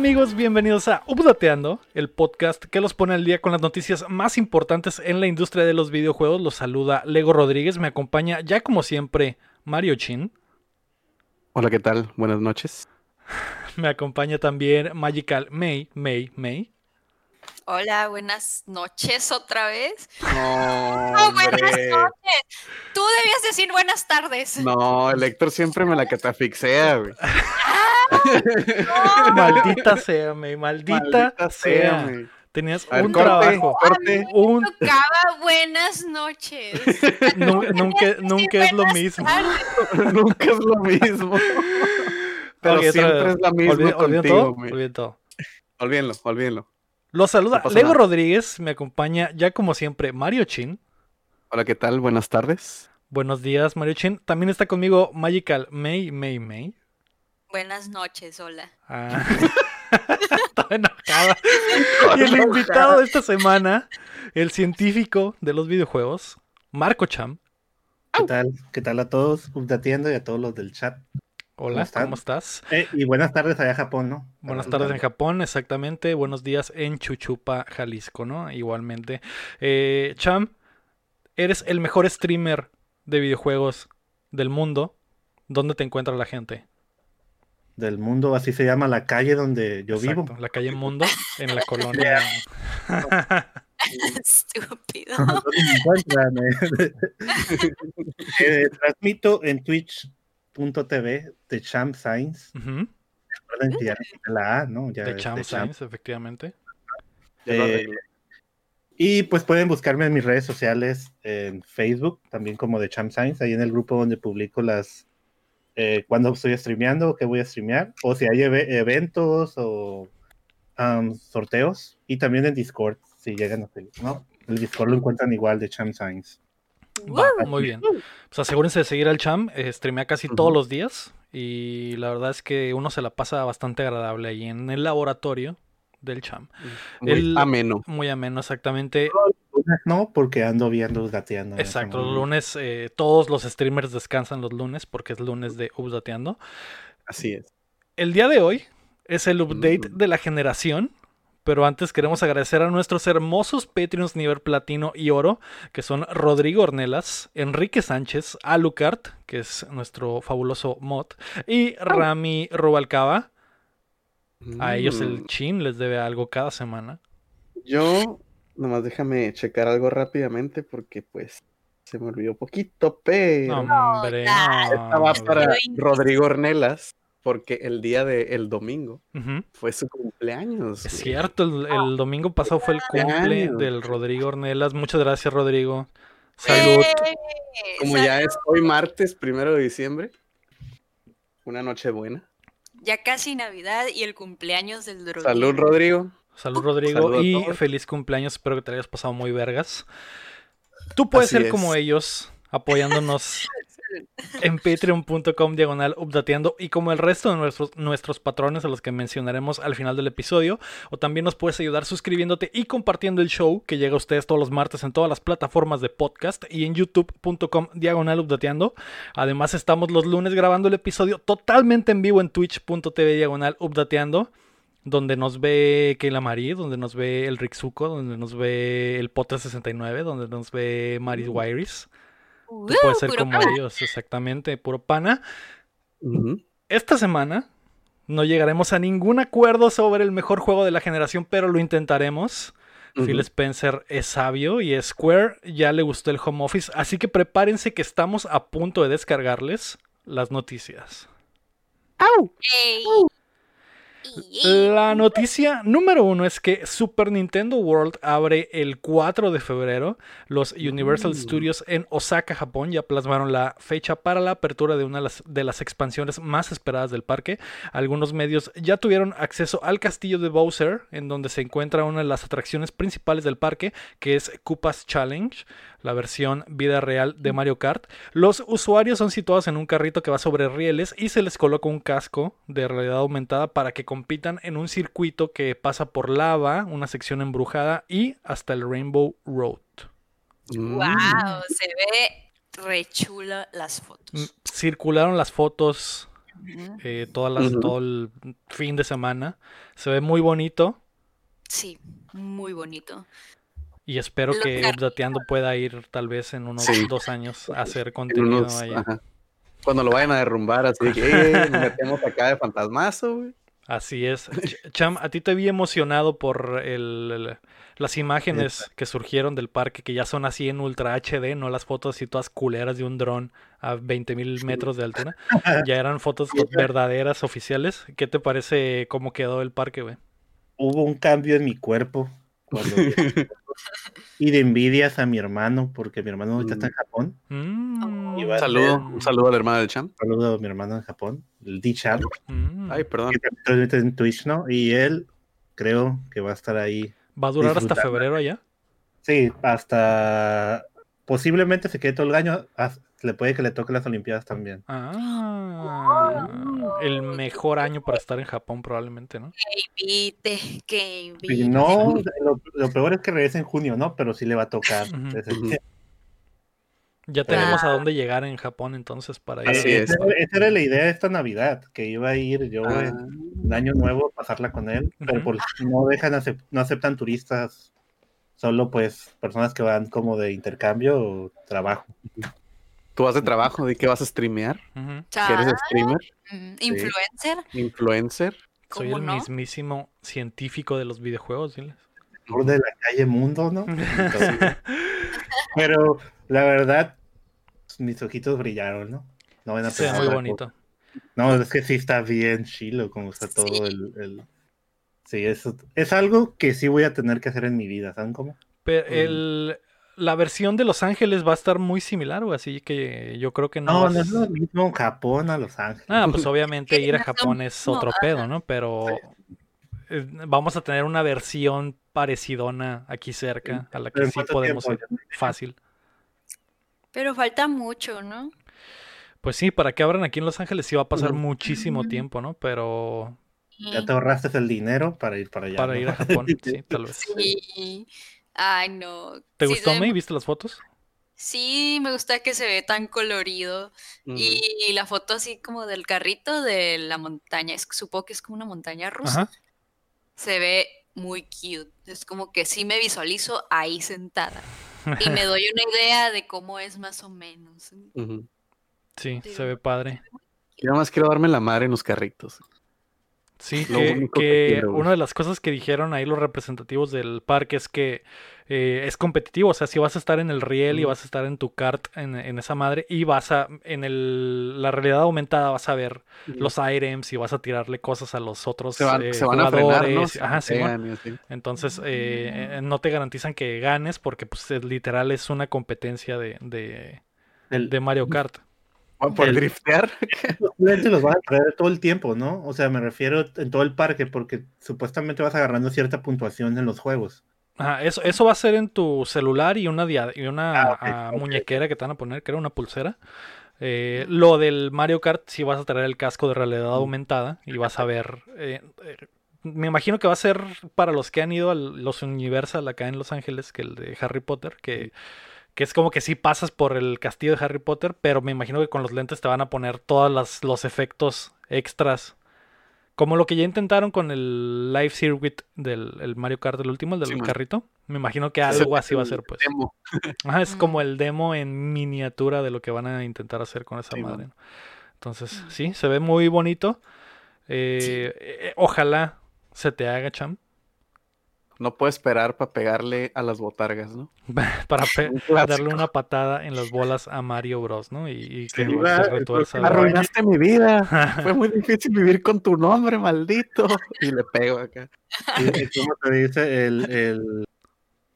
¿Qué tal amigos? Bienvenidos a Updateando, el podcast que los pone al día con las noticias más importantes en la industria de los videojuegos. Los saluda Lego Rodríguez, me acompaña ya como siempre Mario Chin. Hola, ¿qué tal? Buenas noches. Me acompaña también Magical May, May, May. Hola, buenas noches otra vez. No, Oh, buenas noches. Tú debías decir buenas tardes. No, el Héctor siempre me la catafixea, güey. Maldita sea, May, maldita, sea. güey. Tenías ver, un corte, trabajo, corte. un Tocaba buenas noches. nu- nunca, nunca es lo mismo. Nunca es lo mismo. Pero siempre es la misma Olviden- contigo, todo, güey. olviden todo. Olvídenlo, olvídenlo. Los saluda No pasa Lego nada. Rodríguez, me acompaña ya como siempre Mario Chin. Hola, ¿qué tal? Buenas tardes. Buenos días, Mario Chin. También está conmigo Magical May, May, May. Buenas noches, hola. Ah. Está enojada. Y el invitado de esta semana, el científico de los videojuegos, Marco Cham. ¿Qué tal? ¿Qué tal a todos? Updateando y a todos los del chat. Hola, ¿Cómo estás? Eh, y buenas tardes allá a Japón, ¿no? Buenas tardes en Japón, exactamente. Buenos días en Chuchupa, Jalisco, ¿no? Igualmente. Eh, Cham, eres el mejor streamer de videojuegos del mundo. ¿Dónde te encuentra la gente? Del mundo, así se llama la calle donde yo Exacto, vivo. La calle Mundo, en la colonia. Estúpido. ¿Dónde me encuentran? Eh, transmito en twitch.tv de Champ Science. Ujú, Recuerden que ya la A, ¿no? Ya De Champ. Science, efectivamente. Eh. Y pues pueden buscarme en mis redes sociales en Facebook, también como de Champ Science, ahí en el grupo donde publico las eh, cuando estoy streameando, qué voy a streamear, o si hay eve- eventos o am, sorteos, y también en Discord, si llegan a pedir, ¿no? El Discord lo encuentran igual de Champ Science. Va, muy bien. Pues asegúrense de seguir al Cham. eh, streamea casi todos los días. Y la verdad es que uno se la pasa bastante agradable ahí en el laboratorio del Cham. Muy el- ameno. Muy ameno, exactamente. No, porque ando viendo ese Exacto, los lunes, eh, todos los streamers descansan los lunes porque es lunes de Updateando. Así es. El día de hoy es el update Mm. de la generación, pero antes queremos agradecer a nuestros hermosos Patreons nivel platino y oro, que son Rodrigo Ornelas, Enrique Sánchez, Alucard, que es nuestro fabuloso mod, y Rami Rubalcaba. A ellos el Mm. chin les debe algo cada semana. Yo, nomás déjame checar algo rápidamente porque pues se me olvidó poquito, pero... No, hombre, ya. no, Esta va para Rodrigo Ornelas, porque el día del domingo Ujú. fue su cumpleaños. Es güey. cierto, el, el domingo pasado fue el cumple del Rodrigo Ornelas. Muchas gracias, Rodrigo. Salud. Eh, Como ya es hoy martes, primero de diciembre, una noche buena. ya casi Navidad y el cumpleaños del Rodrigo. Salud, Rodrigo. Salud, Rodrigo. Salud y feliz cumpleaños. Espero que te hayas pasado muy vergas. Tú puedes Así ser como ellos, apoyándonos en patreon.com diagonal updateando y como el resto de nuestros, nuestros patrones a los que mencionaremos al final del episodio. O también nos puedes ayudar suscribiéndote y compartiendo el show que llega a ustedes todos los martes en todas las plataformas de podcast y en youtube.com diagonal updateando. Además estamos los lunes grabando el episodio totalmente en vivo en twitch.tv diagonal updateando. Donde nos ve Keila Marie, donde nos ve el Rixuko, donde nos ve el Potter 69, donde nos ve Maris Wairis. Uh, Tú puedes ser como pana. ellos, exactamente, puro pana. Esta semana no llegaremos a ningún acuerdo sobre el mejor juego de la generación, pero lo intentaremos. Phil. Spencer es sabio y Square ya le gustó el home office, así que prepárense que estamos a punto de descargarles las noticias. Ey. Y- y- La noticia número uno es que Super Nintendo World abre el 4 de febrero. Los Universal Mm. Studios en Osaka, Japón, ya plasmaron la fecha para la apertura de una de las, de las expansiones más esperadas del parque. Algunos medios ya tuvieron acceso al castillo de Bowser, en donde se encuentra una de las atracciones principales del parque, que es Koopa's Challenge, la versión vida real de Mario Kart. Los usuarios son situados en un carrito que va sobre rieles y se les coloca un casco de realidad aumentada para que compitan en un circuito que pasa por lava, una sección embrujada y hasta el Rainbow Road. Mm. Wow, se ve re chulo las Mm, fotos. Circularon las fotos eh, todas las, todo el fin de semana. Se ve muy bonito Sí, muy bonito. y espero Los que Updateando pueda ir tal vez en unos Sí. dos años a hacer En contenido unos- ajá. Cuando lo vayan a derrumbar, así de que "Eh, nos metemos acá de fantasmazo, güey. Así es. Ch- Cham, a ti te vi emocionado por el, el- las imágenes que surgieron del parque, que ya son así en Ultra HD, no las fotos así todas culeras de un dron a 20.000 metros de altura. Ya eran fotos verdaderas, oficiales. ¿Qué te parece cómo quedó el parque, güey? Hubo un cambio en mi cuerpo cuando y de envidias a mi hermano, porque mi hermano ahorita está en Japón. Mm, Y va a saludo, un saludo al hermano del champ. Saludo a mi hermano en Japón, el D-Champ, mm. Ay, perdón. que en Twitch, ¿no? Y él creo que va a estar ahí. ¿Va a durar hasta febrero allá? Sí, hasta posiblemente se quede todo el año. Le puede que le toque las Olimpiadas también. Ah, el mejor año para estar en Japón probablemente, ¿no? Que invite, que invite. Y no, lo, lo peor es que regrese en junio, ¿no? Pero sí le va a tocar. Ya tenemos a dónde llegar en Japón entonces para ir. Así es. esa, esa era la idea de esta Navidad, que iba a ir yo Ah, en un año nuevo a pasarla con él, pero Ujú. por- no dejan, no aceptan turistas, solo pues personas que van como de intercambio o trabajo. Tú vas de trabajo, ¿de qué vas a streamear? ¿Que eres streamer? Mm, Influencer, ¿Influencer? Soy ¿cómo el no? mismísimo científico de los videojuegos, diles. Tour de la calle Mundo, ¿no? Entonces, pero la verdad, mis ojitos brillaron, ¿no? No van a Se ve pensar muy bonito. No, es que sí está bien chilo como está todo Sí. el, el- Sí, eso es algo que sí voy a tener que hacer en mi vida, ¿saben cómo? Pero Mm. el, la versión de Los Ángeles va a estar muy similar, güey, así que yo creo que no. No, vas- no es lo mismo Japón a Los Ángeles. Ah, pues obviamente ir a es Japón es otro pedo, ¿no? Pero eh, vamos a tener una versión parecidona aquí cerca, a la que ¿en sí podemos tiempo? ir fácil. Pero falta mucho, ¿no? Pues sí, para que abran aquí en Los Ángeles sí va a pasar muchísimo tiempo, ¿no? Pero Ya te ahorraste el dinero para ir para allá. para ¿no? ir a Japón, sí, tal vez. Sí. Ay, no. ¿Te Sí, gustó, May? ¿Viste las fotos? Sí, me gusta que se ve tan colorido. Y la foto así como del carrito de la montaña, es, supongo que es como una montaña rusa. Ajá. Se ve muy cute. Es como que sí me visualizo ahí sentada. Y me doy una idea de cómo es más o menos. Sí, se ve padre. Yo nada más quiero darme la madre en los carritos. Sí, Lo que, único que una de las cosas que dijeron ahí los representativos del parque es que eh, es competitivo, o sea, si vas a estar en el riel y vas a estar en tu kart en, en esa madre y vas a, en el, la realidad aumentada vas a ver los items y vas a tirarle cosas a los otros se van, eh, se van a jugadores. Se Ajá, así. Entonces, eh, no te garantizan que ganes porque pues es- literal es una competencia de, de, El- de Mario Kart. Por El- driftear. Los los van a traer todo el tiempo, ¿no? O sea, me refiero en todo el parque, porque supuestamente vas agarrando cierta puntuación en los juegos. Ajá, eso, eso va a ser en tu celular y una, dia- y una Ah, ah, muñequera que te van a poner, que era una pulsera. Eh, lo del Mario Kart, sí vas a traer el casco de realidad aumentada y vas a ver. eh, eh, me imagino que va a ser para los que han ido a los Universal acá en Los Ángeles, que el de Harry Potter, que, que es como que sí pasas por el castillo de Harry Potter, pero me imagino que con los lentes te van a poner todos las- los efectos extras. Como lo que ya intentaron con el Live Circuit del el Mario Kart del último, el del Sí, carrito. Me imagino que algo así va a ser, pues. demo. Ajá, es Mm. como el demo en miniatura de lo que van a intentar hacer con esa Sí, madre. Entonces, Mm. sí, se ve muy bonito. Eh, eh, ojalá se te haga, Cham, No puedo esperar para pegarle a las botargas, ¿no? para darle una patada en las bolas a Mario Bros, ¿no? Y, y que Sí, se va, el retuerza. Arruinaste mi vida. Fue muy difícil vivir con tu nombre, maldito. Y le pego acá. Y, y como te dice, el, el,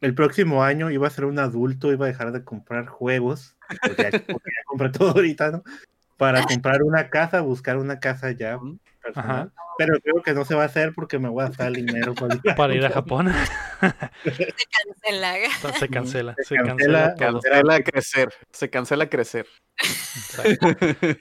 el próximo año iba a ser un adulto, iba a dejar de comprar juegos, porque ya, porque ya compré todo ahorita, ¿no? Para comprar una casa, buscar una casa ya Pero creo que no se va a hacer porque me voy a gastar el dinero para ir a, Para ir a Japón. Se cancela. se cancela. Se, Se cancela, cancela. Cancela crecer. Se cancela crecer. Exacto.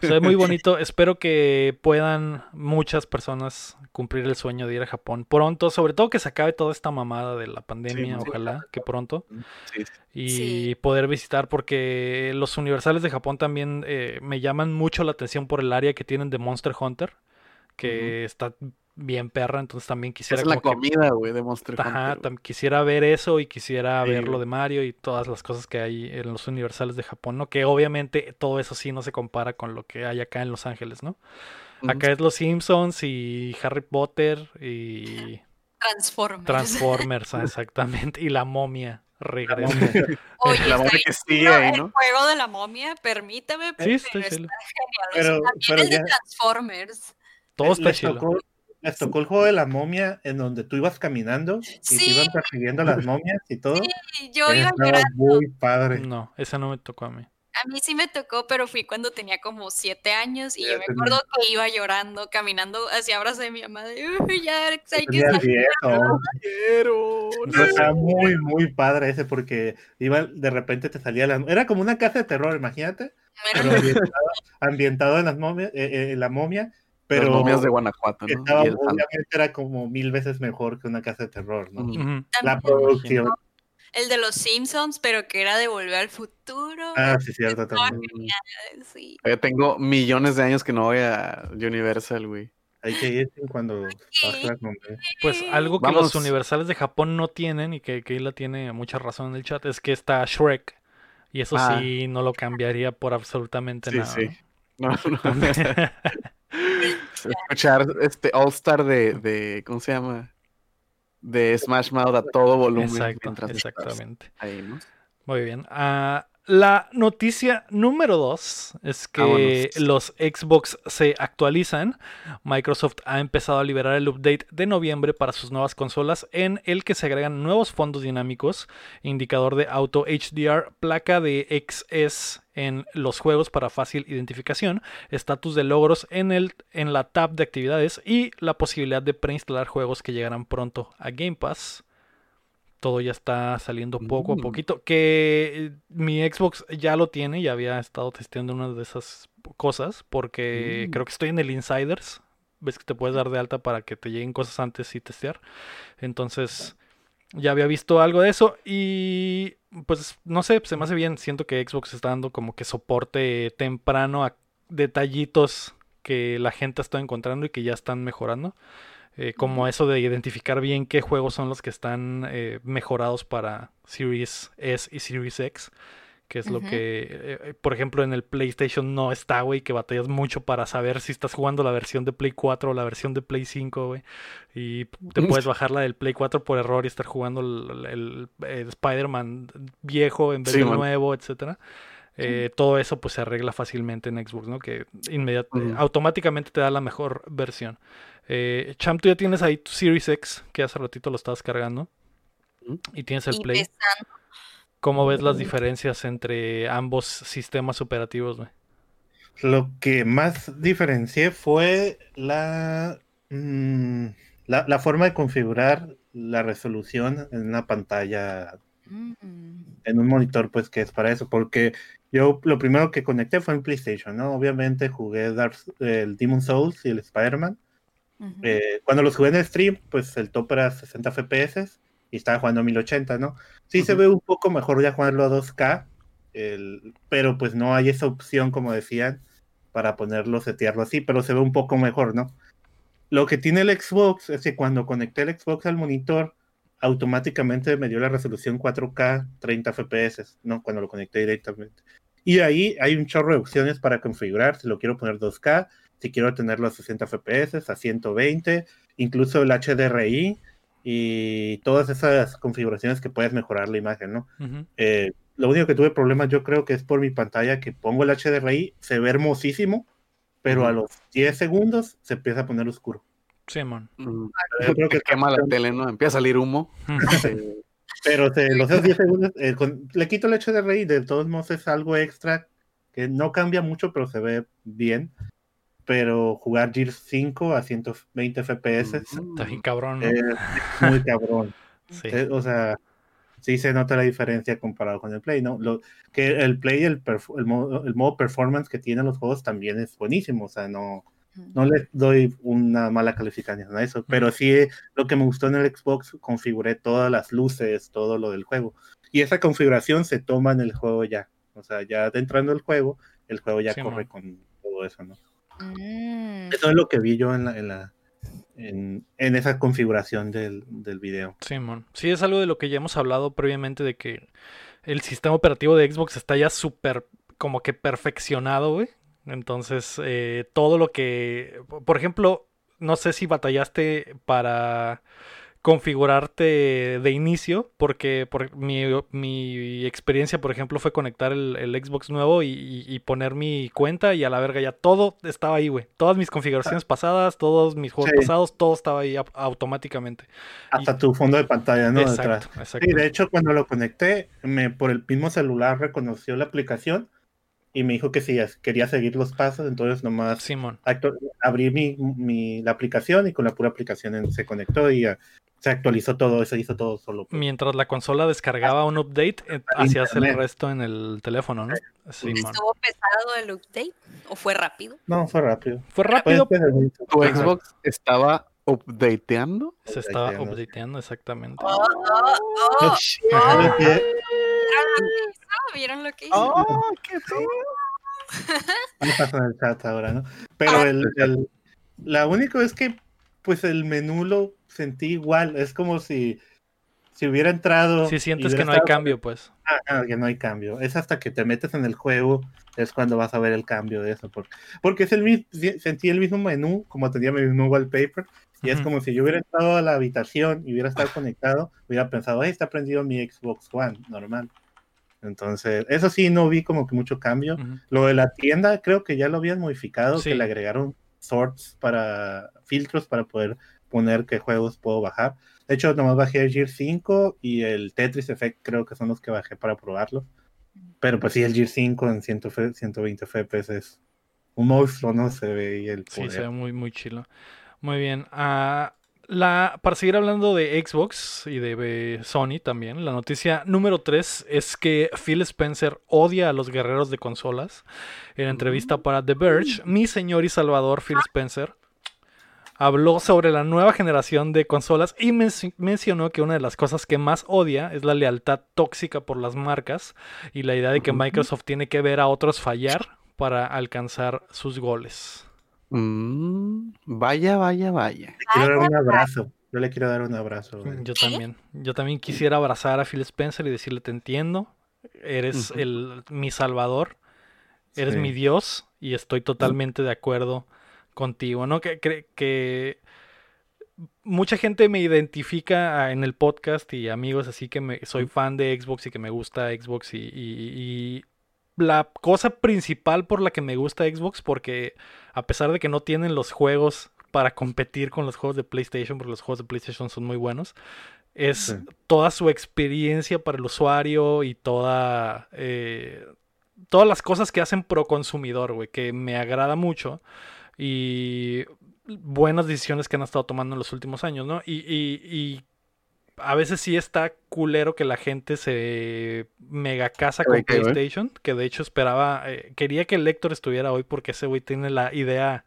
Se ve muy bonito. Espero que puedan muchas personas cumplir el sueño de ir a Japón pronto. Sobre todo que se acabe toda esta mamada de la pandemia. Sí, sí. ojalá que pronto. Sí, y Sí. poder visitar porque los universales de Japón también eh, me llaman mucho la atención por el área que tienen de Monster Hunter, que está bien perra, entonces también quisiera es la como que- comida, güey, de Monster Ajá, Hunter. tam- quisiera ver eso y quisiera Sí, ver lo de Mario y todas las cosas que hay en los universales de Japón, ¿no? Que obviamente todo eso sí no se compara con lo que hay acá en Los Ángeles, ¿no? Acá es Los Simpsons y Harry Potter y Transformers. Transformers, ah, exactamente, y la momia regresa. Oye, La está momia que sigue ahí, el ¿no? juego de la momia, permítame, Sí, pero estoy está genial. Pero- o sea, también pero el de Transformers. Todo está les chilo. tocó, les tocó el juego de la momia en donde tú ibas caminando y te Sí. iban persiguiendo las momias y todo. Sí, yo iba muy padre. No, esa no me tocó a mí. A mí sí me tocó, pero fui cuando tenía como siete años y Ya yo me tenía- acuerdo que iba llorando, caminando hacia abrazo de mi mamá de, "Uy, ya hay que salir". viejo. Quiero. Pero Estaba muy, muy padre ese porque iba, de repente te salía la... Era como una casa de terror, imagínate. Pero ambientado, ambientado en las momias, eh, eh, en la momia, pero Las momias de Guanajuato, que ¿no? estaba, Y el santo. obviamente era como mil veces mejor que una casa de terror, ¿no? La producción. el de los Simpsons, pero que era de Volver al Futuro. Ah, sí, cierto también. sí. Yo tengo millones de años que no voy a Universal, güey. Hay que ir cuando. Pues algo que Vamos. los universales de Japón no tienen y que Keila tiene mucha razón en el chat es que está Shrek. Y eso Ah. sí no lo cambiaría por absolutamente Sí, nada. sí. No, no. ¿no? Escuchar este All Star de, de. ¿Cómo se llama? De Smash Mouth a todo volumen. Exacto, exactamente. Ahí, ¿no? Muy bien. Ah, la noticia número dos es que Vámonos. los Xbox se actualizan. Microsoft ha empezado a liberar el update de noviembre para sus nuevas consolas en el que se agregan nuevos fondos dinámicos, indicador de auto HDR, placa de XS en los juegos para fácil identificación, estatus de logros en, el, en la tab de actividades y la posibilidad de preinstalar juegos que llegarán pronto a Game Pass todo ya está saliendo poco a Mm. poquito. Que eh, mi Xbox ya lo tiene, ya había estado testeando una de esas cosas, porque Mm. creo que estoy en el Insiders. Ves que te puedes dar de alta para que te lleguen cosas antes y testear. Entonces, ya había visto algo de eso y pues no sé, se me hace bien. Siento que Xbox está dando como que soporte temprano a detallitos que la gente está encontrando y que ya están mejorando. Eh, como eso de identificar bien qué juegos son los que están eh, mejorados para Series S y Series X. Que es lo que, eh, por ejemplo, en el PlayStation no está, güey, que batallas mucho para saber si estás jugando la versión de Play 4 o la versión de Play 5, güey. Y te puedes bajar la del Play 4 por error y estar jugando el, el- el Spider-Man viejo en vez Sí, del man. nuevo, etcétera. Eh, todo eso pues se arregla fácilmente en Xbox, ¿no? Que inmediat- Ujú. automáticamente te da la mejor versión. Eh, Cham, tú ya tienes ahí tu Series X, que hace ratito lo estabas cargando. Y tienes el Play. ¿Cómo ves las diferencias entre ambos sistemas operativos, güey? Lo que más diferencié fue la, mm, la, la forma de configurar la resolución en una pantalla. En un monitor, pues que es para eso, porque yo lo primero que conecté fue en PlayStation, ¿no? Obviamente jugué Dark, el Demon Souls y el Spider-Man. Eh, cuando los jugué en stream, pues el top era 60 FPS y estaba jugando a 1080, ¿no? Sí se ve un poco mejor ya jugarlo a 2K, el- pero pues no hay esa opción, como decían, para ponerlo, setearlo así, pero se ve un poco mejor, ¿no? Lo que tiene el Xbox es que cuando conecté el Xbox al monitor, automáticamente me dio la resolución 4K 30 FPS, ¿no? Cuando lo conecté directamente. Y ahí hay un chorro de opciones para configurar, si lo quiero poner 2K, si quiero tenerlo a 60 FPS, a 120, incluso el HDRI y todas esas configuraciones que puedes mejorar la imagen, ¿no? Ujú. Eh, lo único que tuve problemas yo creo que es por mi pantalla que pongo el HDRI, se ve hermosísimo, pero a Ujú. los 10 segundos se empieza a poner oscuro. Simón. Mm. Yo creo Que que quema la tele, ¿no? Empieza a salir humo. Eh, pero se- los esos 10 segundos, eh, con- le quito el HDRI, de todos modos es algo extra que no cambia mucho, pero se ve bien. pero jugar Gears 5 a 120 FPS Está bien cabrón, ¿no? es muy cabrón. Sí. Eh, O sea, sí se nota la diferencia comparado con el Play, ¿no? Lo, que el Play, el, perf- el, modo, el modo performance que tienen los juegos también es buenísimo, o sea, no, no le doy una mala calificación a eso, pero sí lo que me gustó en el Xbox, configuré todas las luces, todo lo del juego. Y esa configuración se toma en el juego ya. O sea, ya entrando el juego, el juego ya Sí, corre con todo eso, ¿no? Mm. Eso es lo que vi yo en la, en la en, en esa configuración del, del video. Simón. Sí, es algo de lo que ya hemos hablado previamente de que el sistema operativo de Xbox está ya súper como que perfeccionado, güey. Entonces, eh, todo lo que, por ejemplo, no sé si batallaste para configurarte de inicio, porque por, mi, mi experiencia, por ejemplo, fue conectar el, el Xbox nuevo y, y- y poner mi cuenta y a la verga ya todo estaba ahí, güey. Todas mis configuraciones pasadas, todos mis juegos Sí. pasados, todo estaba ahí au- automáticamente. Hasta tu fondo de pantalla, ¿no? Detrás. Exacto, exacto. Sí, de hecho, cuando lo conecté, me, por el mismo celular reconoció la aplicación y me dijo que si quería seguir los pasos, entonces nomás Simón. abrí mi, mi- la aplicación y con la pura aplicación se conectó y ya se actualizó todo, se hizo todo solo. pues. Mientras la consola descargaba un update, eh, hacías el resto en el teléfono, ¿no? Simón. ¿Estuvo pesado el update? ¿O fue rápido? No, fue rápido. Fue rápido, el mismo. ¿Tu. Xbox estaba updateando? se estaba updateando. updateando exactamente. Oh, oh, oh. ¿Vieron lo que hizo? ¡Oh, qué ahí pasa en el chat ahora, ¿no? Pero el, el- la única es que pues el menú lo sentí igual, es como si si hubiera entrado Si sientes que no hay cambio, pues. Ah, que no hay cambio. Es hasta que te metes en el juego, es cuando vas a ver el cambio de eso. Porque, porque es el mismo, sentí el mismo menú, como tenía mi mismo wallpaper, y es como si yo hubiera entrado a la habitación y hubiera estado conectado, hubiera pensado, ahí está prendido mi Xbox One, normal. Entonces, eso sí, no vi como que mucho cambio. Ujú. Lo de la tienda, creo que ya lo habían modificado, Sí. que le agregaron sorts para filtros para poder poner qué juegos puedo bajar. De hecho, nomás bajé el Gear 5 y el Tetris Effect creo que son los que bajé para probarlo. Pero pues sí, el Gear 5 en 100 fe- 120 FPS es un monstruo, ¿no? Se ve ahí el Sí, poder. se ve muy, muy chilo. Muy bien. Ah, la, para seguir hablando de Xbox y de Sony también, la noticia número 3 es que Phil Spencer odia a los guerreros de consolas. En entrevista para The Verge, mi señor y salvador Phil Spencer habló sobre la nueva generación de consolas y men- mencionó que una de las cosas que más odia es la lealtad tóxica por las marcas y la idea de que. Microsoft tiene que ver a otros fallar para alcanzar sus goles. Mm, vaya, vaya, vaya. Le quiero dar un abrazo. Yo le quiero dar un abrazo. güey. Yo también. Yo también quisiera abrazar a Phil Spencer y decirle, te entiendo, eres el, mi salvador, eres Sí. mi Dios y estoy totalmente de acuerdo contigo, ¿no? Que, que, que mucha gente me identifica ah, en el podcast y amigos así que me, soy fan de Xbox y que me gusta Xbox y, y- y la cosa principal por la que me gusta Xbox porque a pesar de que no tienen los juegos para competir con los juegos de PlayStation, porque los juegos de PlayStation son muy buenos, es Sí. toda su experiencia para el usuario y toda eh, todas las cosas que hacen pro consumidor, güey, que me agrada mucho y buenas decisiones que han estado tomando en los últimos años, ¿no? Y, y- y a veces sí está culero que la gente se mega casa con güey. PlayStation, que de hecho esperaba, eh, quería que el Lector estuviera hoy porque ese güey tiene la idea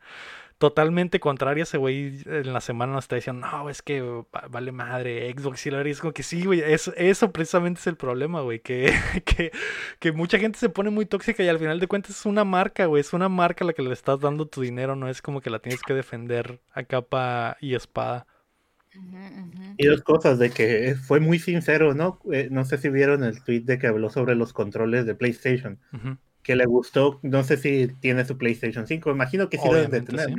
totalmente contraria. Ese güey en la semana nos está diciendo, no, es que va- vale madre, Xbox y la verdad es como que sí, güey, eso, eso precisamente es el problema, güey, que, que, que mucha gente se pone muy tóxica y al final de cuentas es una marca, güey, es una marca a la que le estás dando tu dinero, no es como que la tienes que defender a capa y espada. Y dos cosas, de que fue muy sincero, ¿no? Eh, no sé si vieron el tweet de que habló sobre los controles de PlayStation, que le gustó, no sé si tiene su PlayStation 5, imagino que sí lo deben de tener, sí.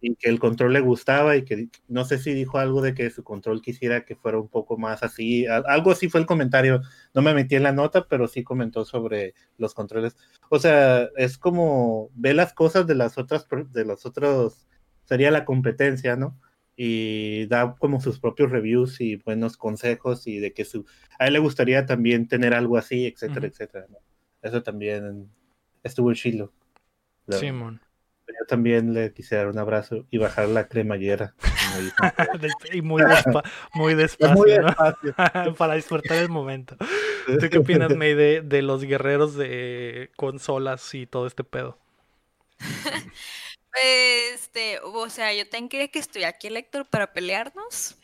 y que el control le gustaba y que no sé si dijo algo de que su control quisiera que fuera un poco más así, algo así fue el comentario, no me metí en la nota, pero sí comentó sobre los controles. O sea, es como ve las cosas de las otras, de los otros, sería la competencia, ¿no? Y da como sus propios reviews y buenos consejos y de que su, a él le gustaría también tener algo así, etcétera, etcétera. ¿no? Eso también estuvo chido. la- Simón. Yo también le quise dar un abrazo y bajar la cremallera. y muy, despa- muy despacio, Muy ¿no? despacio. Para disfrutar el momento. ¿Tú qué opinas, May, de, de los guerreros de consolas y todo este pedo? Este, o sea, yo también quería que estuviera aquí el Héctor para pelearnos.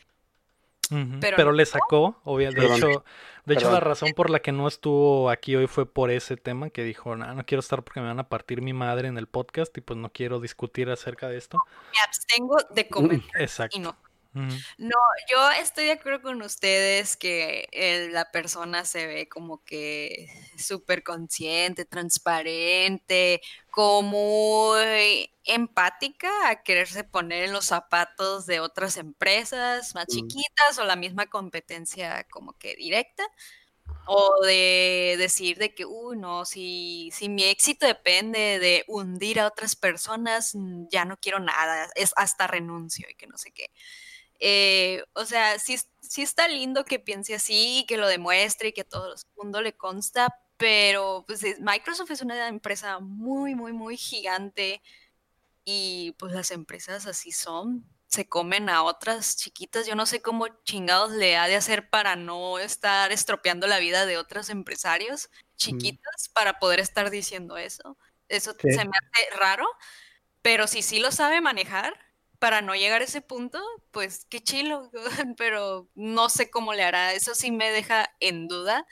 Pero Pero, no le sacó, obviamente. De hecho, de hecho la razón por la que no estuvo aquí hoy fue por ese tema, que dijo, no, no quiero estar porque me van a partir mi madre en el podcast y pues no quiero discutir acerca de esto. Me abstengo de comentar Exacto. y no. No, yo estoy de acuerdo con ustedes que el- la persona se ve como que súper consciente, transparente, como muy empática a quererse poner en los zapatos de otras empresas más Mm. chiquitas o la misma competencia como que directa. O de decir de que, uy, no, si, si mi éxito depende de hundir a otras personas, mm, ya no quiero nada, es hasta renuncio y que no sé qué. Eh, o sea, sí, sí está lindo que piense así y que lo demuestre y que a todo el mundo le consta, pero pues es- Microsoft es una empresa muy, muy, muy gigante y pues las empresas así son, se comen a otras chiquitas. Yo no sé cómo chingados le ha de hacer para no estar estropeando la vida de otros empresarios chiquitas para poder estar diciendo eso. Eso Sí. se me hace raro, pero si sí lo sabe manejar para no llegar a ese punto, pues qué chilo, pero no sé cómo le hará. Eso sí me deja en duda,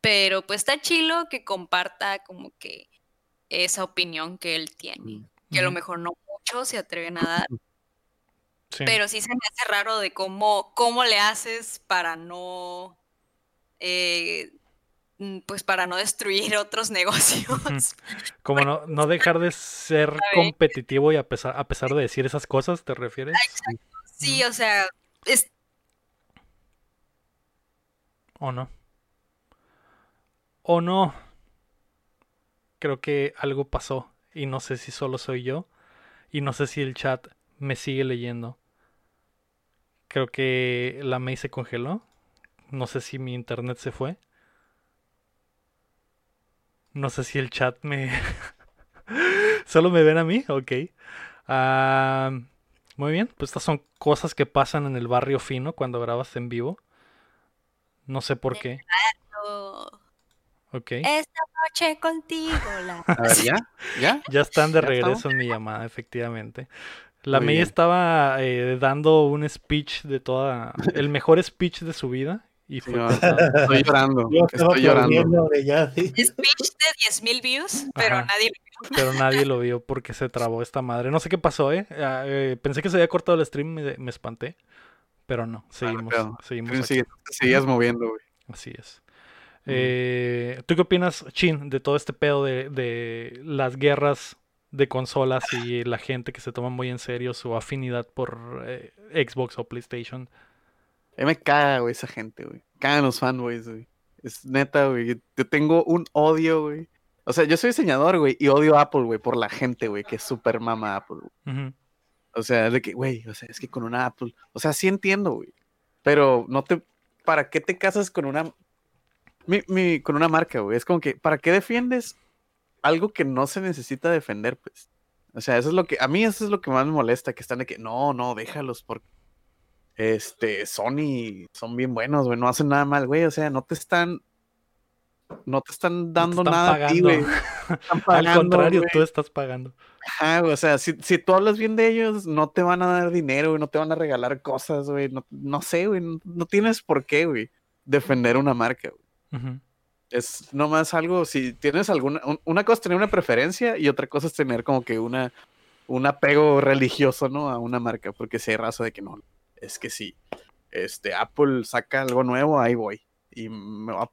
pero pues está chilo que comparta como que esa opinión que él tiene, que a lo mejor no muchos se atreven a dar, Sí. pero sí se me hace raro de cómo, cómo le haces para no, eh, pues para no destruir otros negocios. Como no, no dejar de ser competitivo y a pesar, a pesar de decir esas cosas, ¿te refieres? Sí, o sea, es, ¿O no? ¿O no? Creo que algo pasó y no sé si solo soy yo y no sé si el chat me sigue leyendo. Creo que la May se congeló. No sé si mi internet se fue. No sé si el chat me... ¿Solo me ven a mí? Ok. Ah, muy bien, pues estas son cosas que pasan en el barrio fino cuando grabas en vivo. No sé por qué. Ok. esta noche contigo. La... A ver, ¿ya? ¿Ya? Ya están de ¿Ya regreso estamos? en mi llamada, efectivamente. La Muy May bien. estaba eh, dando un speech de toda... El mejor speech de su vida. Y Sí, fue no, cortado. estoy llorando. Yo Estoy llorando. ya, sí. Speech de 10.000 views, pero Ajá. nadie Pero nadie lo vio porque se trabó esta madre. No sé qué pasó, ¿eh? Ah, eh, pensé que se había cortado el stream y me, me espanté. Pero no, seguimos. pedo. seguimos te seguías moviendo, güey. Así es. Eh, ¿Tú qué opinas, Chin, de todo este pedo de, de las guerras de consolas y la gente que se toma muy en serio su afinidad por eh, Xbox o PlayStation? A mí me caga, güey, esa gente, güey. Cagan los fanboys, güey. Es neta, güey. Yo tengo un odio, güey. O sea, yo soy diseñador, güey, y odio a Apple, güey, por la gente, güey, que es súper mama Apple. güey. O sea, de que, güey, o sea, es que con una Apple. O sea, sí entiendo, güey. Pero no te. ¿Para qué te casas con una. Mi, mi- con una marca, güey? Es como que, ¿para qué defiendes algo que no se necesita defender, pues? O sea, eso es lo que. A mí eso es lo que más me molesta, que están de que, no, no, déjalos porque. Este, Sony son bien buenos, güey, no hacen nada mal, güey. O sea, no te están. No te están no te dando están nada a ti, güey. Al contrario, güey. tú estás pagando. Ajá, güey, o sea, si, si tú hablas bien de ellos, no te van a dar dinero, güey, no te van a regalar cosas, güey, no, no sé, güey, no, no tienes por qué, güey, defender una marca, güey. Ujú, Es nomás algo, si tienes alguna, un- una cosa es tener una preferencia y otra cosa es tener como que una, un apego religioso, ¿no? A una marca, porque si hay raza de que no, es que si este, Apple saca algo nuevo, ahí voy, y me va a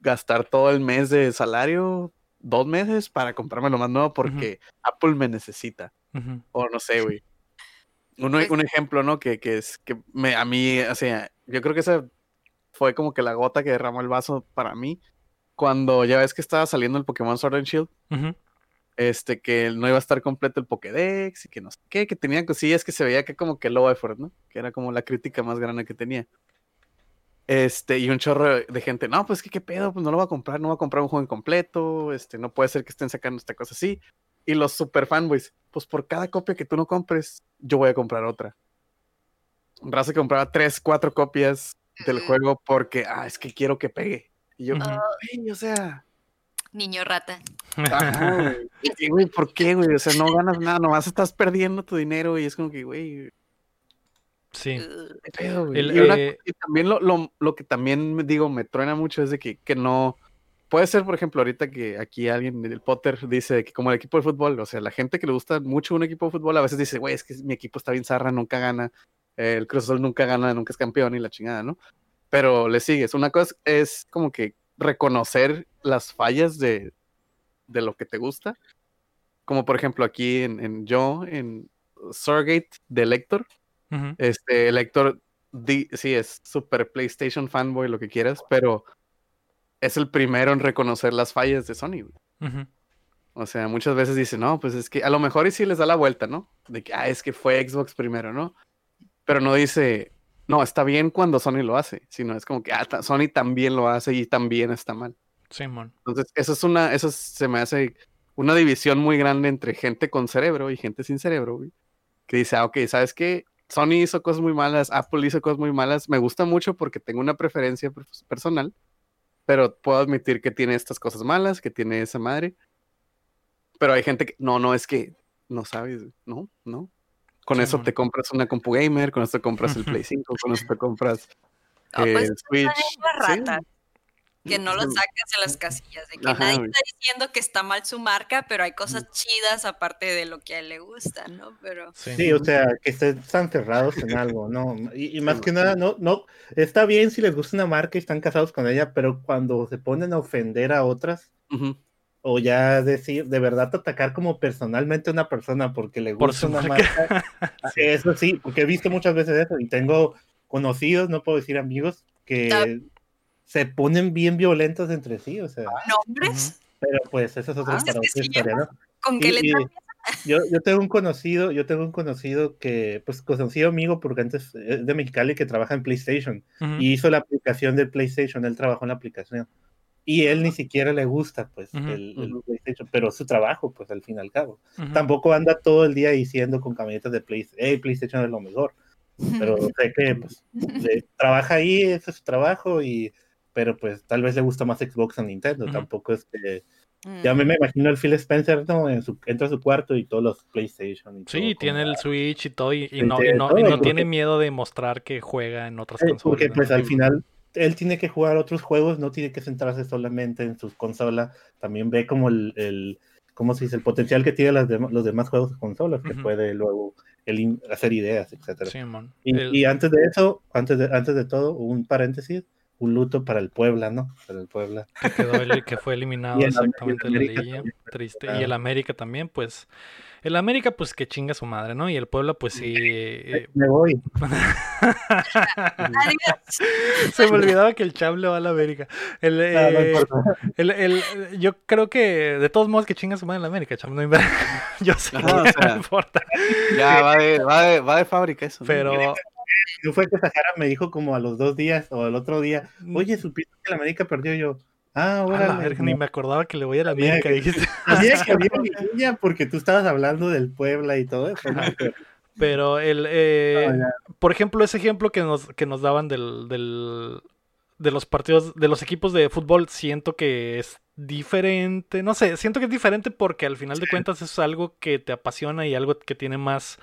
gastar todo el mes de salario, dos meses, para comprarme lo más nuevo porque Apple me necesita. O no sé, güey. Uno- Pues- un ejemplo, ¿no? Que, que es que me, a mí, o sea, yo creo que esa fue como que la gota que derramó el vaso para mí. Cuando ya ves que estaba saliendo el Pokémon Sword and Shield, este, que no iba a estar completo el Pokédex y que no sé qué, que tenía cosillas que se veía que como que low effort, ¿no? Que era como la crítica más grande que tenía. Este, y un chorro de gente, no, pues que qué pedo, pues no lo voy a comprar, no voy a comprar un juego incompleto, este, no puede ser que estén sacando esta cosa así. Y los super fanboys, pues por cada copia que tú no compres, yo voy a comprar otra. Raza compraba tres, cuatro copias del juego porque, ah, es que quiero que pegue. Y yo, Ujú. güey, o sea, Niño rata. ajá, güey. ¿por qué, güey? O sea, no ganas nada, nomás estás perdiendo tu dinero y es como que, güey, Sí. ¿Qué pedo, güey? El, y, una- eh, y también lo, lo- lo que también me digo, me truena mucho es de que, que no. Puede ser, por ejemplo, ahorita que aquí alguien del Potter dice que como el equipo de fútbol, o sea, la gente que le gusta mucho un equipo de fútbol a veces dice, güey, es que mi equipo está bien zarra, nunca gana, eh, el Cruz Azul nunca gana, nunca es campeón y la chingada, ¿no? Pero le sigues. Una cosa es como que reconocer las fallas de, de lo que te gusta. Como por ejemplo aquí en, en yo, en Stargate de Lector, ujú, este, el Héctor, di- sí, es super PlayStation fanboy, lo que quieras, pero es el primero en reconocer las fallas de Sony. güey. O sea, muchas veces dice, no, pues es que a lo mejor y sí les da la vuelta, ¿no? De que, ah, es que fue Xbox primero, ¿no? Pero no dice, no, está bien cuando Sony lo hace, sino es como que, ah, Sony también lo hace y también está mal. Simón. Entonces, eso es una, eso se me hace una división muy grande entre gente con cerebro y gente sin cerebro, güey. Que dice, ah, ok, ¿sabes qué? Sony hizo cosas muy malas, Apple hizo cosas muy malas, me gusta mucho porque tengo una preferencia per- personal, pero puedo admitir que tiene estas cosas malas, que tiene esa madre. Pero hay gente que, no, no, es que no sabes, no, no. Con Sí, eso te compras una compu gamer, con eso te compras el Play 5, con eso te compras No, pues, el Switch. niño sí. Que no lo sacas de las casillas, de que Ajá, nadie está diciendo que está mal su marca, pero hay cosas chidas aparte de lo que a él le gusta, ¿no? Pero Sí. O sea, que estén tan cerrados en algo, ¿no? Y, y más que nada, no, no, está bien si les gusta una marca y están casados con ella, pero cuando se ponen a ofender a otras, o ya decir, de verdad atacar como personalmente a una persona porque le Por gusta su una marca. marca, Sí. eso sí, porque he visto muchas veces eso y tengo conocidos, no puedo decir amigos, que se ponen bien violentos entre sí, o sea, nombres, pero pues eso es otra, Ah, para otra historia, ¿no? con que Y- le y yo, yo tengo un conocido, yo tengo un conocido que, pues, conocido amigo porque antes es de Mexicali que trabaja en PlayStation Ujú. y hizo la aplicación del PlayStation, él trabajó en la aplicación y él ni siquiera le gusta, pues, Ujú, el, el ujú. PlayStation, pero su trabajo, pues, al fin y al cabo. Ujú. Tampoco anda todo el día diciendo con camisetas de PlayStation, hey, PlayStation es lo mejor, pero sé que, pues, trabaja ahí, ese es su trabajo y pero pues tal vez le gusta más Xbox a Nintendo, Ujú. tampoco es que Mm. ya me, me imagino el Phil Spencer, ¿no? En su, entra a su cuarto y todos los PlayStation. Y Sí, todo tiene como- el Switch y todo, y, y Sí, no, y tiene no, y todo, no porque- tiene miedo de mostrar que juega en otras Eh, consolas. Porque ¿no? pues al Sí. final él tiene que jugar otros juegos, no tiene que centrarse solamente en sus consolas, también ve como el, el ¿cómo se dice? El potencial que tiene las dem- los demás juegos de consolas, que Ujú. puede luego el hacer ideas, etcétera. Simón. Y, El- y antes de eso, antes de, antes de todo, un paréntesis, un luto para el Puebla, ¿no? Para el Puebla. que, quedó el- que fue eliminado exactamente y el de la América liguilla. también, Triste. ah. Y el América también, pues. El América, pues que chinga su madre, ¿no? Y el Puebla, pues sí. eh, Me voy. Se me olvidaba que el Cham le va a la América. El, Ah, no eh, importa. el- el- yo creo que de todos modos que chinga su madre en la América, Cham. No inv- yo sé, Ajá, o sea, no importa. Ya va de, va de, va de fábrica eso. ¿no? Pero. No fue que Sahara me dijo como a los dos días o al otro día, oye, supiste que la América perdió yo. Ah, Mm. a órale. la verga, ni me acordaba que le voy a la América, que- dijiste. Que había liguilla porque tú estabas hablando del Puebla y todo eso. ¿no? Pero- el, eh, por ejemplo, ese ejemplo que nos, que nos daban del, del, de los partidos, de los equipos de fútbol, siento que es diferente. No sé, siento que es diferente porque al final de cuentas es algo que te apasiona y algo que tiene más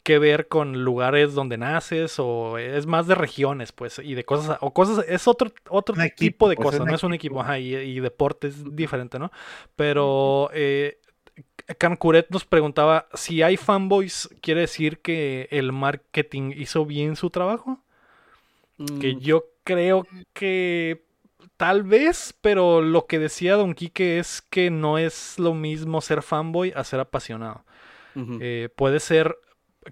que ver con lugares donde naces o es más de regiones, pues, y de cosas, o cosas, es otro, otro Un tipo equipo, de pues, cosas, no es un equipo. ajá, y, y deporte es diferente, ¿no? Pero eh, Cancuret nos preguntaba si hay fanboys, quiere decir que el marketing hizo bien su trabajo. Que Mm, yo creo que tal vez, pero lo que decía Don Quique es que no es lo mismo ser fanboy a ser apasionado. Eh, puede ser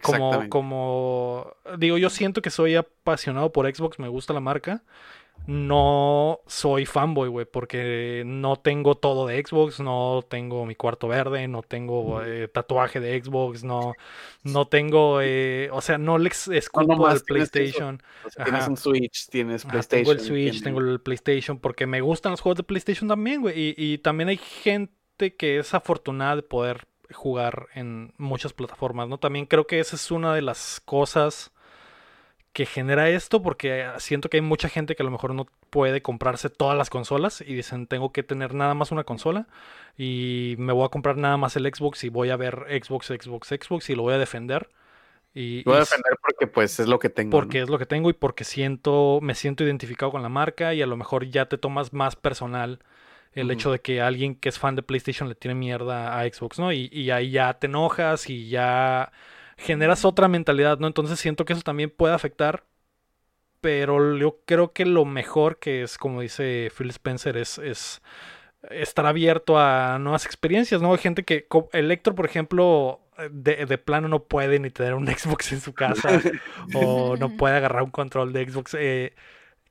como, como, digo, yo siento que soy apasionado por Xbox, me gusta la marca. No soy fanboy, güey, porque no tengo todo de Xbox, no tengo mi cuarto verde, no tengo eh, tatuaje de Xbox, no, no tengo, eh, o sea, no le escupo al. PlayStation. O sea, tienes un Switch, tienes Ajá, PlayStation. tengo el Switch, tienes- tengo el PlayStation, porque me gustan los juegos de PlayStation también, güey. Y, y también hay gente que es afortunada de poder jugar en muchas plataformas, ¿no? También creo que esa es una de las cosas que genera esto porque siento que hay mucha gente que a lo mejor no puede comprarse todas las consolas y dicen tengo que tener nada más una consola y me voy a comprar nada más el Xbox y voy a ver Xbox, Xbox, Xbox y lo voy a defender. Y, Voy a defender porque pues es lo que tengo. porque ¿no? es lo que tengo y porque siento, me siento identificado con la marca y a lo mejor ya te tomas más personal el hecho de que alguien que es fan de PlayStation le tiene mierda a Xbox, ¿no? Y, y ahí ya te enojas y ya generas otra mentalidad, ¿no? Entonces siento que eso también puede afectar, pero yo creo que lo mejor que es, como dice Phil Spencer, es, es estar abierto a nuevas experiencias, ¿no? Hay gente que, el Héctor, por ejemplo, de, de plano no puede ni tener un Xbox en su casa o no puede agarrar un control de Xbox. eh,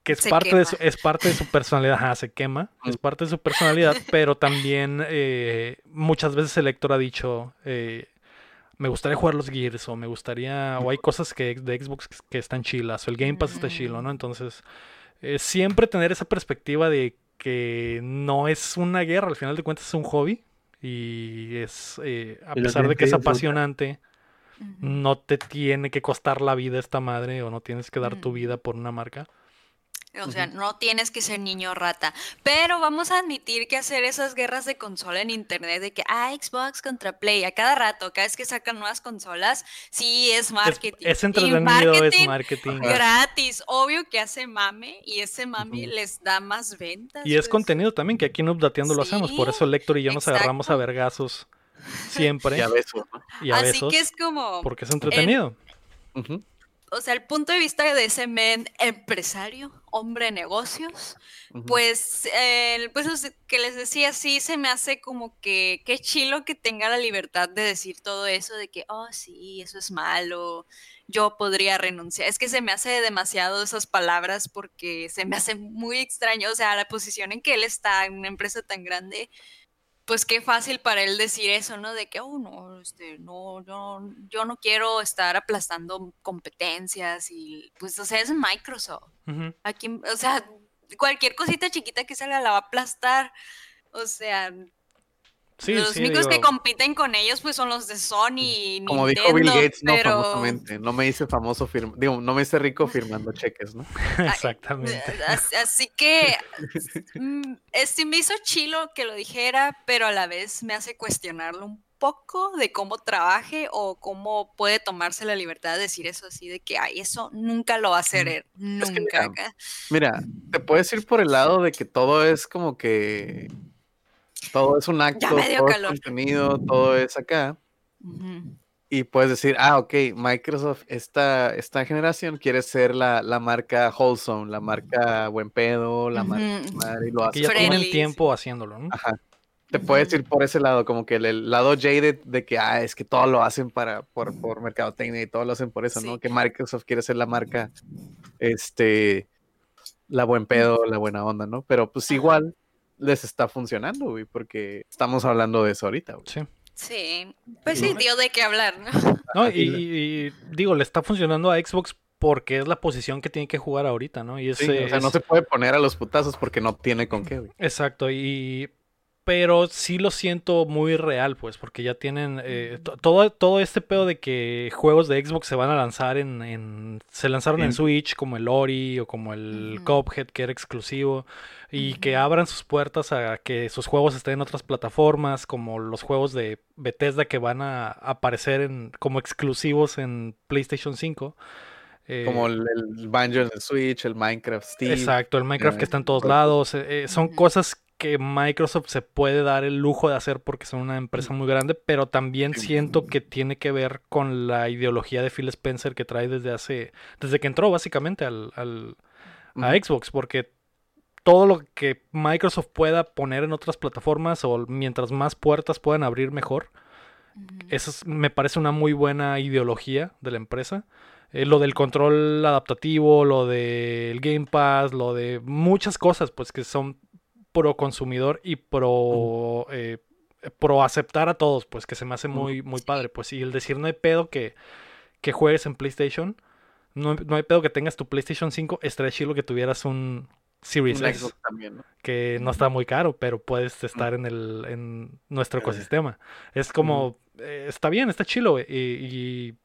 que es Se parte, de su, es parte de su personalidad, ajá, se quema, es Mm. parte de su personalidad, pero también eh, muchas veces el Héctor ha dicho, eh, me gustaría jugar los Gears o me gustaría, o hay cosas que de Xbox que están chilas, o el Game Pass está chilo, ¿no? Entonces, eh, siempre tener esa perspectiva de que no es una guerra, al final de cuentas es un hobby y es, eh, a pesar de que es apasionante, no te tiene que costar la vida esta madre o no tienes que dar tu vida por una marca. O sea, no tienes que ser niño rata. Pero vamos a admitir que hacer esas guerras de consola en internet, de que, ah, Xbox contra Play, a cada rato, cada vez que sacan nuevas consolas, sí es marketing. es Y entretenido, es marketing marketing. gratis. Obvio que hace mame y ese mame les da más ventas. Y es pues. contenido también, que aquí en Updateando lo hacemos. Por eso Lector y yo nos agarramos a vergazos siempre Ya ves, ¿no? y a Así besos. que es como, Porque es entretenido. Ujú. O sea, el punto de vista de ese men empresario, hombre de negocios. Pues, eh, pues es que les decía, sí, se me hace como que qué chilo que tenga la libertad de decir todo eso, de que, oh, sí, eso es malo, yo podría renunciar. Es que se me hace demasiado esas palabras porque se me hace muy extraño, o sea, la posición en que él está en una empresa tan grande, pues qué fácil para él decir eso, ¿no? De que, oh, no, este, no, no, yo no quiero estar aplastando competencias y, pues, o sea, es Microsoft. Aquí, o sea, cualquier cosita chiquita que salga la va a aplastar. O sea, Sí, los sí, únicos que compiten con ellos pues son los de Sony y Como Nintendo, dijo Bill Gates, no, pero famosamente. No me hice famoso, firma- digo, no me hice rico firmando cheques, ¿no? exactamente. As- Así que mm, eh, sí me hizo chilo que lo dijera, pero a la vez me hace cuestionarlo un poco de cómo trabaje o cómo puede tomarse la libertad de decir eso así de que ay, eso nunca lo va a hacer él, Es que nunca. mira, Mira, te puedes ir por el lado de que todo es como que. Todo es un acto, todo es calor. contenido, todo es acá. Ujú. Y puedes decir, ah, ok, Microsoft, esta, esta generación quiere ser la, la marca wholesome, la marca buen pedo, la marca Ujú. madre, y lo Que hace. ya como- tienen friendly, tiempo haciéndolo, ¿no? Ajá. Te puedes ir por ese lado, como que el, el lado jaded de que, ah, es que todo lo hacen para, por, por mercadotecnia y todo lo hacen por eso, ¿no? Sí. Que Microsoft quiere ser la marca, este, la buen pedo, la buena onda, ¿no? Pero pues igual les está funcionando, güey, porque estamos hablando de eso ahorita, güey. Sí. Sí, pues sí, dio de qué hablar, ¿no? No, y, digo, le está funcionando a Xbox porque es la posición que tiene que jugar ahorita, ¿no? Y es, Sí, o sea, no se puede poner a los putazos porque no tiene con qué, güey. Exacto, y pero sí lo siento muy real, pues, porque ya tienen eh, to- todo, todo este pedo de que juegos de Xbox se van a lanzar en, en- se lanzaron en. Switch, como el Ori o como el Ujú. Cuphead, que era exclusivo, y que abran sus puertas a que sus juegos estén en otras plataformas, como los juegos de Bethesda que van a aparecer en, como exclusivos en PlayStation 5. eh, Como el, el Banjo en el Switch, el Minecraft Steve. Exacto, el Minecraft eh, que está en todos lados. eh, eh, son cosas que Microsoft se puede dar el lujo de hacer porque son una empresa muy grande, pero también siento que tiene que ver con la ideología de Phil Spencer que trae desde hace, desde que entró básicamente al, al- a. Xbox, porque todo lo que Microsoft pueda poner en otras plataformas o mientras más puertas puedan abrir mejor, Ujú. esa es- me parece una muy buena ideología de la empresa. Eh, lo del control adaptativo, lo del Game Pass, lo de muchas cosas, pues que son pro consumidor y pro, eh, pro aceptar a todos, pues que se me hace muy, muy padre. Pues y el decir no hay pedo que, que juegues en PlayStation, no, no hay pedo que tengas tu PlayStation 5, estaría chido que tuvieras un, Series Un también, ¿no? que no está muy caro, pero puedes estar en el en nuestro ecosistema. Es como, eh, está bien, está chilo, güey, y, y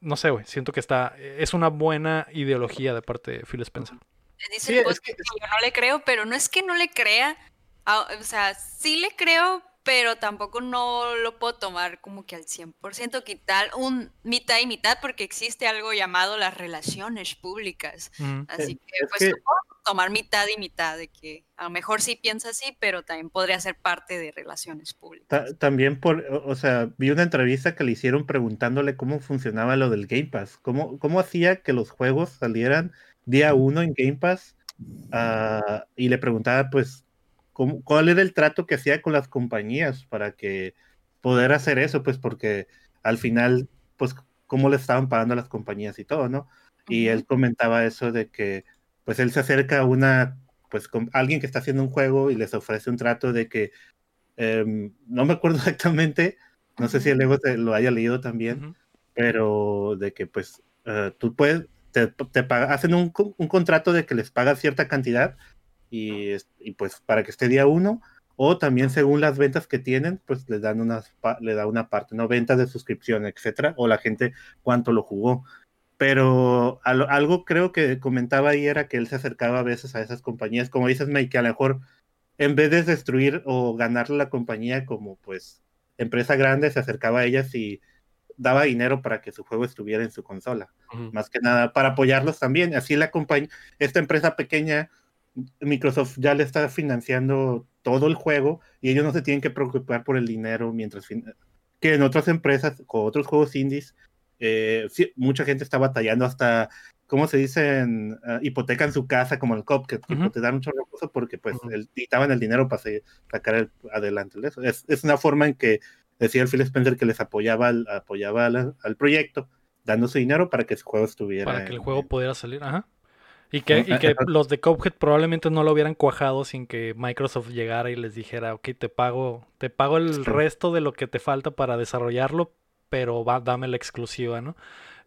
no sé, güey, siento que está, es una buena ideología de parte de Phil Spencer. Dice Sí, el podcast que- que yo no le creo, pero no es que no le crea. O sea, sí le creo, pero tampoco no lo puedo tomar como que al 100%, quitar un mitad y mitad, porque existe algo llamado las relaciones públicas. Así que, es pues, que- tomar mitad y mitad, de que a lo mejor sí piensa así, pero también podría ser parte de relaciones públicas. Ta- también por, o sea, vi una entrevista que le hicieron preguntándole cómo funcionaba lo del Game Pass, cómo, cómo hacía que los juegos salieran día uno en Game Pass, ah, y le preguntaba pues cómo- cuál era el trato que hacía con las compañías para que poder hacer eso, pues porque al final, pues cómo le estaban pagando a las compañías y todo, ¿no? Y él comentaba eso de que pues él se acerca a una, pues con alguien que está haciendo un juego y les ofrece un trato de que em, no me acuerdo exactamente, no sé si el Lego te- lo haya leído también, Ujú. pero de que pues eh, tú puedes, te, hacen un, co- un contrato de que les pagas cierta cantidad y, es- y pues para que esté día uno, o también según las ventas que tienen, pues les dan unas, pa- le da una parte, ¿no? Ventas de suscripción, etcétera, o la gente cuánto lo jugó. Pero al- algo creo que comentaba ahí era que él se acercaba a veces a esas compañías, como dices, Mike, que a lo mejor en vez de destruir o ganarle la compañía como pues empresa grande, se acercaba a ellas y daba dinero para que su juego estuviera en su consola. Ujú. Más que nada para apoyarlos también. Así la compañía, esta empresa pequeña, Microsoft ya le está financiando todo el juego y ellos no se tienen que preocupar por el dinero mientras que en otras empresas con otros juegos indies eh, sí, mucha gente está batallando hasta ¿cómo se dicen? Ah, hipotecan su casa como el Cuphead, tipo, Ujú. te dan mucho recurso porque pues Ujú. el- necesitaban el dinero para sacar el- adelante eso. Es, es una forma en que decía el Phil Spencer que les apoyaba al, apoyaba al, al proyecto dando su dinero para que su juego estuviera Para que el juego pudiera salir, ajá. Y que, y que los de Cuphead probablemente no lo hubieran cuajado sin que Microsoft llegara y les dijera, ok, te pago, te pago el resto de lo que te falta para desarrollarlo, pero va, dame la exclusiva, ¿no?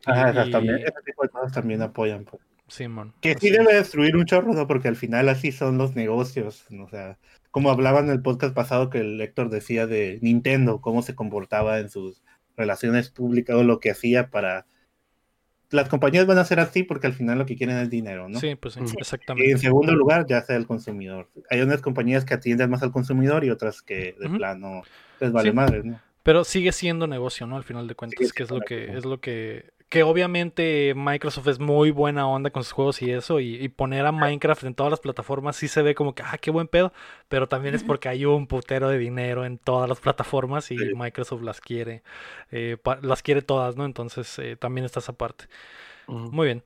Y- también, ese tipo de cosas también apoyan. pues. Simón, Que sí debe es. destruir un chorro, ¿no? Porque al final así son los negocios. ¿no? O sea, como hablaban en el podcast pasado que el Héctor decía de Nintendo, cómo se comportaba en sus relaciones públicas o lo que hacía para... Las compañías van a ser así porque al final lo que quieren es dinero, ¿no? Sí, pues sí, Ujú. Y exactamente. en segundo lugar, ya sea el consumidor. Hay unas compañías que atienden más al consumidor y otras que de plano les vale Sí. madre, ¿no? Pero sigue siendo negocio, ¿no? Al final de cuentas, Sigue que es lo que, es lo que, que obviamente Microsoft es muy buena onda con sus juegos y eso, y, y poner a Minecraft en todas las plataformas sí se ve como que, ah, qué buen pedo, pero también es porque hay un putero de dinero en todas las plataformas y Sí. Microsoft las quiere, eh, las quiere todas, ¿no? Entonces eh, también está esa parte. Muy bien.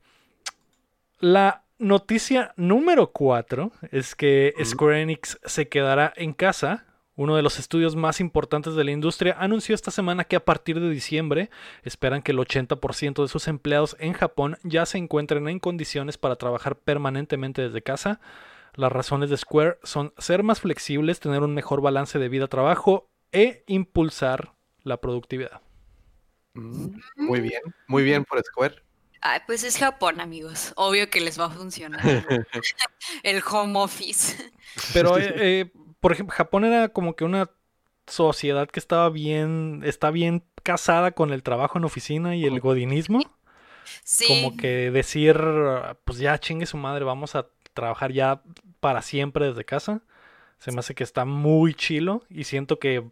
La noticia número 4 es que. Square Enix se quedará en casa. Uno de los estudios más importantes de la industria anunció esta semana que a partir de diciembre esperan que el 80% de sus empleados en Japón ya se encuentren en condiciones para trabajar permanentemente desde casa. Las razones de Square son ser más flexibles, tener un mejor balance de vida-trabajo e impulsar la productividad. Mm, Muy bien, muy bien por Square. Ay, pues es Japón, amigos. Obvio que les va a funcionar el home office. Pero, eh, eh, por ejemplo, Japón era como que una sociedad que estaba bien, está bien casada con el trabajo en oficina y el godinismo. Sí. Como que decir, pues ya chingue su madre, vamos a trabajar ya para siempre desde casa. Se me hace que está muy chilo y siento que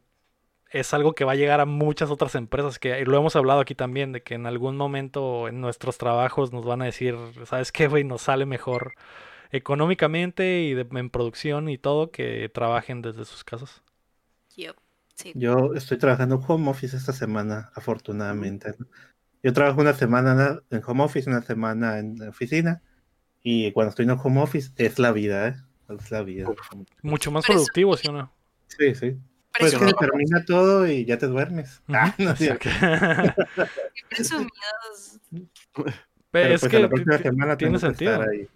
es algo que va a llegar a muchas otras empresas que lo hemos hablado aquí también de que en algún momento en nuestros trabajos nos van a decir, ¿sabes qué, güey? Nos sale mejor económicamente y de- en producción y todo que trabajen desde sus casas. Yup, sí. Yo estoy trabajando en home office esta semana, afortunadamente. Yo trabajo una semana en home office, una semana en oficina. Y cuando estoy en home office, es la vida, ¿eh? Es la vida. Mucho más es- productivo, ¿sí o no? Sí, sí. Pues que termina todo y ya te duermes. Ah, no es presumidos. Pero es pues que a la próxima semana tiene que estar sentido. ahí.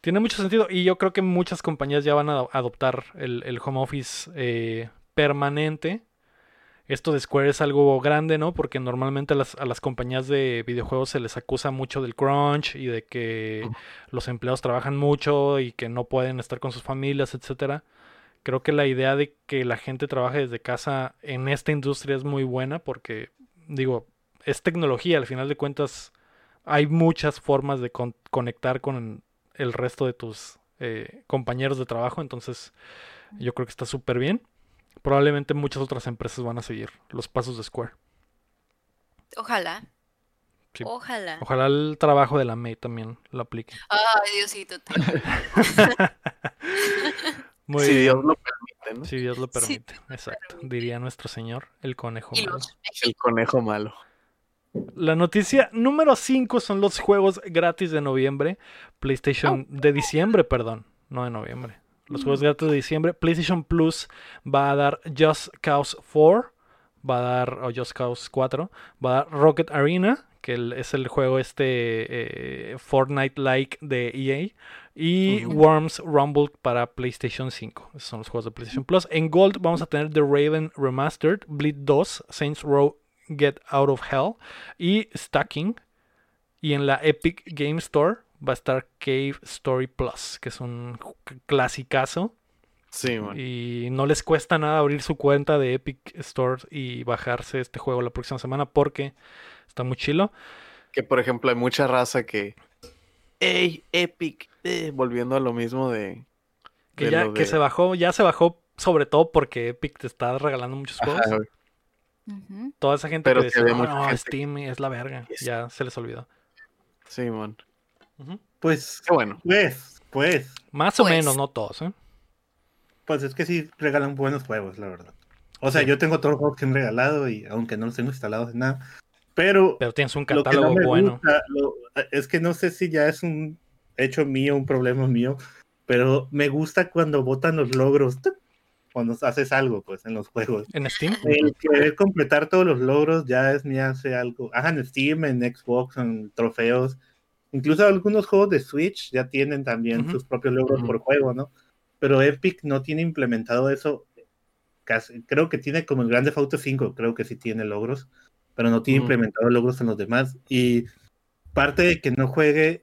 Tiene mucho sentido y yo creo que muchas compañías ya van a ado- adoptar el, el home office eh, permanente. esto de Square es algo grande, ¿no? Porque normalmente a las, a las compañías de videojuegos se les acusa mucho del crunch y de que los empleados trabajan mucho y que no pueden estar con sus familias, etcétera. Creo que la idea de que la gente trabaje desde casa en esta industria es muy buena porque, digo, es tecnología, al final de cuentas hay muchas formas de con- conectar con el resto de tus eh, compañeros de trabajo, entonces yo creo que está súper bien. Probablemente muchas otras empresas van a seguir los pasos de Square. Ojalá. Sí. Ojalá. Ojalá el trabajo de la May también lo aplique. Ay, Diosito. Muy si bien. Dios lo permite, ¿no? Si Dios lo Sí, permite. Exacto. Diría nuestro Señor, el conejo Y malo. los El conejo malo. La noticia número 5 son los juegos gratis de noviembre. PlayStation de diciembre, perdón. No de noviembre. Los juegos gratis de diciembre. PlayStation Plus va a dar Just Cause 4. Va a dar, o Just Cause 4. Va a dar Rocket Arena, que es el juego este eh, Fortnite-like de EA. Y Ujú. Worms Rumble para PlayStation 5. Esos son los juegos de PlayStation Plus. En Gold vamos a tener The Raven Remastered, Bleed 2, Saints Row Get Out of Hell y Stacking. Y en la Epic Game Store va a estar Cave Story Plus, que es un clasicazo. Sí, man. Y no les cuesta nada abrir su cuenta de Epic Store y bajarse este juego la próxima semana porque está muy chilo. Que por ejemplo hay mucha raza que. ¡Ey, Epic! eh", volviendo a lo mismo de. Que de ya que se bajó, ya se bajó sobre todo porque Epic te está regalando muchos Ajá, Toda esa gente Pero que decía, había "No, no, gente Steam es la verga. Ya se les olvidó. Sí, man. Ujú. Pues, Qué bueno. pues, pues, Más o Pues. menos, no todos, ¿eh? pues es que sí regalan buenos juegos, la verdad. O sea, Sí. yo tengo todos los juegos que han regalado y aunque no los tengo instalados en nada, pero Pero tienes un lo que no catálogo me bueno. gusta, lo- es que no sé si ya es un hecho mío, un problema mío, pero me gusta cuando botan los logros. Cuando haces algo, pues, en los juegos. En Steam. El querer completar todos los logros ya es me hace algo. Ajá, en Steam, en Xbox, en trofeos. Incluso algunos juegos de Switch ya tienen también sus propios logros por juego, ¿no? Pero Epic no tiene implementado eso. Casi, creo que tiene como el Grande Auto 5, creo que sí tiene logros, pero no tiene Ujú. implementado logros en los demás. Y parte de que no juegue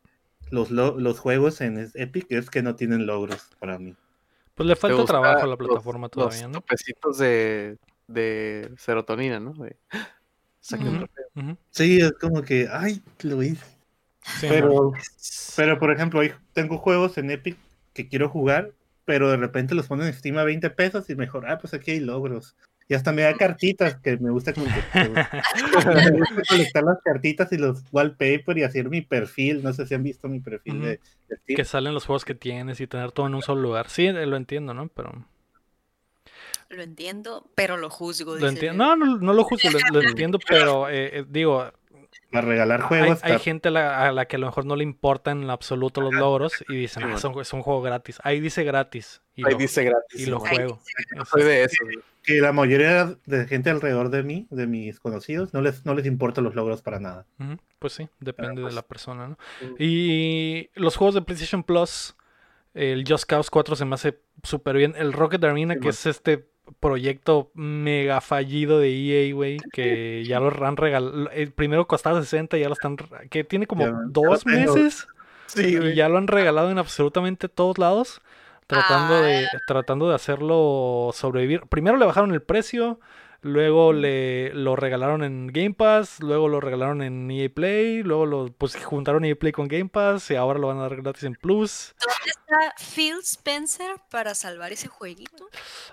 los, lo- los juegos en Epic es que no tienen logros para mí. Pues le ¿Te falta trabajo a la los- plataforma todavía, los ¿no? topecitos de, de serotonina, ¿no? De. Sí, es como que, ay, lo hice. Sí, man. Pero, pero, por ejemplo, hay- tengo juegos en Epic que quiero jugar, pero de repente los ponen en Steam a 20 pesos y mejor, ah, pues aquí hay logros. Y hasta me da cartitas que me gusta, como que- me gusta colectar las cartitas y los wallpaper y hacer mi perfil. No sé si han visto mi perfil de, de Steam. que salen los juegos que tienes y tener todo en un solo lugar. Sí, eh, lo entiendo, ¿no? Pero Lo entiendo, pero lo juzgo. lo entiendo. No, no, no lo juzgo, lo, lo entiendo, pero eh, eh, digo, Para regalar hay, juegos. hay gente a la, a la que a lo mejor no le importan en absoluto los logros y dicen, Sí, ah, es un, es un juego gratis. Ahí dice gratis y, Ahí lo, dice gratis. y lo man. Ahí juego. Soy de eso. Que la mayoría de gente alrededor de mí, de mis conocidos, no les, no les importan los logros para nada. Pues sí, depende pues, de la persona, ¿no? mm. Y los juegos de PlayStation Plus, el Just Cause 4 se me hace súper bien. El Rocket Arena, Sí, que man. es este proyecto mega fallido de EA, güey, que ya lo han regalado. El primero costaba 60, ya lo están. que tiene como Ya, dos meses Sí, y ya lo han regalado en absolutamente todos lados. Tratando de, tratando de hacerlo sobrevivir. Primero le bajaron el precio, luego le lo regalaron en Game Pass, luego lo regalaron en EA Play, luego lo pues juntaron EA Play con Game Pass y ahora lo van a dar gratis en Plus. ¿Dónde está Phil Spencer para salvar ese jueguito?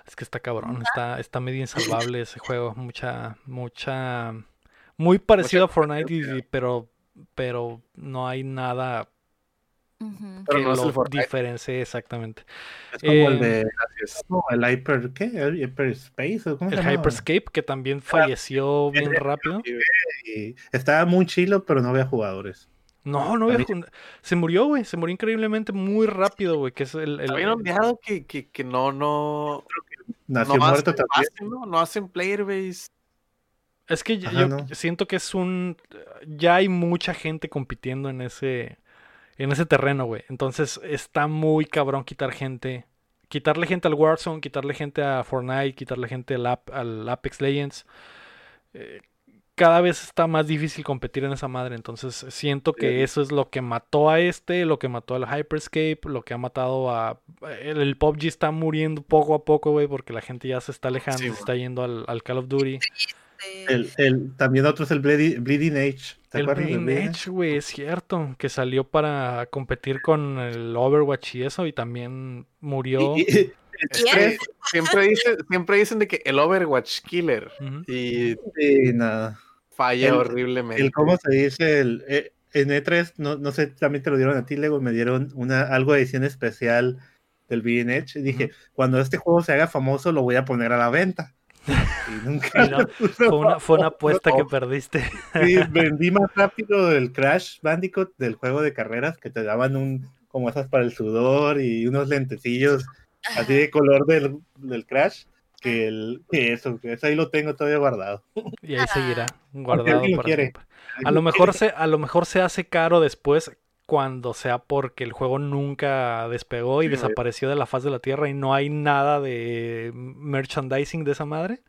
Es que está cabrón, está, está medio insalvable ese juego, mucha, mucha, muy parecido a Fortnite, y- pero, pero no hay nada Pero que no es el lo Fortnite. diferencie exactamente. Es como el de como el Hyper, ¿qué? El Hyperspace, ¿o ¿cómo se El llama? Hyperscape, que también falleció bien rápido. Y estaba muy chilo, pero no había jugadores. No, no había jun- Se murió, güey. Se murió increíblemente muy rápido, güey. Que es el. el- Habían ondeado que, que, que no, no, Nació no muerto hacen, también. hacen, ¿no? No hacen player base. Es que yo, Ajá, yo no. siento que es un. Ya hay mucha gente compitiendo en ese. En ese terreno, güey. Entonces está muy cabrón quitar gente quitarle gente al Warzone, quitarle gente a Fortnite, quitarle gente al, Ap- al Apex Legends. eh, cada vez está más difícil competir en esa madre. Entonces siento que Sí. eso es lo que mató a este, lo que mató al Hyperscape, lo que ha matado a... El, el PUBG está muriendo poco a poco, güey, porque la gente ya se está alejando, Sí, se está yendo al, al Call of Duty. Este, El, el, también otro es el Bleeding, Bleeding Edge. ¿Te El acuerdas del Bleeding Edge, güey, es cierto, que salió para competir con el Overwatch y eso, y también murió. Y- y- siempre, dicen, siempre dicen de que el Overwatch Killer y y nada. falla El- horriblemente. El, ¿Cómo se dice? El, eh, en E3, no, no sé, también te lo dieron a ti, Lego, me dieron una, algo de edición especial del Bleeding Edge. Y dije, cuando este juego se haga famoso, lo voy a poner a la venta. Y nunca Y no, fue, una, fue una apuesta que perdiste. Sí, vendí más rápido el Crash Bandicoot del juego de carreras que te daban un como esas para el sudor y unos lentecillos así de color del, del Crash que, el, que eso, que eso ahí lo tengo todavía guardado. Y ahí seguirá, Ah. Guardado alguien lo para quiere. siempre. A lo mejor se, a lo mejor se hace caro después cuando sea porque el juego nunca despegó y Sí, desapareció de la faz de la tierra y no hay nada de merchandising de esa madre.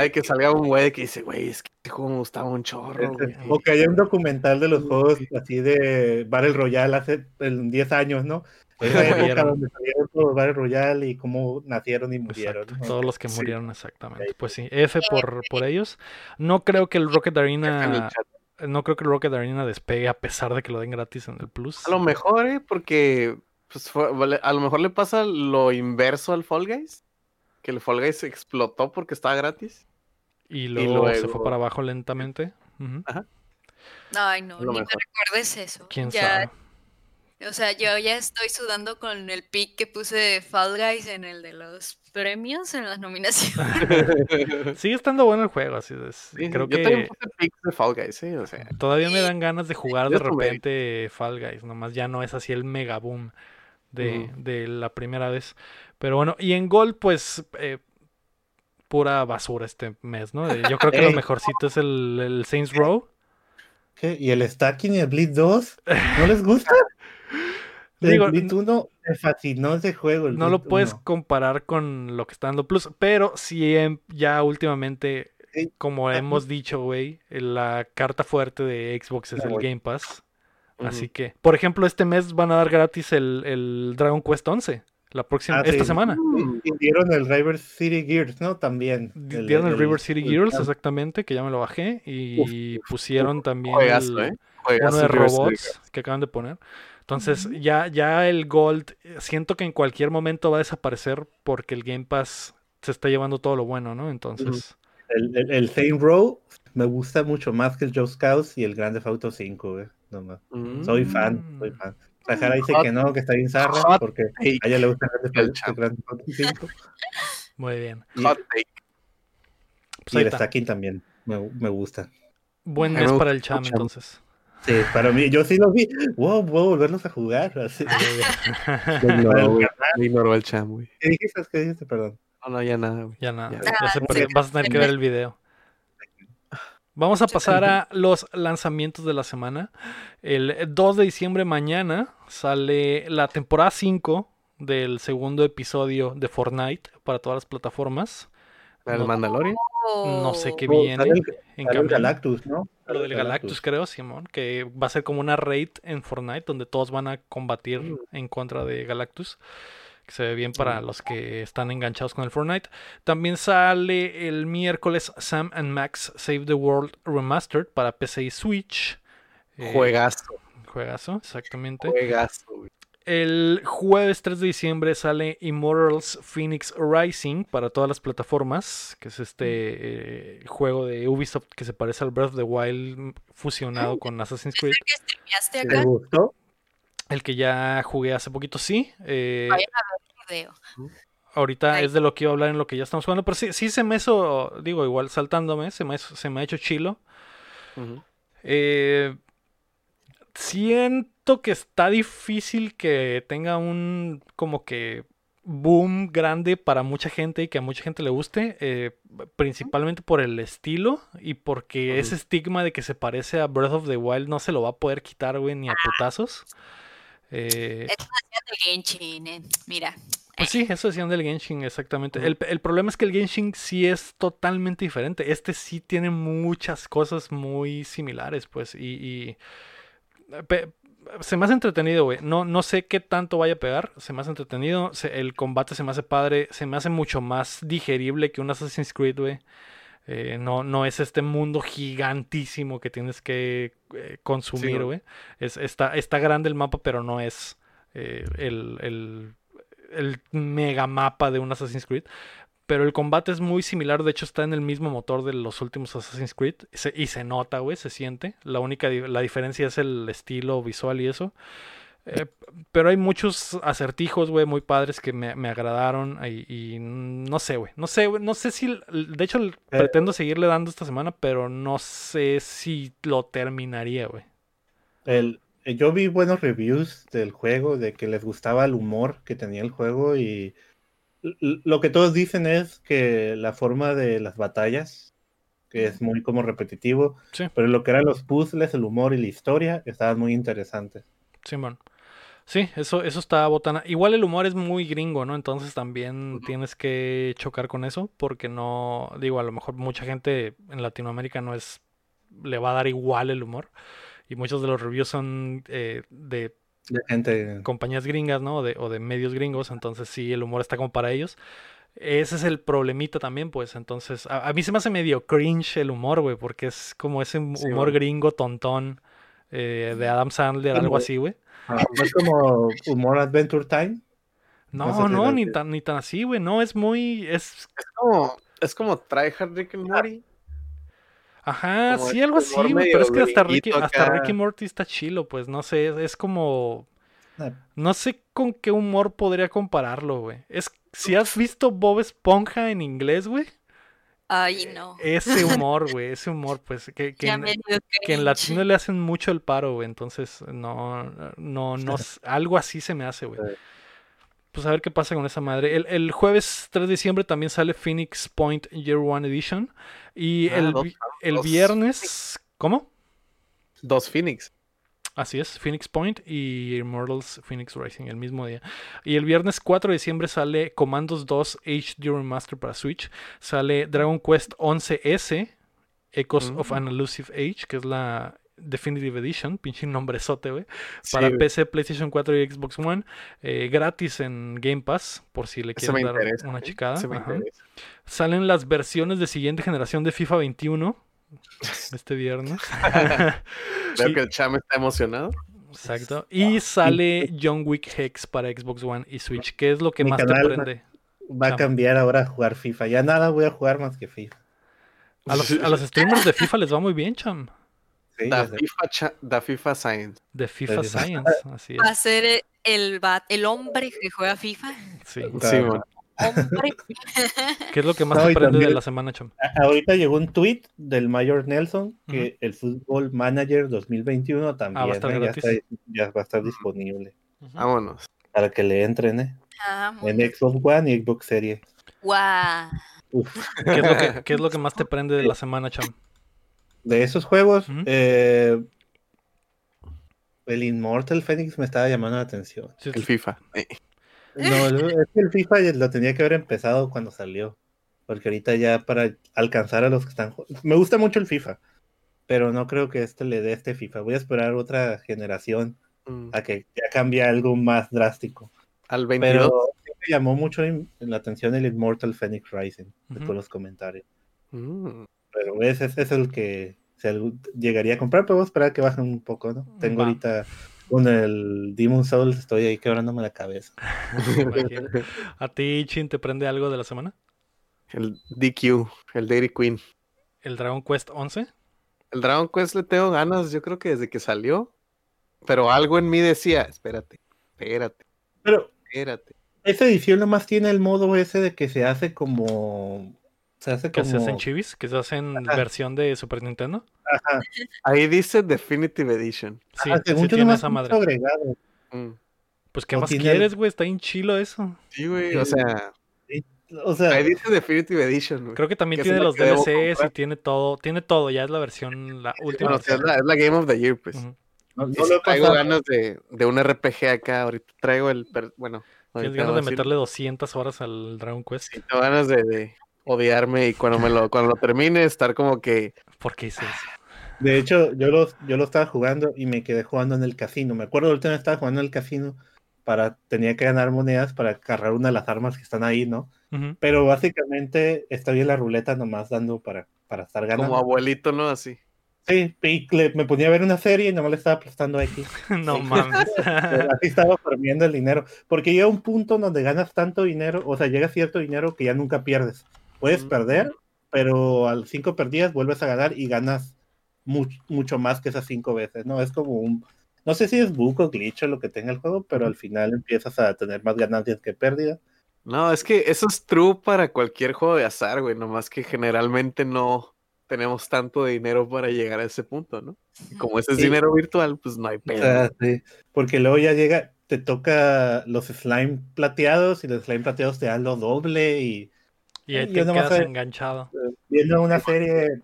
De que salga un güey que dice, güey, es que este juego me gustaba un chorro, güey. Este, O que haya un documental de los juegos así de Battle Royale hace en 10 años, ¿no? Esa época donde salieron todos los Battle Royale y cómo nacieron y murieron. Exacto, ¿no? todos los que Sí. murieron exactamente. Pues sí, F por, por ellos. No creo que el Rocket Arena. No creo que el Rocket Arena despegue a pesar de que lo den gratis en el Plus. A lo mejor, ¿eh? Porque pues, fue- vale, a lo mejor le pasa lo inverso al Fall Guys. Que el Fall Guys explotó porque estaba gratis. Y luego, se fue para abajo lentamente. Ujú. Ay, no, Lo ni me recuerdes eso. ¿Quién ya, sabe? O sea, yo ya estoy sudando con el pick que puse de Fall Guys en el de los premios, en las nominaciones. Sigue estando bueno el juego, así es. Sí, creo yo también que puse pics de Fall Guys, ¿eh? O sea, todavía me dan ganas de jugar de repente Fall Guys, nomás ya no es así el mega boom de, de la primera vez. Pero bueno, y en Gold, pues eh, pura basura este mes, ¿no? Eh, Yo creo que lo mejorcito es el, el Saints Row. ¿Qué? ¿Y el Stacking y el Bleed 2? ¿No les gusta? El Digo, Bleed 1 me fascinó ese juego. el No lo puedes 1. comparar con lo que está dando Plus, pero sí em- ya últimamente, Sí. como hemos dicho, güey, la carta fuerte de Xbox es el. Game Pass. Así que, por ejemplo, este mes van a dar gratis el, el Dragon Quest 11, la próxima, Ah, esta sí. semana. Y dieron el River City Gears, ¿no? También. Di- Dieron el, River City el- Girls, exactamente, que ya me lo bajé, y pusieron también Juegazo, el- ¿eh? Juegazo uno de robots que acaban de poner. Entonces, ya, ya el Gold, eh, siento que en cualquier momento va a desaparecer porque el Game Pass se está llevando todo lo bueno, ¿no? Entonces, El, el, el Saint Row me gusta mucho más que el Joe Scouts y el Grande Auto 5, güey. No más. Mm. Soy fan, soy fan. Sahara dice que no, que está bien zarra, hot porque take, a ella le gusta el Grande Auto 5. muy bien. Y, hot take. Pues y el. Stacking también me, me gusta. Buen mes me para el Cham, entonces. Sí, para mí, yo sí lo vi. Wow, puedo volverlos a jugar. Así. Me ignoró, el güey. Me ignoró el cham, güey. ¿Qué dijiste? ¿Qué dijiste? Perdón. No, no, ya nada, güey. Ya nada, Ya. Ah, sí. Vas a tener que ver el video. Vamos a pasar a los lanzamientos de la semana. El 2 de diciembre mañana sale la temporada 5 del segundo episodio de Fortnite para todas las plataformas. ¿El No- Mandalorian? No sé qué Oh, viene sale el- en Sale el. Galactus, ¿no? Lo del Galactus, creo, Simón, que va a ser como una raid en Fortnite donde todos van a combatir Mm. en contra de Galactus. Que se ve bien para Mm. los que están enganchados con el Fortnite. También sale el miércoles Sam and Max Save the World Remastered para PC y Switch. Eh, Juegazo, Juegazo, exactamente. juegazo, güey. El jueves 3 de diciembre sale Immortals Phoenix Rising para todas las plataformas, que es este eh, juego de Ubisoft que se parece al Breath of the Wild fusionado con Assassin's Creed. ¿Que streameaste ¿Te acá? gustó? El que ya jugué hace poquito, sí. eh, video. ahorita Ay. es de lo que iba a hablar en lo que ya estamos jugando, pero sí, sí se me hizo, digo, igual saltándome, se me, hizo- se me ha hecho chilo. Ujú. Eh, siento que está difícil que tenga un como que boom grande para mucha gente y que a mucha gente le guste, eh, principalmente por el estilo y porque ese estigma de que se parece a Breath of the Wild no se lo va a poder quitar, güey, ni a putazos. Eh, Es una de Genshin, eh. Mira, Pues sí, eso decían del Genshin, exactamente. El, el problema es que el Genshin sí es totalmente diferente. Este sí tiene muchas cosas muy similares, pues, y... y- pe- se me hace entretenido, güey. No, no sé qué tanto vaya a pegar. Se me hace entretenido. se- el combate se me hace padre. Se me hace mucho más digerible que un Assassin's Creed, güey. Eh, no, no es este mundo gigantísimo que tienes que eh, consumir, güey. güey. Es, está, está grande el mapa, pero no es eh, el, el, el mega mapa de un Assassin's Creed. Pero el combate es muy similar, de hecho está en el mismo motor de los últimos Assassin's Creed y se, y se nota, güey, se siente. La única la diferencia es el estilo visual y eso. Eh, pero hay muchos acertijos, güey, muy padres que me, me agradaron y, y no sé, güey. No sé, güey, no sé si... De hecho, Eh. pretendo seguirle dando esta semana, pero no sé si lo terminaría, güey. El, eh, yo vi buenos reviews del juego, de que les gustaba el humor que tenía el juego y lo que todos dicen es que la forma de las batallas, que es muy como repetitivo, Sí. pero lo que eran los puzzles, el humor y la historia estaban muy interesantes. Simón. Sí, eso, eso está botana. Igual el humor es muy gringo, ¿no? Entonces también tienes que chocar con eso, porque no, digo, a lo mejor mucha gente en Latinoamérica no es, le va a dar igual el humor. Y muchos de los reviews son eh, de De gente compañías gringas, ¿no? O de, o de medios gringos, entonces sí, el humor está como para ellos. Ese es el problemita también, pues. Entonces, a, a mí se me hace medio cringe el humor, güey, porque es como ese Sí, humor gringo tontón eh, de Adam Sandler, algo así, güey. Ah, no es como humor Adventure Time. No, No no, ni tan, ni tan así, güey. No, es muy. Es. Es como, es como Tryhard Rick and Morty. Ajá, Como sí, algo así, güey. Pero es que hasta Ricky, hasta. Ricky Morty está chilo, pues. No sé, es, es como. Ah, No sé con qué humor podría compararlo, güey. Es. Si has visto Bob Esponja en inglés, güey. Ay, no. Ese humor, güey. Ese humor, pues. Que, que en, que latino le hacen mucho el paro, güey. Entonces, no. No, no. Algo así se me hace, güey. Pues a ver qué pasa con esa madre. El, el jueves 3 de diciembre también sale Phoenix Point Year One Edition. Y Ah, el, dos- vi- el dos viernes. ¿Cómo? Dos Phoenix. Así es, Phoenix Point y Immortals Phoenix Rising el mismo día. Y el viernes 4 de diciembre sale Commandos 2 HD Remaster para Switch. Sale Dragon Quest 11S, Echoes of Mm. an Elusive Age, que es la Definitive Edition, pinche nombrezote, güey. Para. PC, PlayStation 4 y Xbox One. eh, gratis en Game Pass, por si le quieren dar interesa. una ¿eh? chicada. Salen las versiones de siguiente generación de FIFA 21 este viernes. Veo Y- que el Cham está emocionado. Exacto. Y sale John Wick Hex para Xbox One y Switch. ¿Qué es lo que Mi más te prende? Va a Chamo. cambiar ahora a jugar FIFA. Ya nada voy a jugar más que FIFA. A los, a los streamers de FIFA les va muy bien, cham. Sí, Da. FIFA, cha- da FIFA Science. De FIFA. Science. Así Va a es. ser el, el hombre que juega FIFA. Sí. Sí. Hombre. ¿Qué es lo que más No, te y prende de la semana, cham? Ahorita llegó un tweet del Mayor Nelson que el Football Manager 2021 también Ah, va a estar ¿eh? ya, gratis. está- ya va a estar disponible Vámonos. para que le entren ¿eh? Ah, en. Xbox One y Xbox Series. Guau. ¿Qué es, lo que, qué es lo que más te prende de la semana, cham? De esos juegos, eh, el Immortal Phoenix me estaba llamando la atención. Sí, El FIFA. No, el- es que el FIFA lo tenía que haber empezado cuando salió. Porque ahorita ya para alcanzar a los que están... Me gusta mucho el FIFA, pero no creo que este le dé este FIFA. Voy a esperar otra generación mm, a que ya cambie algo más drástico. Al 22. Pero sí me llamó mucho la atención el Immortal Phoenix Rising, Ujú. por los comentarios. Mm, Pero ese, ese es el que se llegaría a comprar, pero voy a esperar que bajen un poco, ¿no? Tengo Va. ahorita con el Demon Souls, estoy ahí quebrándome la cabeza. ¿A ti, Chin, te prende algo de la semana? El DQ, el Dairy Queen. ¿El Dragon Quest 11? El Dragon Quest le tengo ganas, yo creo que desde que salió. Pero algo en mí decía, espérate, espérate, Pero espérate. esa edición nomás tiene el modo ese de que se hace como... Se hace ¿Que se hacen chivis? ¿Que se hacen Ajá. versión de Super Nintendo? Ajá, Ahí dice Definitive Edition. Sí, ajá, sí según yo tiene esa madre. agregado. Mm, Pues, ¿qué o más tiene- quieres, güey? Está bien chilo eso. Sí, güey, o sea, O sea, ahí dice Definitive Edition, güey. Creo que también Que tiene los DLCs y tiene todo, tiene todo, ya es la versión, la última. Bueno, o sea, es, la, es la Game of the Year, pues. No, no sí lo he traigo pasado. ganas de, de un RPG acá. Ahorita traigo el. Bueno, Tienes ganas de meterle 200 horas al Dragon Quest. sí, tengo ganas de, de odiarme y cuando me lo, cuando lo termine estar como que ¿Por qué hice eso? De hecho, yo lo, yo lo estaba jugando y me quedé jugando en el casino. Me acuerdo la última vez estaba jugando en el casino para tenía que ganar monedas para cargar una de las armas que están ahí, ¿no? Pero básicamente estoy en la ruleta nomás dando para, para estar ganando. como abuelito, ¿no? Así. Sí, y le- me ponía a ver una serie y nomás le estaba aplastando X. No mames. Así estaba farmeando el dinero. Porque llega un punto donde ganas tanto dinero, o sea, llega cierto dinero que ya nunca pierdes. Puedes Mm. perder, pero al cinco perdidas vuelves a ganar y ganas mu- mucho más que esas cinco veces, ¿no? Es como un... No sé si es bug o glitch o lo que tenga el juego, pero al final empiezas a tener más ganancias que pérdidas. No, es que eso es true para cualquier juego de azar, güey. Nomás que generalmente no tenemos tanto dinero para llegar a ese punto, ¿no? Y como ese es Sí. dinero virtual, pues no hay sea, sí, porque luego ya llega, te toca los slime plateados y los slime plateados te dan lo doble y Y ahí Yo te quedas enganchado. viendo una serie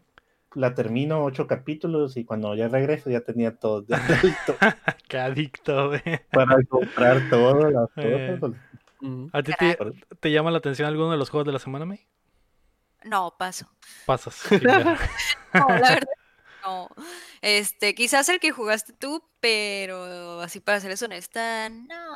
la termino ocho capítulos y cuando ya regreso ya tenía todo to- Qué adicto, güey. para comprar todo las Eh. cosas. ¿A ti te, te llama la atención alguno de los juegos de la semana, May? No, paso. Pasas. No, la verdad, no. Este, quizás el que jugaste tú, pero así para serles honesta, no.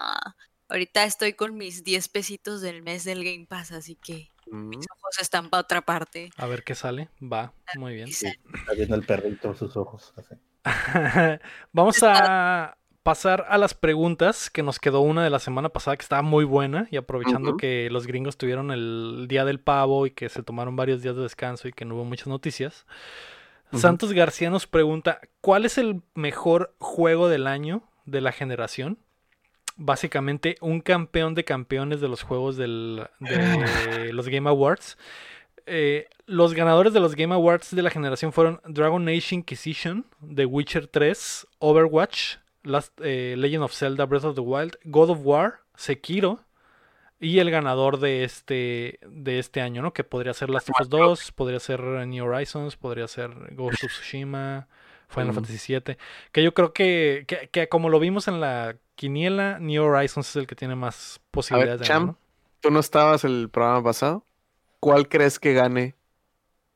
Ahorita estoy con mis 10 pesitos del mes del Game Pass, así que. Mis ojos están para otra parte. A ver qué sale. Va, muy bien. Quizá- Está viendo el perrito sus ojos. así. Vamos a pasar a las preguntas, que nos quedó una de la semana pasada que estaba muy buena y aprovechando que los gringos tuvieron el día del pavo y que se tomaron varios días de descanso y que no hubo muchas noticias. Santos García nos pregunta, ¿cuál es el mejor juego del año de la generación? Básicamente un campeón de campeones de los juegos del- de los Game Awards. Eh, los ganadores de los Game Awards de la generación fueron Dragon Age Inquisition, The Witcher 3, Overwatch, Last, eh, Legend of Zelda Breath of the Wild, God of War, Sekiro y el ganador de este, de este año, ¿no? Que podría ser Last of Us 2, podría ser New Horizons, podría ser Ghost of Tsushima, Final Mm. Fantasy 7. Que yo creo que, que, que como lo vimos en la quiniela, New Horizons es el que tiene más posibilidades de ganar. ¿Tú no estabas el programa pasado? ¿Cuál crees que gane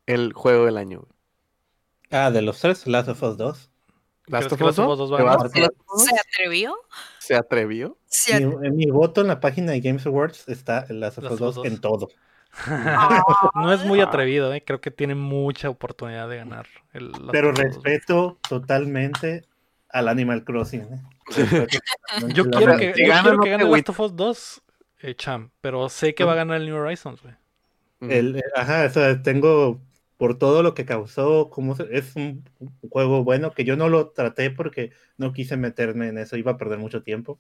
el juego del año? güey? Ah, de los tres, Last of Us 2. ¿Last ¿Crees of Us Last of 2? Us 2 va a ¿Te vas ganar? por Last of Us? ¿Se atrevió? ¿Se atrevió? Se Mi, en mi voto en la página de Games Awards está el Last of Us of Us 2 2. en todo. no es muy atrevido, ¿eh? creo que tiene mucha oportunidad de ganar. El Last Pero of Us 2. respeto totalmente al Animal Crossing. ¿eh? Yo quiero que, Si yo gana, quiero no que gane. Last of Us 2, eh, Cham, pero sé que va a ganar el New Horizons, güey. El, eh, ajá, o sea, tengo por todo lo que causó, como es un, juego bueno que yo no lo traté porque no quise meterme en eso, iba a perder mucho tiempo.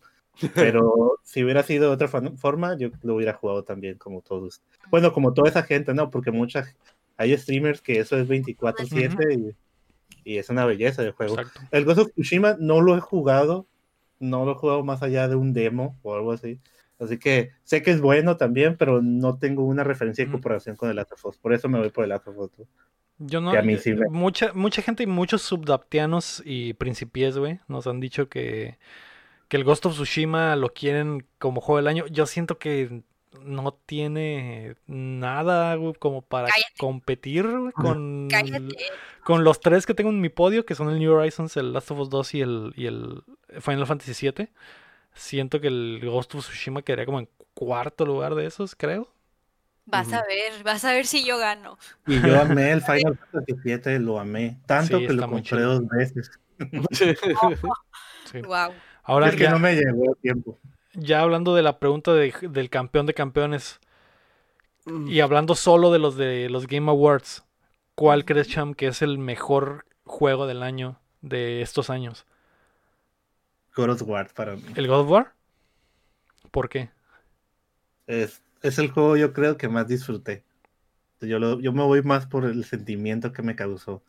Pero si hubiera sido de otra forma, yo lo hubiera jugado también como todos. Bueno, como toda esa gente, ¿no? Porque muchas hay streamers que eso es 24/7 y, y es una belleza de juego. Exacto. El Ghost of Tsushima no lo he jugado, no lo he jugado más allá de un demo o algo así. Así que sé que es bueno también, pero no tengo una referencia de comparación con el Last of Us. Por eso me voy por el Last of Us. Yo no, Que a mí yo- sí me- mucha, mucha gente y muchos subdaptianos y principies, güey, nos han dicho que, que el Ghost of Tsushima lo quieren como juego del año. Yo siento que no tiene nada, güey, como para Cállate. competir güey, con, Cállate. con los tres que tengo en mi podio, que son el New Horizons, el Last of Us 2 y el, y el Final Fantasy VII. Siento que el Ghost of Tsushima quedaría como en cuarto lugar de esos, creo. Vas a ver, vas a ver si yo gano. Y yo amé el Final Fantasy VII, lo amé. Tanto Sí, que lo compré dos veces. Sí. Wow. Ahora es que ya- no me llegó a tiempo. Ya hablando de la pregunta de- del campeón de campeones Mm. y hablando solo de los de los Game Awards, ¿cuál crees, Cham, que es el mejor juego del año de estos años? God of War para mí. ¿El God of War? ¿Por qué? Es, es el juego yo creo que más disfruté. Yo, lo- yo me voy más por el sentimiento que me causó.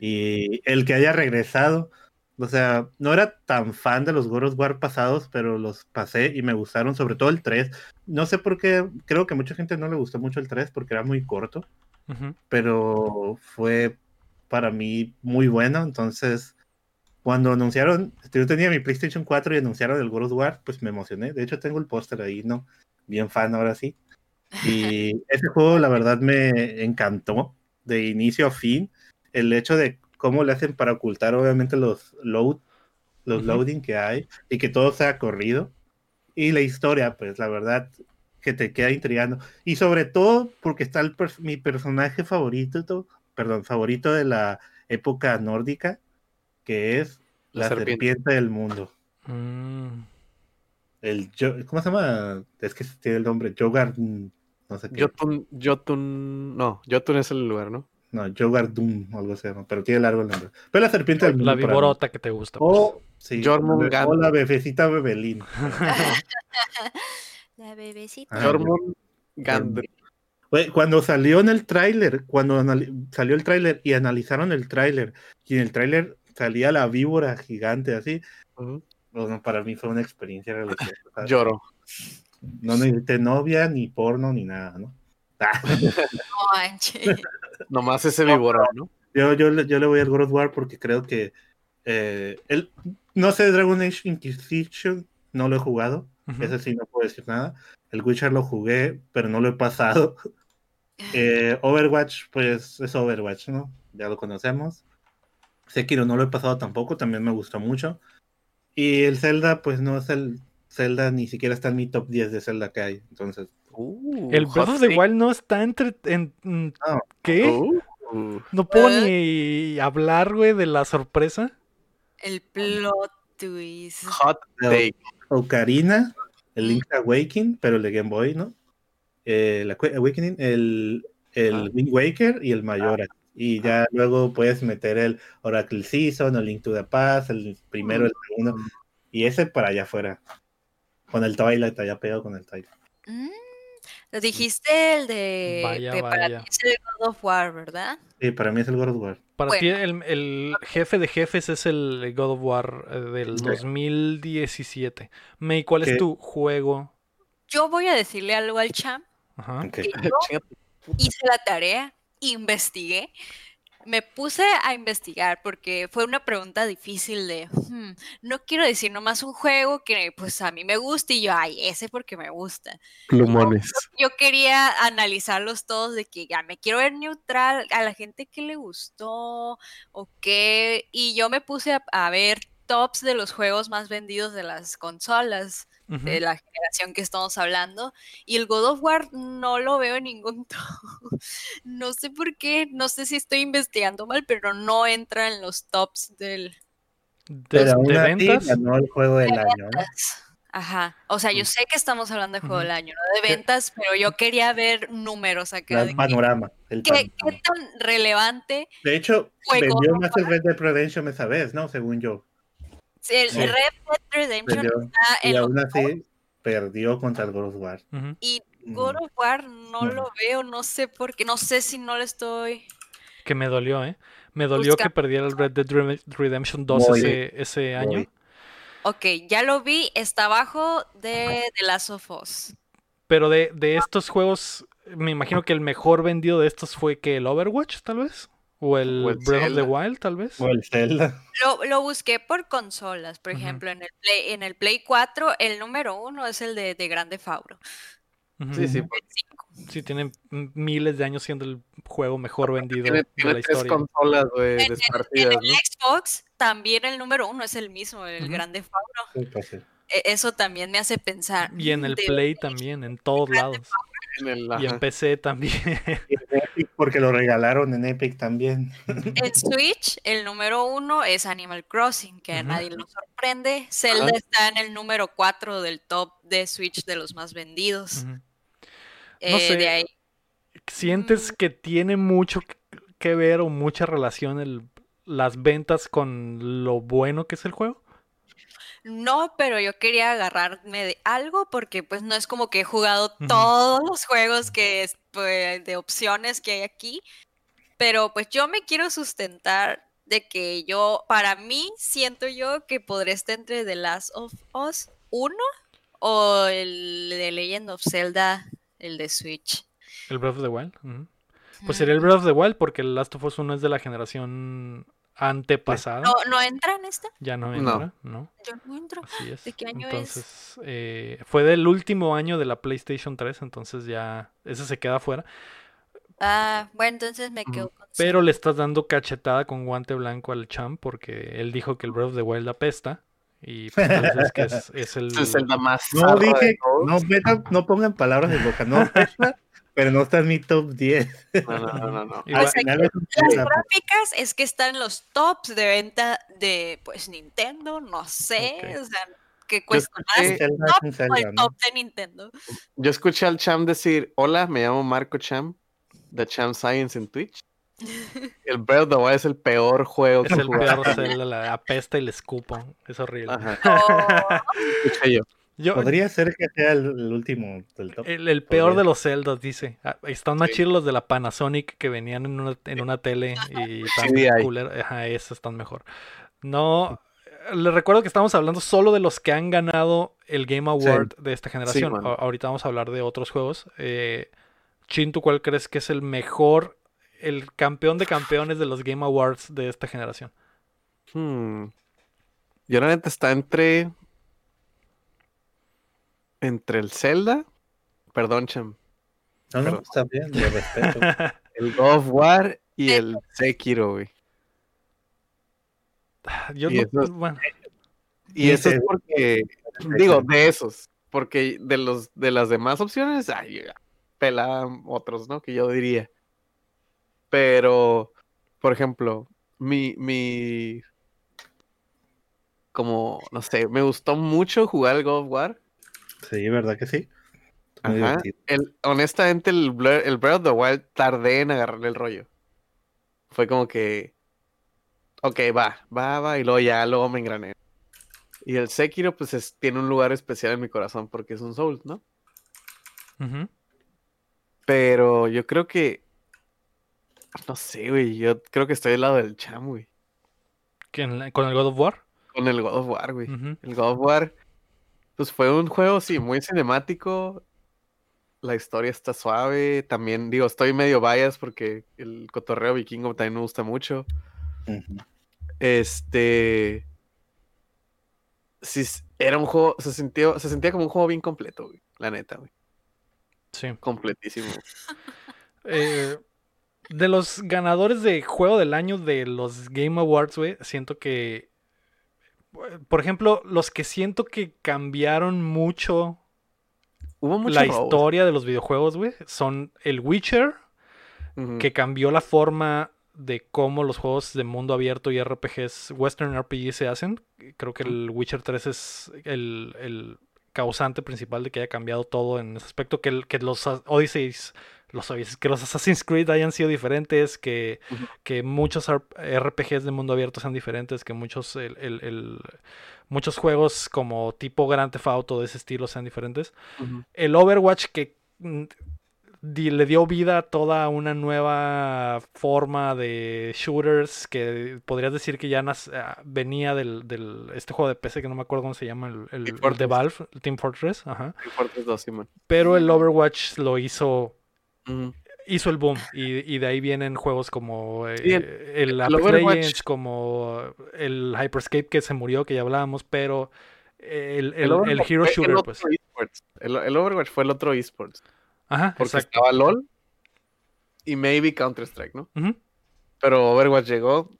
Y el que haya regresado, o sea, no era tan fan de los God of War pasados, pero los pasé y me gustaron, sobre todo el 3. No sé por qué, creo que mucha gente no le gustó mucho el 3 porque era muy corto, Ujú. pero fue para mí muy bueno, entonces cuando anunciaron, yo tenía mi PlayStation 4 y anunciaron el God of War, pues me emocioné. De hecho, tengo el póster ahí, ¿no? Bien fan ahora sí. Y ese juego, la verdad, me encantó de inicio a fin. El hecho de cómo le hacen para ocultar, obviamente, los load, los Ujú. loading que hay y que todo sea corrido. Y la historia, pues la verdad, que te queda intrigando. Y sobre todo porque está el pers- mi personaje favorito, to- perdón, favorito de la época nórdica, que es La la, serpiente. serpiente. del mundo. Mm, El ¿Cómo se llama? Es que tiene el nombre, Jogardun, no sé qué. Jotun, Jotun, no, Jotun es el lugar, ¿no? No, Jogardun, algo se llama, pero tiene largo el nombre. Pero la serpiente del mundo. la para viborota que te gusta. pues. O, sí, Jormungand. o la bebecita Bebelín. La bebecita. Ah, Jormungand. Gand- Güey, Cuando salió en el tráiler, cuando salió el tráiler y analizaron el tráiler, y en el tráiler salía la víbora gigante así, Ujú. bueno, para mí fue una experiencia religiosa. Lloro. No necesité novia, ni porno, ni nada, ¿no? No manches. Nomás ese víbora, ¿no? yo, yo, le- yo le voy al God of War porque creo que eh, el, no sé, Dragon Age Inquisition no lo he jugado, Ujú. ese sí no puedo decir nada. El Witcher lo jugué, pero no lo he pasado. Eh, Overwatch, pues es Overwatch, ¿no? Ya lo conocemos. Sekiro no lo he pasado tampoco, también me gustó mucho. Y el Zelda, pues no es el Zelda, ni siquiera está en mi top 10 de Zelda que hay. Entonces, Uh, El Breath of the. Wild no está entre... En, mm, No. ¿Qué? Uh, No puedo ¿Eh? ni hablar, güey, de la sorpresa. El plot twist. hot Pero- take. Ocarina, el Link's Awakening, pero el de Game Boy, ¿no? Eh, el Awakening, el, el Ah. Wind Waker y el Majora. Y ya luego puedes meter el Oracle Season, el Link to the Past, el primero, el segundo. Y ese para allá afuera. Con el Twilight, allá pegado con el Twilight. Mm, lo dijiste el de Vaya, que para vaya. ti es el God of War, ¿verdad? Sí, para mí es el God of War. Para Bueno. ti el, el jefe de jefes es el God of War eh, del Sí. 2017. May, ¿cuál es tu juego? Yo voy a decirle algo al champ. Ajá. Yo hice la tarea, investigué, me puse a investigar porque fue una pregunta difícil de, "Hmm, no quiero decir nomás un juego que pues a mí me gusta y yo, ay, ese porque me gusta. Plumones. Yo quería analizarlos todos de que ya me quiero ver neutral a la gente que le gustó o qué, y yo me puse a, a ver tops de los juegos más vendidos de las consolas Ujú. de la generación que estamos hablando. Y el God of War no lo veo en ningún top. No sé por qué, no sé si estoy investigando mal, pero no entra en los tops del... ¿De, Pero aún de así ventas? ganó el juego del año, ¿no? Ajá. O sea, yo sé que estamos hablando de juego Ujú. del año, no de ventas, pero yo quería ver números acá. El de panorama. El ¿Qué, panorama. qué tan relevante De hecho, vendió más el Red Dead Redemption esa vez, ¿no? Según yo. El Sí. Red Dead Redemption Vendió. está Y en los aún así perdió contra el God of War. Y Mm. God of War no No. lo veo, no sé por qué, no sé si no le estoy... Que me dolió, ¿eh? Me dolió Busca- que perdiera el Red Dead Redemption 2 Voy. ese, ese año. Voy. Ok, ya lo vi, está abajo de The Last of Us. Pero de, de estos juegos, me imagino que el mejor vendido de estos fue que el Overwatch, tal vez. O el, O el Breath of the. Wild, tal vez. O el Zelda. Lo, lo busqué por consolas, por ejemplo, en el, Play, en el Play 4, el número uno es el de, de Grande Fauro. Ujú. Sí, sí. El 5. Sí, tiene miles de años siendo el juego mejor vendido Tiene, de tiene la tres historia. consolas, güey, En, en- el ¿no? Xbox también el número uno es el mismo, el Ujú. Grande Fauro. Sí, pues, sí. E- Eso también me hace pensar. Y en el de- Play también, en todos lados. En el, Y en. PC también. Y en Epic, porque lo regalaron en Epic también. En Switch, el número uno es Animal Crossing, que a nadie lo sorprende. Zelda Ajá. está en el número 4 del top de Switch de los más vendidos. Eh, sé. De ahí. ¿Sientes Mm. que tiene mucho que- que ver o mucha relación el, las ventas con lo bueno que es el juego? No, pero yo quería agarrarme de algo porque pues no es como que he jugado todos los juegos que es, pues, de opciones que hay aquí, pero pues yo me quiero sustentar de que yo, para mí, siento yo que podré estar entre The Last of Us 1 o el de Legend of Zelda, el de Switch. El Breath of the Wild. Pues sería el. Breath of the Wild porque el Last of Us 1 es de la generación antepasada. ¿No, ¿No entra en esta? Ya no entra, ¿no? Yo no entro. Así es. ¿De qué año es? entonces, eh, fue del último año de la PlayStation 3, entonces ya ese se queda fuera. Ah, bueno, entonces me quedo con Pero le estás dando cachetada con guante blanco al champ porque él dijo que el Breath of the Wild apesta. Y pues, es que es, es el... Es el más No dije, no, metan- no pongan palabras en boca, no pero no está en mi top 10. No, no, no, no, no. Las gráficas es que están en los tops de venta de pues Nintendo, no sé, o sea, que cuesta más escuché- el top o el ¿no? top de Nintendo. Yo escuché al Cham decir, hola, me llamo Marco Cham, de Cham Science en Twitch. El Breath of the Wild es el peor juego Es que el peor la apesta y le escupo. Es horrible. Ajá, No, escuché yo. Yo, Podría ser que sea el, el último del top. el, el peor Podría. de los Zeldas, dice. Ah, Están más Sí. chidos los de la Panasonic que venían en una, en una tele y tan CDI. cooler. Ajá, esos están mejor. No, les recuerdo que estamos hablando solo de los que han ganado el Game Award de esta generación. ahorita vamos a hablar de otros juegos. Eh, Chin, ¿tú cuál crees que es el mejor, el campeón de campeones de los Game Awards de esta generación? Hmm. Yo la neta está entre. Entre el Zelda. Perdón, Cham. No, no, está bien, lo respeto. El God of War y el Sekiro, güey. Yo Y no- esos- bueno, Y eso es porque. Digo, de esos. Porque de los de las demás opciones, ay, pela otros, ¿no? Que yo diría. Pero, por ejemplo, mi, mi. Como, no sé, me gustó mucho jugar el God of War. Sí, ¿verdad que sí? Muy Ajá. El, honestamente, el, Blur- el Breath of the Wild tardé en agarrarle el rollo. Fue como que. Ok, va, va, va, y luego ya, luego me engrané. Y el Sekiro, pues es- tiene un lugar especial en mi corazón porque es un Souls, ¿no? ujú. Pero yo creo que. No sé, güey. Yo creo que estoy al lado del Cham, güey. ¿Que en la- ¿Con el God of War? Con el God of War, güey. El God of War, pues fue un juego, sí, muy cinemático. La historia está suave. También, digo, estoy medio bias porque el cotorreo vikingo también me gusta mucho. Este. Sí, era un juego. Se sentía, se sentía como un juego bien completo, güey. La neta, güey. Sí. Completísimo. Eh, de los ganadores de juego del año de los Game Awards, güey, siento que. Por ejemplo, los que siento que cambiaron mucho Hubo mucho la robo. historia de los videojuegos, güey, son el Witcher, que cambió la forma de cómo los juegos de mundo abierto y RPGs, Western RPG se hacen. Creo que el Witcher 3 es el, el causante principal de que haya cambiado todo en ese aspecto, que, el- que los Odysseys, los que los Assassin's Creed hayan sido diferentes, que, que muchos RPGs de mundo abierto sean diferentes, que muchos, el- el- el- muchos juegos como tipo Grand Theft Auto de ese estilo sean diferentes el Overwatch que mm, le dio vida a toda una nueva forma de shooters que podrías decir que ya nas- ah, venía del, del- este juego de PC que no me acuerdo cómo se llama, el, el- Team el de Fortress. Valve, el Team Fortress, ajá. Muy fuertes dos, Simón. Pero el Overwatch lo hizo Hizo el boom y, y de ahí vienen juegos como eh, el- el, Apex Legends, como el Hyperscape que se murió, que ya hablábamos, pero el, el- el Overwatch Hero Shooter, pues. El, Overwatch fue el otro esports. Ajá, Porque exacto. estaba LOL y maybe Counter-Strike, ¿no? Pero Overwatch llegó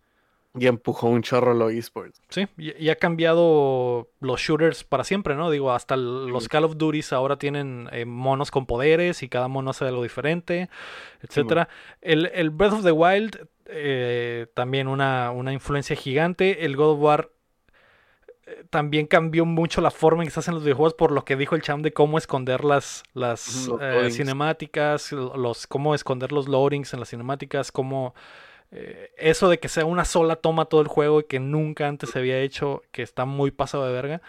y empujó un chorro los esports. Sí, y, y ha cambiado los shooters para siempre, ¿no? Digo, hasta los Call of Duties ahora tienen eh, monos con poderes y cada mono hace algo diferente, etcétera. El, el Breath of the Wild eh, también una, una influencia gigante. El God of War eh, también cambió mucho la forma en que se hacen los videojuegos por lo que dijo el cham de cómo esconder las, las eh, cinemáticas, los, cómo esconder los loadings en las cinemáticas, cómo eh, eso de que sea una sola toma todo el juego y que nunca antes se había hecho, que está muy pasado de verga.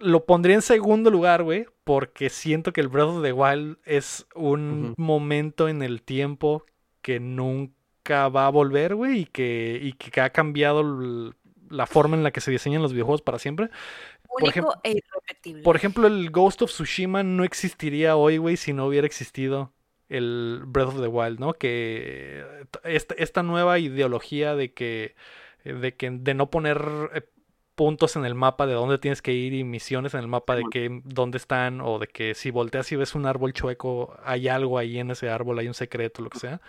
Lo pondría en segundo lugar, güey, porque siento que el Breath of the Wild es un momento en el tiempo que nunca va a volver, güey, y que, y que ha cambiado la forma en la que se diseñan los videojuegos para siempre. Único ejemplo- e irrepetible. Por ejemplo, el Ghost of Tsushima no existiría hoy, güey, si no hubiera existido el Breath of the Wild, ¿no? Que esta, esta nueva ideología de que, de que de no poner eh, puntos en el mapa de dónde tienes que ir y misiones en el mapa de que dónde están o de que si volteas y ves un árbol chueco hay algo ahí en ese árbol, hay un secreto, lo que sea.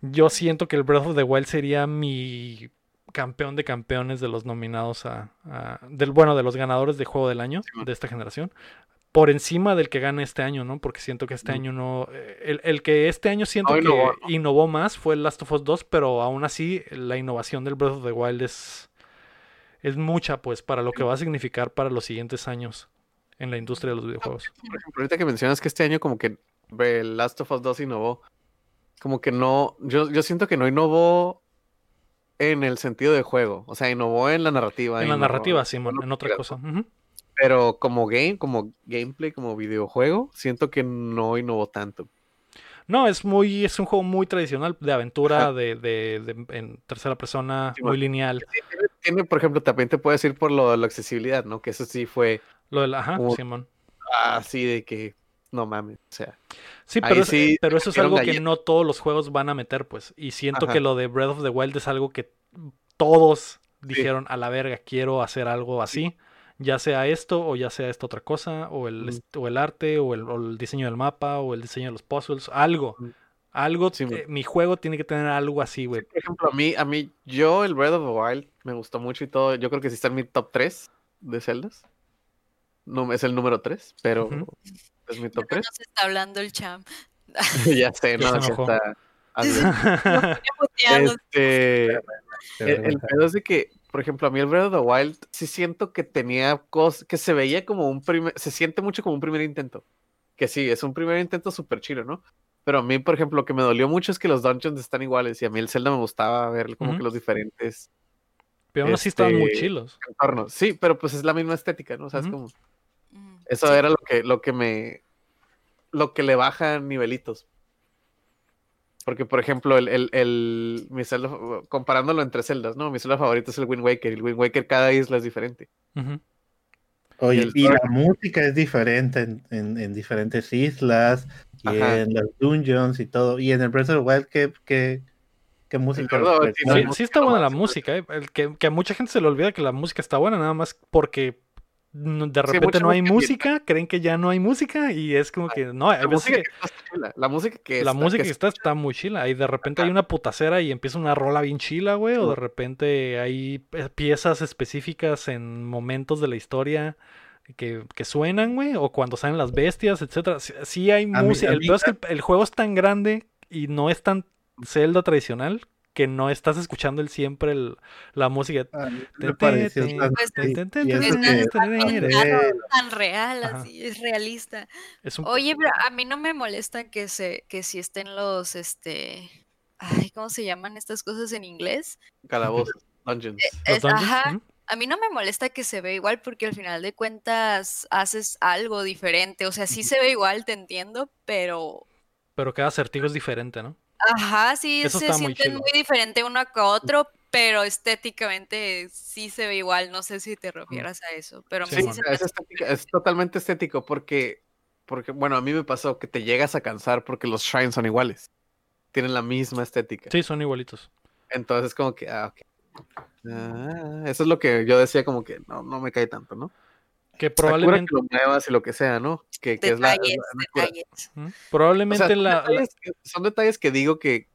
Yo siento que el Breath of the Wild sería mi campeón de campeones de los nominados a, a- del bueno de los ganadores de juego del año de esta generación por encima del que gane este año, ¿no? Porque siento que este año no eh, el, el que este año siento No que innovó, innovó, ¿no? más fue el Last of Us 2, pero aún así la innovación del Breath of the Wild es es mucha pues para lo que va a significar para los siguientes años en la industria de los videojuegos. Por ejemplo, ahorita que mencionas que este año como que el Last of Us 2 innovó, como que no, yo, yo siento que no innovó en el sentido de juego, o sea, innovó en la narrativa. En la narrativa, Simón, innovó en otra cosa. Ujú. Pero como game, como gameplay, como videojuego, siento que no innovó tanto. No, es muy, es un juego muy tradicional de aventura, de, de- de- en tercera persona, Sí, muy lineal. Sí, tiene, por ejemplo, también te puedo decir por lo de la accesibilidad, ¿no? Que eso sí fue Lo de la, ajá, Como- Simón. así de que, no mames, o sea. Sí, pero, es- sí pero eso es algo que no todos los juegos van a meter, pues. Y siento Ajá. que lo de Breath of the Wild es algo que todos dijeron a la verga, quiero hacer algo así. Ya sea esto, o ya sea esta otra cosa, o el, est- o el arte, o el, o el diseño del mapa, o el diseño de los puzzles, algo. Ujú. Algo, Sí, eh, mi juego tiene que tener algo así, güey. Por ejemplo, a mí, a mí, yo el Breath of the Wild me gustó mucho y todo. Yo creo que sí está en mi top 3 de celdas. No, es el número 3, pero es mi top No 3. nos está hablando el champ. ya sé, no, se sí enojó. está. Este, el, el pedo es de que, por ejemplo, a mí el Breath of the Wild sí siento que tenía cosas, que se veía como un primer, se siente mucho como un primer intento. Que sí, es un primer intento súper chido, ¿no? Pero a mí, por ejemplo, lo que me dolió mucho es que los dungeons están iguales y a mí el Zelda me gustaba ver como que los diferentes Pero aún así estaban muy Este, chilos. entornos. Sí, pero pues es la misma estética, ¿no? O sea, es como... Mm, Eso sí. era lo que, lo que me. Lo que le baja nivelitos. Porque, por ejemplo, el, el, el- mi comparándolo entre celdas, ¿no? Mi Zelda favorito es el Wind Waker. El Wind Waker, cada isla es diferente. Oye, el y la música es diferente en, en- en diferentes islas y Ajá. en los dungeons y todo. Y en el Breath of the Wild, ¿qué, qué, qué música? Tiene Sí, sí está buena la música, eh, el que, que a mucha gente se le olvida que la música está buena, nada más porque de repente no hay música creen que ya no hay música y es como que no, hay La música que está. La música que la está- música que está está muy chila y de repente hay una putacera y empieza una rola bien chila, güey, o de repente hay piezas específicas en momentos de la historia que, que suenan, güey, o cuando salen las bestias, etcétera. Sí, sí hay música, el es que el, el juego es tan grande y no es tan Zelda tradicional que no estás escuchando el siempre el- la música. A mí Te- me pareció te- tan- Eh, real, Ajá. así, es realista. Es un, Oye, pero a mí no me molesta que se, que si estén los, este, ay, ¿cómo se llaman estas cosas en inglés? Calabozos, dungeons. Es- dungeons, ajá, a mí no me molesta que se ve igual porque al final de cuentas haces algo diferente, o sea, sí se ve igual, te entiendo, pero, pero cada acertijo es diferente, ¿no? Ajá, sí Eso se muy sienten muy diferente uno que otro, pero estéticamente sí se ve igual, no sé si te refieras a eso, pero a mí Sí, Sí, es, estética- es totalmente estético porque, porque, bueno, a mí me pasó que te llegas a cansar porque los shrines son iguales. Tienen la misma estética. Sí, son igualitos. Entonces, como que, ah, ok. Ah, eso es lo que yo decía, como que no, no me cae tanto, ¿no? Que probablemente, que lo muevas y lo que sea, ¿no? Que, que es la, O probablemente sea, la, la- detalles que, son detalles que digo que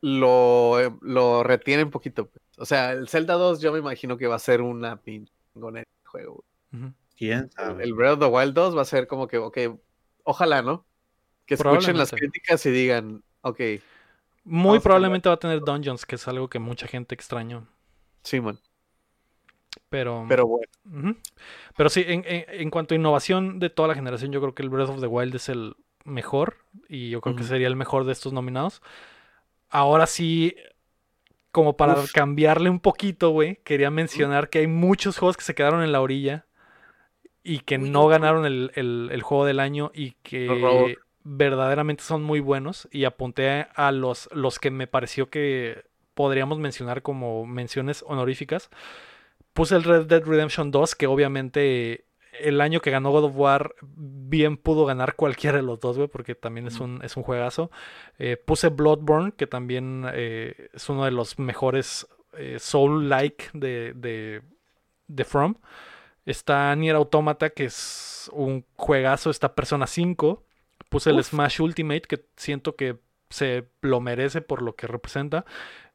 lo, eh, lo retienen un poquito. pues. O sea, el Zelda 2 yo me imagino que va a ser una pinche chingonera de juego. ¿Quién El, sabe? el Breath of the Wild 2 va a ser como que, ok, ojalá, ¿no? Que escuchen las críticas y digan, ok, muy probablemente va a tener dungeons, que es algo que mucha gente extrañó. Simon. Pero, Pero bueno, ujú. pero sí, en, en- en cuanto a innovación de toda la generación, yo creo que el Breath of the Wild es el mejor y yo creo que Ujú. sería el mejor de estos nominados. Ahora sí, como para Uf. cambiarle un poquito, güey, quería mencionar que hay muchos juegos que se quedaron en la orilla y que no ganaron el, el- el juego del año y que verdaderamente son muy buenos. Y apunté a los, los que me pareció que podríamos mencionar como menciones honoríficas. Puse el Red Dead Redemption 2, que obviamente el año que ganó God of War, bien pudo ganar cualquiera de los dos, güey, porque también es un, es un juegazo. Eh, puse Bloodborne, que también eh, es uno de los mejores eh, Soul-like de, de, de From. Está Nier Automata, que es un juegazo. Está Persona 5. Puse el. Smash Ultimate, que siento que se lo merece por lo que representa.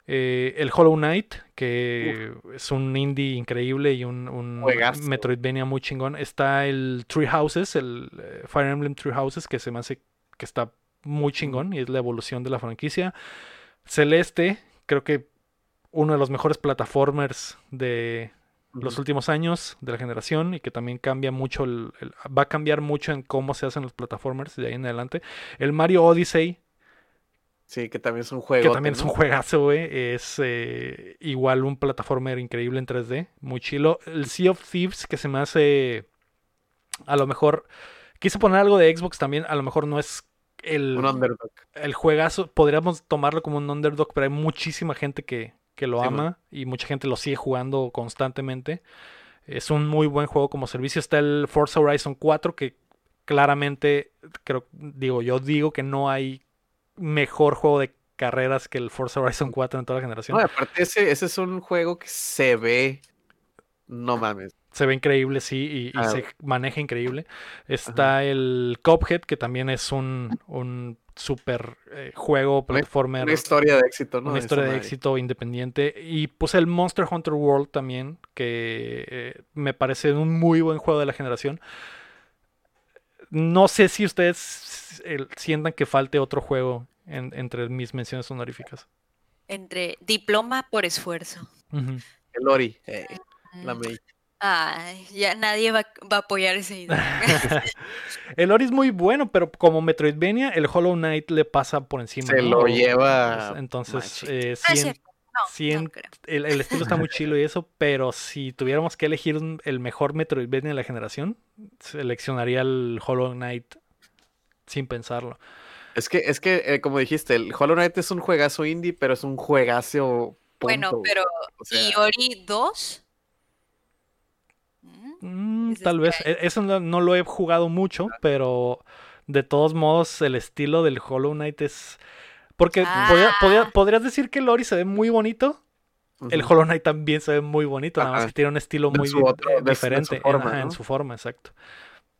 Eh, el Hollow Knight, que es un indie increíble y un, un. Metroidvania muy chingón. Está el Tree Houses, el eh, Fire Emblem Tree Houses, que se me hace que está muy chingón y es la evolución de la franquicia. Celeste, creo que uno de los mejores plataformers de los últimos años de la generación y que también cambia mucho, el- el- va a cambiar mucho en cómo se hacen los plataformers de ahí en adelante. El Mario Odyssey, Sí, que también es un juego. que también es un juegazo, güey. Es eh, igual un plataformer increíble en 3D, muy chilo. El Sea of Thieves, que se me hace. A lo mejor. Quise poner algo de Xbox también. A lo mejor no es el, Un underdog. el juegazo. Podríamos tomarlo como un underdog, pero hay muchísima gente que, que lo Sí, ama man. y mucha gente lo sigue jugando constantemente. Es un muy buen juego como servicio. Está el Forza Horizon 4, que claramente, creo, digo, yo digo que no hay mejor juego de carreras que el Forza Horizon 4 en toda la generación. No, aparte ese, ese es un juego que se ve. No mames. Se ve increíble, sí, y, y Ah. se maneja increíble. Está el Cuphead, que también es un, un super eh, juego platformer. Una historia de éxito, ¿no? una historia de éxito independiente. Y puse el Monster Hunter World también, que eh, me parece un muy buen juego de la generación. No sé si ustedes eh, sientan que falte otro juego en- entre mis menciones honoríficas. Entre diploma por esfuerzo. El Ori. eh, la Mm. May. Ay, ya nadie va, va a apoyar esa idea. el Ori es muy bueno, pero como Metroidvania, el Hollow Knight le pasa por encima. Se ¿no? lo lleva. Entonces, eh, Ah, en-. No, no creo. el, el estilo está muy chilo y eso, pero si tuviéramos que elegir un- el mejor Metroidvania de la generación, seleccionaría el Hollow Knight sin pensarlo. Es que, es que eh, como dijiste, el Hollow Knight es un juegazo indie, pero es un juegazo. Bueno, pero o sea, ¿y Ori 2? Mm, Mm, Ese tal vez, hay. e- eso no, no lo he jugado mucho, pero de todos modos el estilo del Hollow Knight es... Porque Ah. podría- podrías decir que el Ori se ve muy bonito, el. Hollow Knight también se ve muy bonito, nada más Ajá. que tiene un estilo De muy su di- otro- eh, de su- de su diferente en- ajá, su forma, exacto.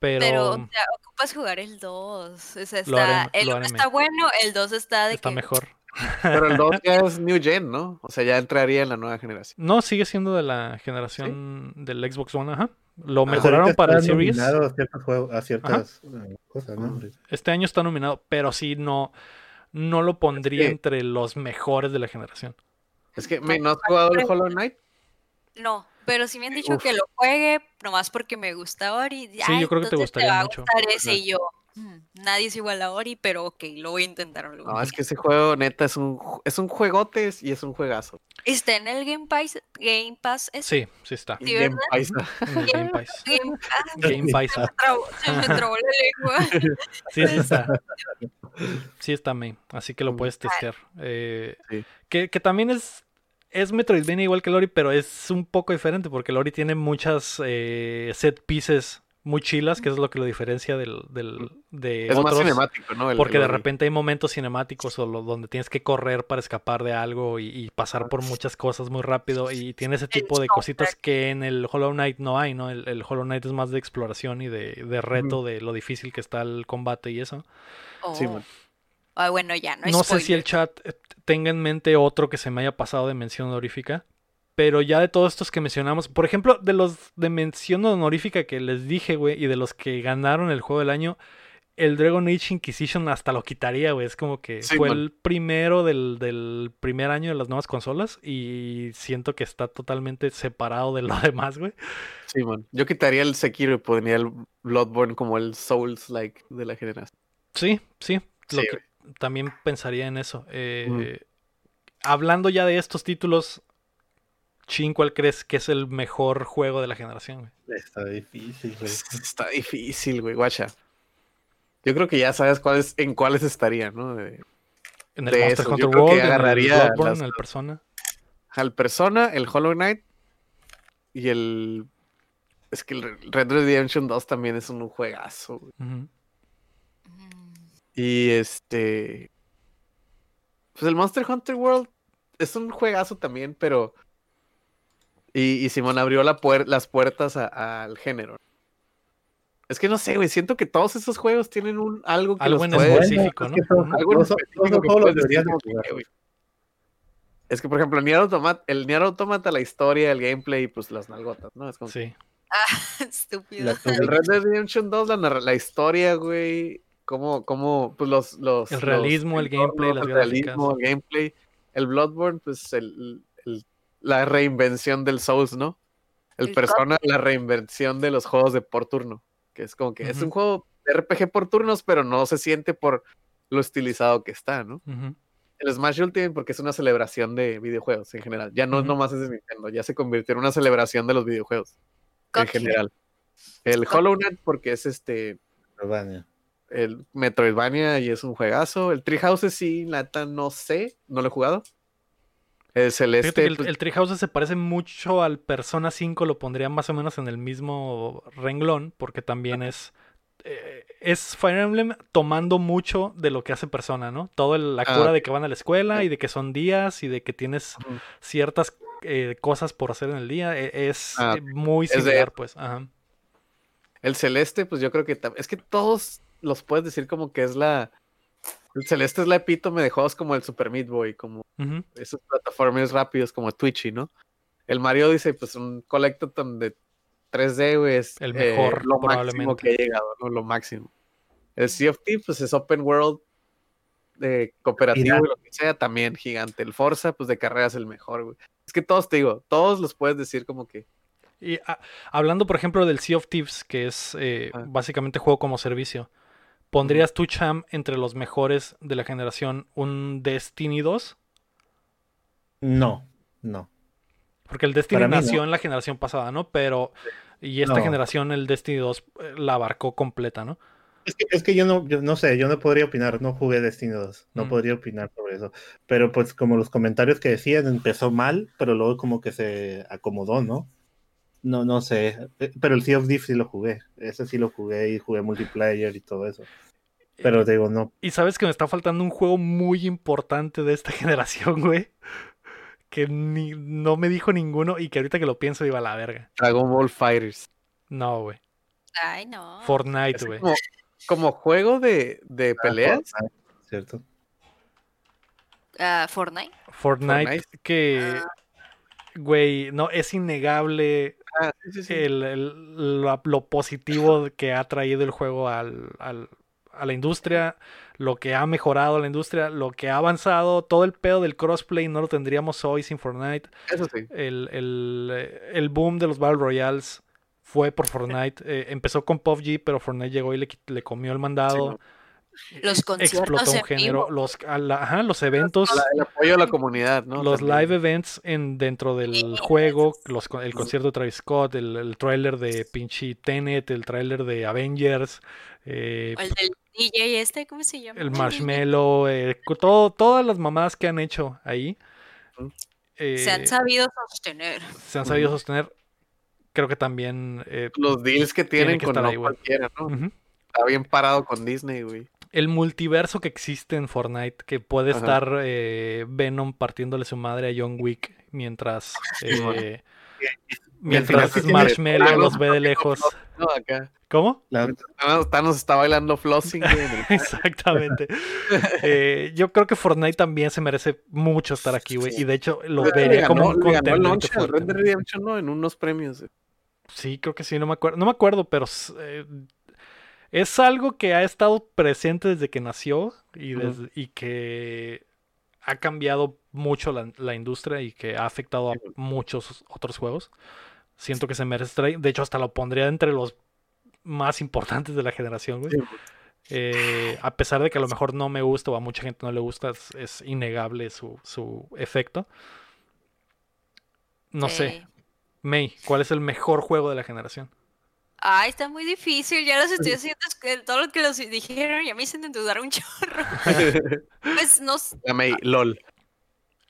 Pero, Pero, o sea, ocupas jugar el 2. O sea, Lo haré- está, el lo 1 haré, está bueno, el 2 está de está que mejor. Pero el 2 ya es New Gen, ¿no? O sea, ya entraría en la nueva generación. No, sigue siendo de la generación del Xbox One, ajá. Lo mejoraron para el está Series. nominado a juegos, a ciertas eh, cosas, ¿no? Este año está nominado, pero sí no, no lo pondría que- entre los mejores de la generación. Es que, me- ¿no has jugado el Hollow Knight? No, pero sí me han dicho Uf. que lo juegue nomás porque me gusta Ori. Sí, yo creo que te gustaría va a mucho. gustar ese y yo. "Mm, nadie es igual a Ori, pero ok, lo voy a intentar No, es día". que ese juego, neta, es un, es un juegote y es un juegazo. ¿Está en el Game Pass? Game Pass ese? Sí, sí está. Sí, Game el Game Pass. Game Pass. Game Pass. Se me trabó, la lengua. Sí, sí está. Sí está, May. Así que lo Mm. puedes testear. Eh, Sí. que, que también es, es Metroidvania igual que Lori, pero es un poco diferente porque Lori tiene muchas eh, set pieces muy chilas, que es lo que lo diferencia del, del, de Es más cinemático, ¿no? El- Porque el de repente hay momentos cinemáticos o lo- donde tienes que correr para escapar de algo y, y pasar por muchas cosas muy rápido y tiene ese tipo de cositas que en el Hollow Knight no hay, ¿no? El, el Hollow Knight es más de exploración y de, de reto, de lo difícil que está el combate y eso. Sí, Oh. man. Ah, bueno, ya, no, No sé si el chat eh, tenga en mente otro que se me haya pasado de mención honorífica. Pero ya de todos estos que mencionamos, por ejemplo, de los de mención honorífica que les dije, güey, y de los que ganaron el juego del año, el Dragon Age Inquisition hasta lo quitaría, güey. Es como que Sí, fue man. el primero del, del primer año de las nuevas consolas y siento que está totalmente separado de lo demás, güey. Sí, man. Yo quitaría el Sekiro y pondría el Bloodborne como el Souls-like de la generación. Sí, sí. lo Sí, también pensaría en eso. Eh, Hablando ya de estos títulos, Chin, ¿cuál crees que es el mejor juego de la generación? güey? Está difícil, güey. Está difícil, güey, guacha. Yo creo que ya sabes cuáles, en cuáles estaría, ¿no? De- En el De Monster eso, yo Hunter creo que World, en el agarraría Bloodborne, las- en el Persona. al Persona, el Hollow Knight y el Es que el Red Dead Redemption 2 también es un juegazo. güey. Mm, Y este. Pues el Monster Hunter World es un juegazo también, pero. Y, y Simón abrió la puer- las puertas al género. Es que no sé, güey. Siento que todos esos juegos tienen un algo que Algo los en puede- específico, es ¿no? que son- Ujú. algo específico los que decir. Es que, por ejemplo, el Nier Automata, el Nier Automata, la historia, el gameplay, pues las nalgotas, ¿no? Es como Sí. Estúpido. La El Red Dead Redemption 2, la, narra- la historia, güey. Cómo, cómo, pues los, los. El los realismo, el gameplay, las el realismo, el gameplay. El Bloodborne, pues el, el- la reinvención del Souls, ¿no? El, El Persona, la reinvención de los juegos de por turno. Que es como que es un juego de RPG por turnos, pero no se siente por lo estilizado que está, ¿no? El Smash Ultimate porque es una celebración de videojuegos en general. Ya no es Ujú. nomás es de Nintendo, ya se convirtió en una celebración de los videojuegos en general. El. Hollow Knight porque es este Castlevania. El Metroidvania y es un juegazo. El Treehouse sí, la neta no sé, no lo he jugado. El Celeste, el, pues, el Treehouse se parece mucho al Persona 5, lo pondría más o menos en el mismo renglón, porque también es eh, es Fire Emblem tomando mucho de lo que hace Persona, ¿no? Todo el- la Ah, cura de que van a la escuela y de que son días y de que tienes ciertas eh, cosas por hacer en el día, e- es Ah, muy de- similar, pues. Ajá. el Celeste, pues yo creo que es que todos los puedes decir como que es la el Celeste es la epítome de juegos como el Super Meat Boy, como Ujú. esos plataformas rápidos como Twitchy, ¿no? El Mario dice, pues un Collectathon de 3D, güey, es El eh, mejor, lo máximo que ha llegado, ¿no? Lo máximo. El Sea of Thieves, pues es open world de cooperativo Mira. y lo que sea, también gigante. El Forza, pues de carreras el mejor, güey. Es que todos te digo, todos los puedes decir como que Y ah, hablando, por ejemplo, del Sea of Thieves, que es eh, Ah. básicamente juego como servicio, ¿pondrías tu Cham entre los mejores de la generación un Destiny 2? No, no. Porque el Destiny nació no. en la generación pasada, ¿no? Pero. Y esta No. generación, el Destiny 2, eh, la abarcó completa, ¿no? Es que, es que yo no, yo no sé, yo no podría opinar, no jugué Destiny 2, no Mm. podría opinar sobre eso. Pero pues como los comentarios que decían, empezó mal, pero luego como que se acomodó, ¿no? No, no sé. Eh, Pero el Sea of Thieves sí lo jugué. Ese sí lo jugué y jugué multiplayer y todo eso. Pero te digo, no. Y sabes que me está faltando un juego muy importante de esta generación, güey. Que ni, no me dijo ninguno y que ahorita que lo pienso iba a la verga. Dragon Ball Fighters. No, güey. Ay, no. Fortnite, güey. como, como juego de, de peleas. ¿Cierto? Ah, Fortnite. Fortnite, Fortnite. que, Ah. Güey, no, es innegable Ah, sí, sí, sí. el- el- lo, lo positivo que ha traído el juego al, al- a la industria, lo que ha mejorado la industria, lo que ha avanzado, todo el pedo del crossplay no lo tendríamos hoy sin Fortnite. Eso sí. El, el, eh, el boom de los Battle Royales fue por Fortnite. Eh, empezó con PUBG, pero Fortnite llegó y le, le comió el mandado. no. Los conciertos Explotó un en género. vivo. Los, a la- ajá, los eventos. La- el apoyo a la comunidad, ¿no? Los También. live events en, dentro del Sí, juego, los, el concierto de Travis Scott, el, el tráiler de pinche Tenet, el tráiler de Avengers, eh, El del DJ este, ¿cómo se llama? el Marshmallow, eh, todo, todas las mamadas que han hecho ahí eh, Se han sabido sostener. se han sabido sostener. Creo que también eh, Los deals que tienen que con estar no cualquiera, ¿no? Está bien parado con Disney, güey. El multiverso que existe en Fortnite, que puede Ajá. estar eh, Venom partiéndole su madre a John Wick mientras eh, mientras Marshmallow los ve de lejos. No, acá. ¿Cómo? La- Thanos, Thanos está bailando flossing, güey. Exactamente. Eh, yo creo que Fortnite también se merece mucho estar aquí, güey. Y de hecho, lo vería como un fuerte. Red Dead Redemption, ¿no? En unos premios. Sí, creo que sí, no me acuerdo. No me acuerdo, pero eh, es algo que ha estado presente desde que nació y, que ha cambiado mucho la, la industria y que ha afectado a muchos otros juegos. Siento que se merece. De hecho, hasta lo pondría entre los más importantes de la generación, güey. Eh, a pesar de que a lo mejor no me gusta o a mucha gente no le gusta, es, es innegable su, su efecto. No sé, May, ¿cuál es el mejor juego de la generación? Ay, está muy difícil. Ya los estoy haciendo. es que Todo lo que los dijeron ya me hicieron dudar un chorro. Pues no. May, LOL.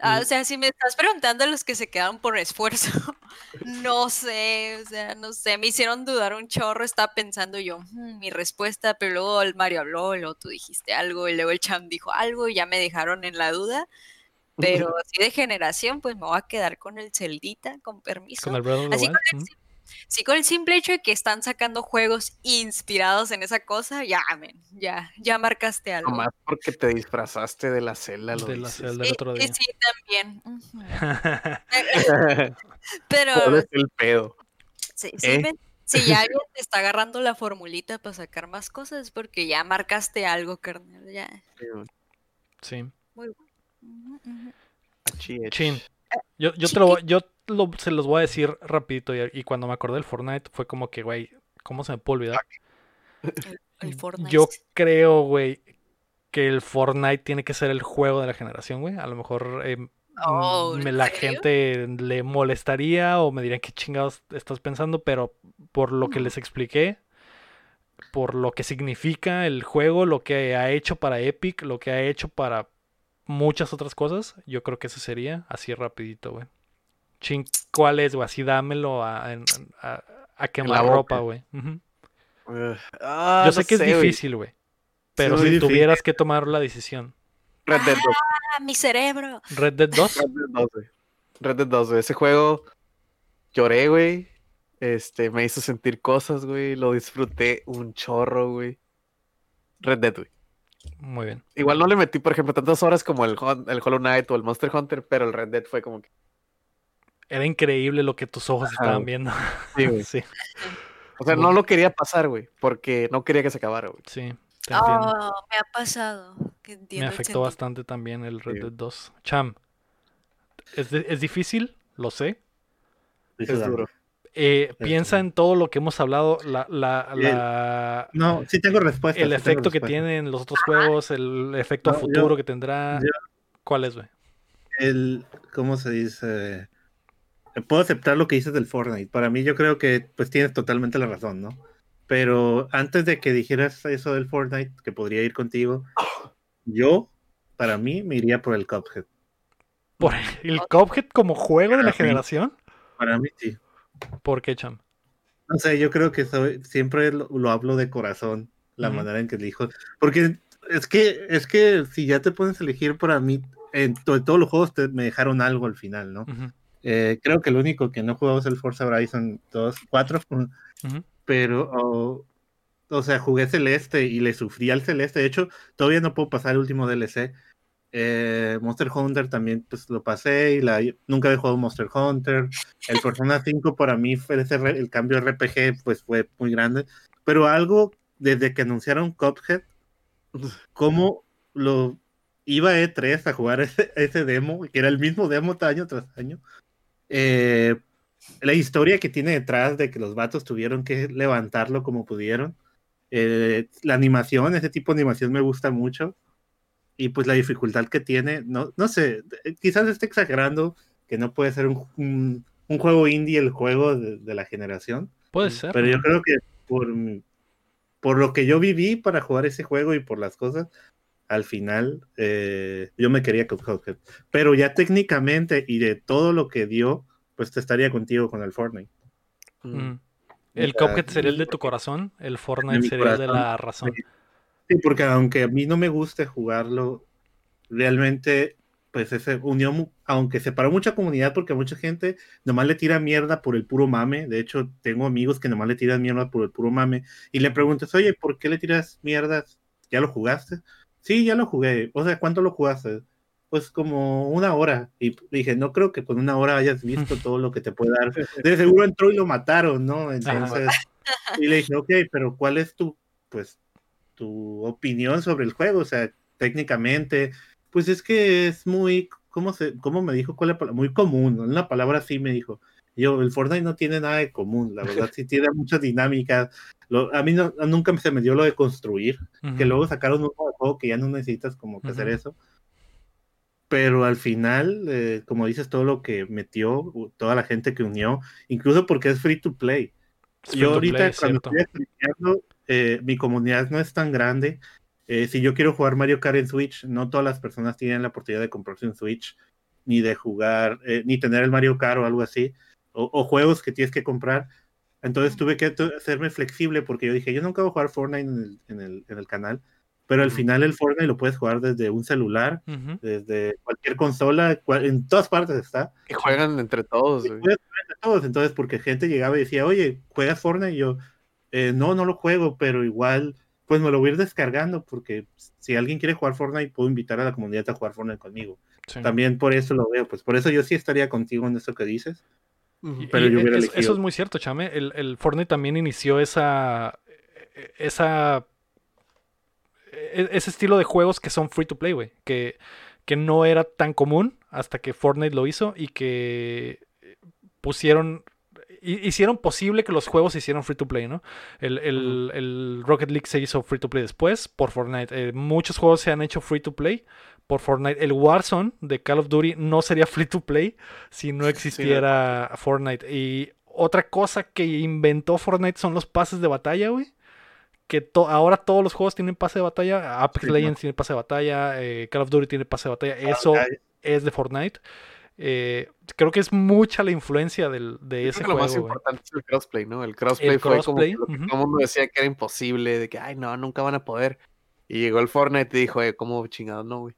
ah, o sea, si me estás preguntando los que se quedaron por esfuerzo. No sé, o sea, no sé, me hicieron dudar un chorro, estaba pensando yo, "Mm, mi respuesta, pero luego el Mario habló, luego tú dijiste algo, y luego el Cham dijo algo, y ya me dejaron en la duda. Pero así de generación, pues me voy a quedar con el Celdita, con permiso. Con el Así con el, sim- sí, con el simple hecho de que están sacando juegos inspirados en esa cosa, ya, men, ya, ya marcaste algo. Nomás porque te disfrazaste de la celda, lo De la dices. celda. del otro día. sí, también. ujú. Pero ¿Cuál es el pedo? sí, sí, ¿Eh? men, si ya alguien te está agarrando la formulita para sacar más cosas, es porque ya marcaste algo, carnal. Ya. sí. Ujú, ujú. Achí, Chin. Yo, yo te lo, voy- yo lo- se los voy a decir rapidito y, y cuando me acordé del Fortnite fue como que, güey, ¿cómo se me puede olvidar? El Fortnite. Yo creo, güey, que el Fortnite tiene que ser el juego de la generación, güey. A lo mejor eh, Oh, me- ¿en la serio? gente le molestaría o me dirían qué chingados estás pensando, pero por lo que Mm. les expliqué, por lo que significa el juego, lo que ha hecho para Epic, lo que ha hecho para muchas otras cosas, yo creo que ese sería así rapidito, güey. Chin, ¿cuál es, güey? Así dámelo a, a, a quemar ropa, güey. Ah, Yo sé no que es difícil, güey. Pero si difícil. tuvieras que tomar la decisión. Red Dead 2. Ah, mi cerebro. Red Dead 2. Red Dead 2, güey. Red Dead 2, güey. Ese juego lloré, güey. Este, me hizo sentir cosas, güey. Lo disfruté un chorro, güey. Red Dead, güey. Muy bien. Igual no le metí, por ejemplo, tantas horas como el, el Hollow Knight o el Monster Hunter, pero el Red Dead fue como que. Era increíble lo que tus ojos Ajá, estaban güey. viendo. Sí, güey. sí, O sea, no lo quería pasar, güey, porque no quería que se acabara, güey. sí, te entiendo. Oh, me ha pasado. que Me afectó bastante también el Red Sí. Dead 2. Cham, es, de- es difícil, lo sé. Es duro. Eh, piensa en todo lo que hemos hablado, la, la, El- la- No, sí tengo respuesta. el sí efecto que respuesta. tienen los otros juegos, el efecto a No, yo- futuro que tendrá. yo- ¿Cuál es, güey? el, ¿cómo se dice? Puedo aceptar lo que dices del Fortnite. Para mí yo creo que pues tienes totalmente la razón, ¿no? Pero antes de que dijeras eso del Fortnite, que podría ir contigo, yo, para mí, me iría por el Cuphead. ¿Por el Cuphead como juego de la Para mí. generación? Para mí sí. ¿Por qué, Cham? No sé, yo creo que soy, siempre lo, lo hablo de corazón, la Ujú. manera en que elijo. Porque es que, es que si ya te pones a elegir para mí, en to- todos los juegos te, me dejaron algo al final, ¿no? Ujú, Eh, creo que el único que no jugaba es el Forza Horizon 2, 4, ujú. pero, oh, o sea, jugué Celeste y le sufrí al Celeste. De hecho, todavía no puedo pasar el último DLC. Eh, Monster Hunter también pues lo pasé y la, nunca había jugado Monster Hunter. El Persona 5 para mí fue ese re- el cambio RPG pues fue muy grande. Pero algo desde que anunciaron Cuphead, cómo lo iba a E3 a jugar ese, ese demo, que era el mismo demo año tras año. Eh, la historia que tiene detrás de que los vatos tuvieron que levantarlo como pudieron. Eh, la animación, ese tipo de animación me gusta mucho. Y pues la dificultad que tiene, no, no sé, quizás esté exagerando que no puede ser un, un- un juego indie el juego de, de la generación. Puede Mm, ser. Pero yo creo que por, por lo que yo viví para jugar ese juego y por las cosas, al final eh, yo me quería con Cuphead. Pero ya técnicamente y de todo lo que dio, pues te estaría contigo con el Fortnite. Mm. Mm. El Cuphead sería el de tu corazón, el Fortnite sería el de la razón. Sí, porque aunque a mí no me guste jugarlo, realmente, pues ese unió, aunque separó mucha comunidad, porque mucha gente nomás le tira mierda por el puro mame. De hecho, tengo amigos que nomás le tiran mierda por el puro mame. Y le preguntas, oye, ¿por qué le tiras mierda? ¿Ya lo jugaste? Sí, ya lo jugué. O sea, ¿cuánto lo jugaste? Pues como una hora. Y dije, no creo que con una hora hayas visto todo lo que te puede dar. De seguro entró y lo mataron, ¿no? Entonces, y le dije, ok, pero ¿cuál es tu, pues, tu opinión sobre el juego? O sea, técnicamente, pues es que es muy, ¿cómo, se, cómo me dijo? ¿Cuál es la palabra? Muy común, una palabra así me dijo. Yo, el Fortnite no tiene nada de común, la verdad, sí tiene muchas dinámicas. Lo- a mí no- nunca se me dio lo de construir, que luego sacaron un nuevo juego que ya no necesitas como que hacer eso. Pero al final, eh, como dices, todo lo que metió, toda la gente que unió, incluso porque es free to play. Free Yo to ahorita play, cuando estoy eh, mi comunidad no es tan grande. Eh, si yo quiero jugar Mario Kart en Switch, no todas las personas tienen la oportunidad de comprarse un Switch, ni de jugar, eh, ni tener el Mario Kart o algo así. o, o juegos que tienes que comprar. Entonces tuve que hacerme flexible porque yo dije, yo nunca voy a jugar Fortnite en el, en el, en el canal, pero al Ujú. final el Fortnite lo puedes jugar desde un celular, Ujú. desde cualquier consola, cual- en todas partes está. Y juegan entre todos, jugar entre todos. Entonces, porque gente llegaba y decía, oye, ¿juegas Fortnite? Y yo, "Eh, no, no lo juego, pero igual, pues me lo voy a ir descargando porque si alguien quiere jugar Fortnite, puedo invitar a la comunidad a jugar Fortnite conmigo. Sí. También por eso lo veo, pues por eso yo sí estaría contigo en eso que dices. Ujú. Y- pero y yo hubiera es- elegido- Eso es muy cierto, Chame. El, el Fortnite también inició esa. esa e- ese estilo de juegos que son free to play, güey. Que, que no era tan común hasta que Fortnite lo hizo y que pusieron. hi- Hicieron posible que los juegos se hicieran free to play, ¿no? El, el- el Rocket League se hizo free to play después por Fortnite. Eh, muchos juegos se han hecho free to play por Fortnite. El Warzone de Call of Duty no sería free to play si no existiera Fortnite. Y otra cosa que inventó Fortnite son los pases de batalla, güey. Que to- ahora todos los juegos tienen pase de batalla. Apex Sí, ¿no? Legends tiene pase de batalla. eh, Call of Duty tiene pase de batalla. Eso Ah, es de Fortnite. Eh, creo que es mucha la influencia del, de Yo ese creo que lo más juego, importante es el crossplay, ¿no? El crossplay El fue crossplay, como que lo que ujú. todo el mundo decía que era imposible, de que, ay, no, nunca van a poder. Y llegó el Fortnite y dijo, eh, ¿cómo chingados no, güey?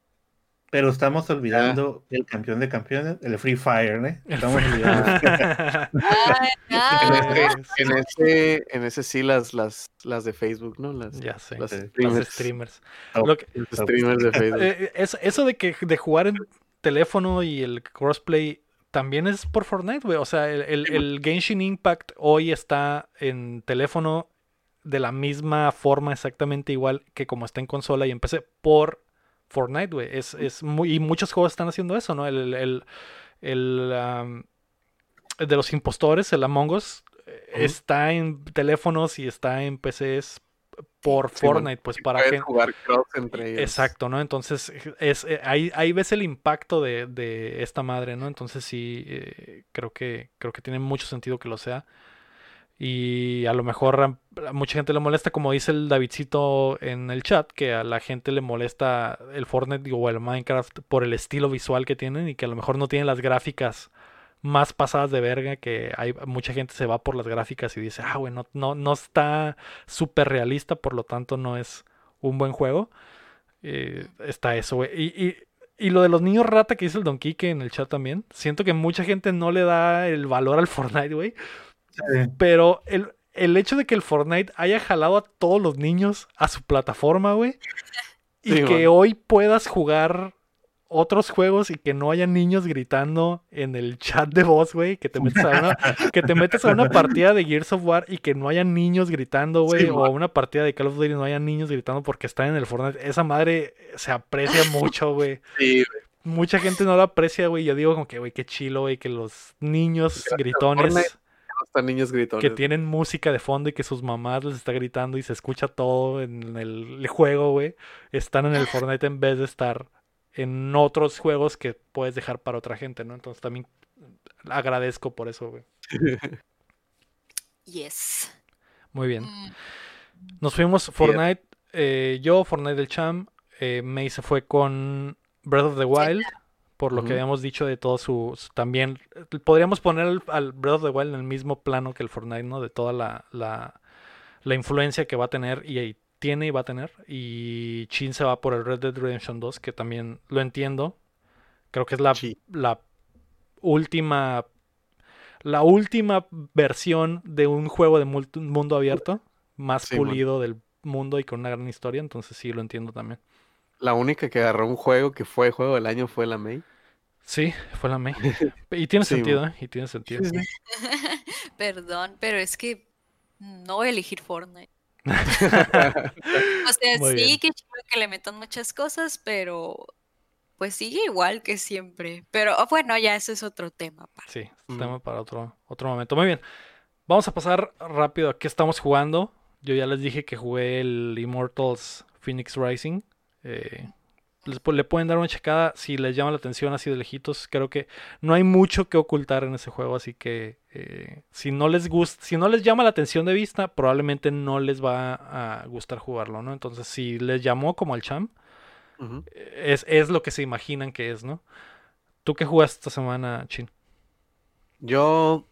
Pero estamos olvidando el campeón de campeones, el Free Fire, ¿eh? Estamos olvidando. Ay, En ese, en ese, en ese sí las, las, las de Facebook, ¿no? Las, ya sé. las streamers, streamers. Oh, Lo que- los streamers de Facebook. Eh, eso, eso de que de jugar en teléfono y el crossplay también es por Fortnite, güey. O sea, el, el, el Genshin Impact hoy está en teléfono de la misma forma, exactamente igual que como está en consola y empecé por Fortnite, güey. Es, es muy, y muchos juegos están haciendo eso, ¿no? El, el, el- el de los impostores, el Among Us, eh, está en teléfonos y está en PCs por Sí, Fortnite, pues para gente. jugar cross entre ellos. Exacto, ¿no? Entonces, es, eh, ahí, ahí ves el impacto de, de esta madre, ¿no? Entonces sí, eh, creo que, creo que tiene mucho sentido que lo sea. Y a lo mejor a, mucha gente le molesta, como dice el Davidcito en el chat, que a la gente le molesta el Fortnite o el Minecraft por el estilo visual que tienen y que a lo mejor no tienen las gráficas más pasadas de verga, que hay mucha gente se va por las gráficas y dice, ah, güey, no, no, no está súper realista, por lo tanto no es un buen juego. Eh, está eso, güey. Y, y, y lo de los niños rata que dice el Don Quique en el chat también. Siento que mucha gente no le da el valor al Fortnite, güey. Sí. Pero el, el hecho de que el Fortnite haya jalado a todos los niños a su plataforma, güey. Y Sí, que hoy puedas jugar otros juegos y que no haya niños gritando en el chat de voz, güey. Que te metes a una, que te metes a una partida de Gears of War y que no haya niños gritando, güey. Sí, o a una partida de Call of Duty y no haya niños gritando porque están en el Fortnite. Esa madre se aprecia mucho, güey. Sí, güey. Mucha gente no lo aprecia, güey. Yo digo como que, güey, qué chilo, güey, que los niños gritones. Están niños gritones. que tienen música de fondo y que sus mamás les está gritando y se escucha todo en el, el juego, güey. Están en el Fortnite en vez de estar en otros juegos que puedes dejar para otra gente, ¿no? Entonces también agradezco por eso, güey. yes. Muy bien. Mm, Nos fuimos Fortnite, eh, yo, Fortnite del Cham, eh, May se fue con Breath of the Wild, por lo que habíamos dicho de todo su, su- también, podríamos poner al, al Breath of the Wild en el mismo plano que el Fortnite, ¿no? De toda la, la, la influencia que va a tener y, y tiene y va a tener. Y Chin se va por el Red Dead Redemption 2, que también lo entiendo. Creo que es la, Sí. la última la última versión de un juego de mundo abierto más Sí, man. pulido del mundo y con una gran historia, entonces sí lo entiendo también. La única que agarró un juego que fue juego del año fue la May. Sí, fue la May. Y tiene Sí, sentido. ¿eh? Y tiene sentido. Perdón, pero es que no voy a elegir Fortnite. O sea, Muy sí, bien. que chido que le metan muchas cosas, pero pues sigue igual que siempre. Pero ah, bueno, ya ese es otro tema. Sí, Mm. tema para otro, otro momento. Muy bien. Vamos a pasar rápido a qué estamos jugando. Yo ya les dije que jugué el Immortals Phoenix Rising. Eh, les le pueden dar una checada si les llama la atención así de lejitos. Creo que no hay mucho que ocultar en ese juego, así que eh, si no les gusta, si no les llama la atención de vista, probablemente no les va a gustar jugarlo, ¿no? Entonces, si les llamó como al champ, Ujú. es, es lo que se imaginan que es, ¿no? ¿Tú qué jugaste esta semana, Chin? Yo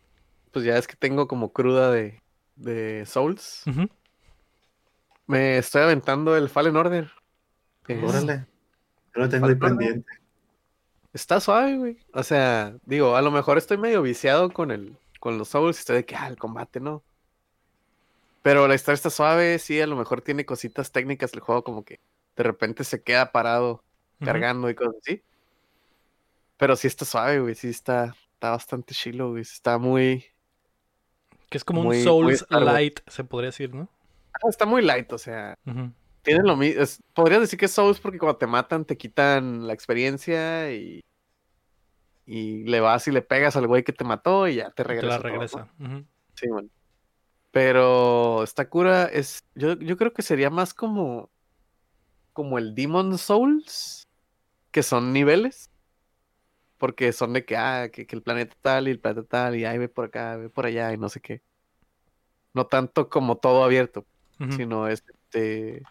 pues ya es que tengo como cruda de, de Souls. Me estoy aventando el Fallen Order. Es- Órale. Yo lo tengo ahí pendiente. Está suave, güey. O sea, digo, a lo mejor estoy medio viciado con el, con los Souls y estoy de que, ah, el combate, ¿no? Pero la historia está suave, sí, a lo mejor tiene cositas técnicas el juego, como que de repente se queda parado cargando y cosas así. Pero sí está suave, güey, sí está, está bastante chilo, güey. Está muy, Que es como Muy- un Souls. Light, se podría decir, ¿no? ah, está muy light, o sea, Ujú. Tienen lo mismo. Podrías decir que es Souls porque cuando te matan te quitan la experiencia y, y le vas y le pegas al güey que te mató y ya te Te regresa. la todo, ¿no? regresa. Sí, bueno. Pero esta cura es. Yo, yo creo que sería más como. Como el Demon Souls. Que son niveles. Porque son de que, ah, que, que el planeta tal y el planeta tal. Y ahí ve por acá, ve por allá y no sé qué. No tanto como todo abierto. Sino este.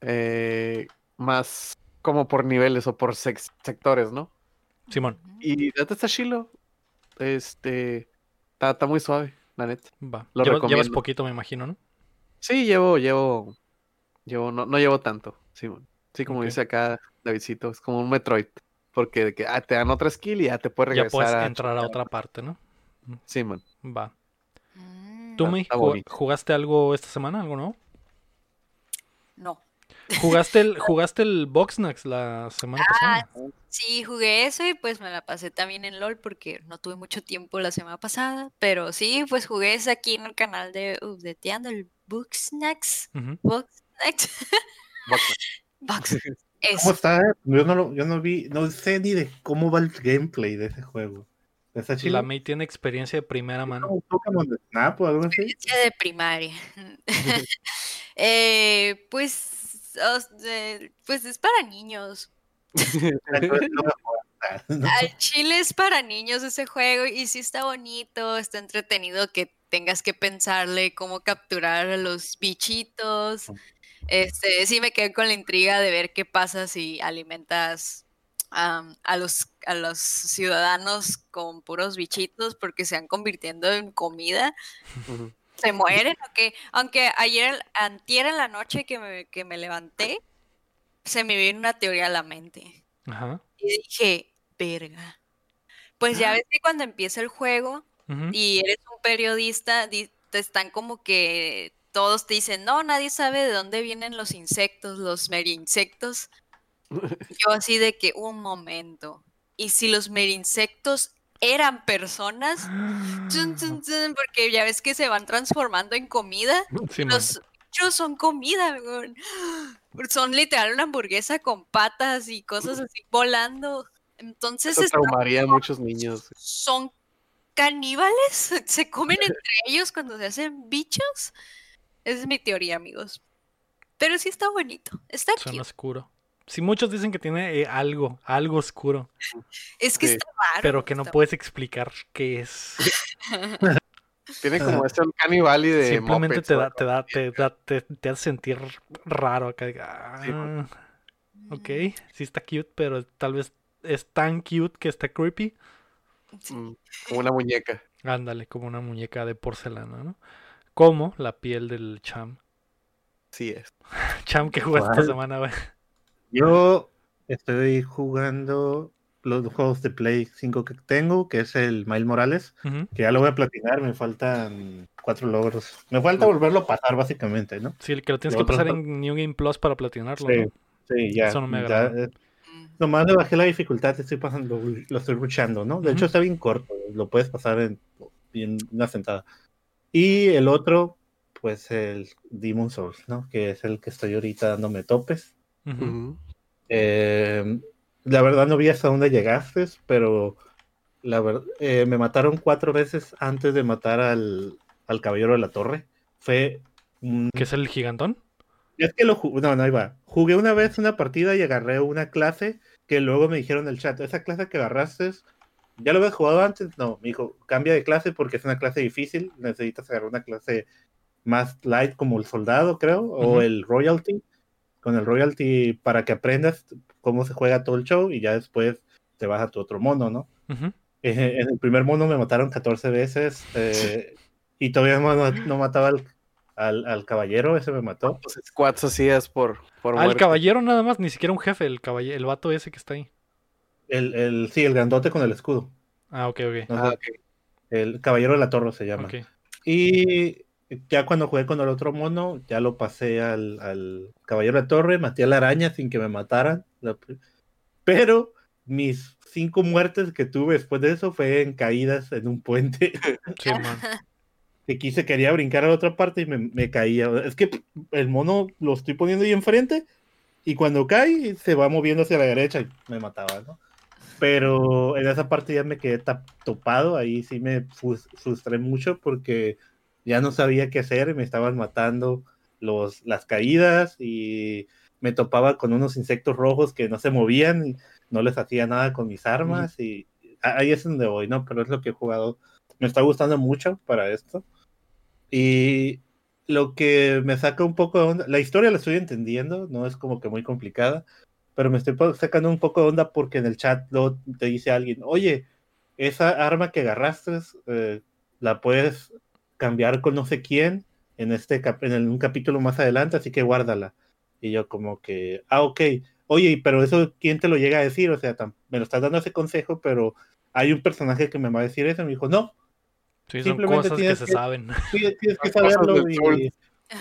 Eh, más como por niveles o por sex- sectores, ¿no? Simón, Y neta está chilo. Este. Está, está muy suave, la neta. va. Lo Llevas, llevas recomiendo. poquito, me imagino, ¿no? Sí, llevo, llevo, llevo, no, no llevo tanto, Simón. Sí, como dice acá Davidcito, es como un Metroid. Porque de que ah, te dan otra skill y ya te puedes Ya regresar puedes a entrar a otra parte, ¿no? Simón. Va. Mm, ¿Tú, bonito. jugaste algo esta semana? ¿Algo nuevo? No. ¿Jugaste el, jugaste el Boxnax la semana Ah, pasada? Sí, jugué eso y pues me la pasé también en LOL porque no tuve mucho tiempo la semana pasada. Pero sí, pues jugué ese aquí en el canal de Updateando, el Booksnacks. Ujú. Booksnacks. Box. ¿Cómo Eso. está? Yo no, lo- yo no vi, no sé ni de cómo va el gameplay de ese juego. ¿Está chido? La May tiene experiencia de primera mano. ¿Un Pokémon de Snap o algo así? Experiencia de primaria. Eh, pues, pues es para niños. Al chile es para niños ese juego y sí está bonito, está entretenido que tengas que pensarle cómo capturar a los bichitos. Este, sí me quedé con la intriga de ver qué pasa si alimentas a los a los ciudadanos con puros bichitos porque se van convirtiendo en comida. ¿Se mueren o qué? Aunque ayer, antier en la noche que me, que me levanté, se me vino una teoría a la mente. Ajá. Y dije, verga. Pues ya ves que cuando empieza el juego y eres un periodista, di- te están como que todos te dicen, no, nadie sabe de dónde vienen los insectos, los merinsectos. Yo así de que, un momento. ¿Y si los merinsectos eran personas? Chun, chun, chun, porque ya ves que se van transformando en comida. Los bichos son comida. Son literal una hamburguesa con patas y cosas así volando. Entonces Eso traumaría a muchos niños. son caníbales. Se comen entre ellos cuando se hacen bichos. Esa es mi teoría, amigos. Pero sí está bonito. Está Suena oscuro. Sí, muchos dicen que tiene eh, algo, algo oscuro, Es que Sí. está raro. pero que no está- puedes explicar qué es. Tiene como este Uncanny Valley de Simplemente Muppets, te da, te da, te da, te, te hace sentir raro acá. Sí, Ah, ok, Mm, sí está cute, pero tal vez es tan cute que está creepy. sí. Mm, Como una muñeca. Ándale, como una muñeca de porcelana, ¿no? Como la piel del cham. Sí es. Cham que jugaste esta semana, güey. Yo estoy jugando los juegos de Play 5 que tengo, que es el Miles Morales, que ya lo voy a platinar, me faltan cuatro logros. Me falta volverlo a pasar básicamente, ¿no? Sí, que lo tienes Lo que pasar otro- en New Game Plus para platinarlo, Sí, ¿no? sí, ya. Eso no me ya, agrada. Mm. nomás le bajé la dificultad, estoy pasando, lo estoy ruchando, ¿no? De hecho está bien corto, lo puedes pasar en, en una sentada. Y el otro, pues el Demon Souls, ¿no? Que es el que estoy ahorita dándome topes. Eh, la verdad no vi hasta dónde llegaste, pero la verdad me mataron cuatro veces antes de matar al, al caballero de la torre. Fue un... ¿Qué es el gigantón? Es que lo jugué, no, no, ahí va. Jugué una vez una partida y agarré una clase que luego me dijeron en el chat, esa clase que agarraste, ¿ya lo habías jugado antes? No, me dijo, cambia de clase porque es una clase difícil, necesitas agarrar una clase más light como el soldado, creo, o el royalty, con el royalty para que aprendas cómo se juega todo el show y ya después te vas a tu otro mono, ¿no? Eh, en el primer mono me mataron 14 veces eh, y todavía no, no mataba al, al, al caballero, ese me mató. Los squats hacías por, por Al caballero nada más, ni siquiera un jefe, el caballero, el vato ese que está ahí. El, el, sí, el grandote con el escudo. Ah, ok, ok. No Ah. El caballero de la torre se llama. Y ya cuando jugué con el otro mono, ya lo pasé al, al Caballero de la Torre, maté a la araña sin que me mataran. Pero mis cinco muertes que tuve después de eso fue en caídas en un puente. Sí, man. que quise, quería brincar a la otra parte y me, me caía. Es que el mono lo estoy poniendo ahí enfrente y cuando cae se va moviendo hacia la derecha y me mataba, ¿no? Pero en esa parte ya me quedé topado, ahí sí me frus- frustré mucho porque ya no sabía qué hacer me estaban matando los, las caídas y me topaba con unos insectos rojos que no se movían y no les hacía nada con mis armas y ahí es donde voy, ¿no? Pero es lo que he jugado. Me está gustando mucho para esto. Y lo que me saca un poco de onda, la historia la estoy entendiendo, no es como que muy complicada, pero me estoy sacando un poco de onda porque en el chat luego te dice alguien, oye, esa arma que agarraste eh, la puedes cambiar con no sé quién en este cap- en el- un capítulo más adelante, así que guárdala. Y yo como que, ah, ok, oye, pero eso, ¿quién te lo llega a decir? O sea, me lo estás dando ese consejo, pero hay un personaje que me va a decir eso. Y me dijo, no, Sí, son Simplemente cosas que tienes se que- saben. tienes, tienes que saberlo. Y,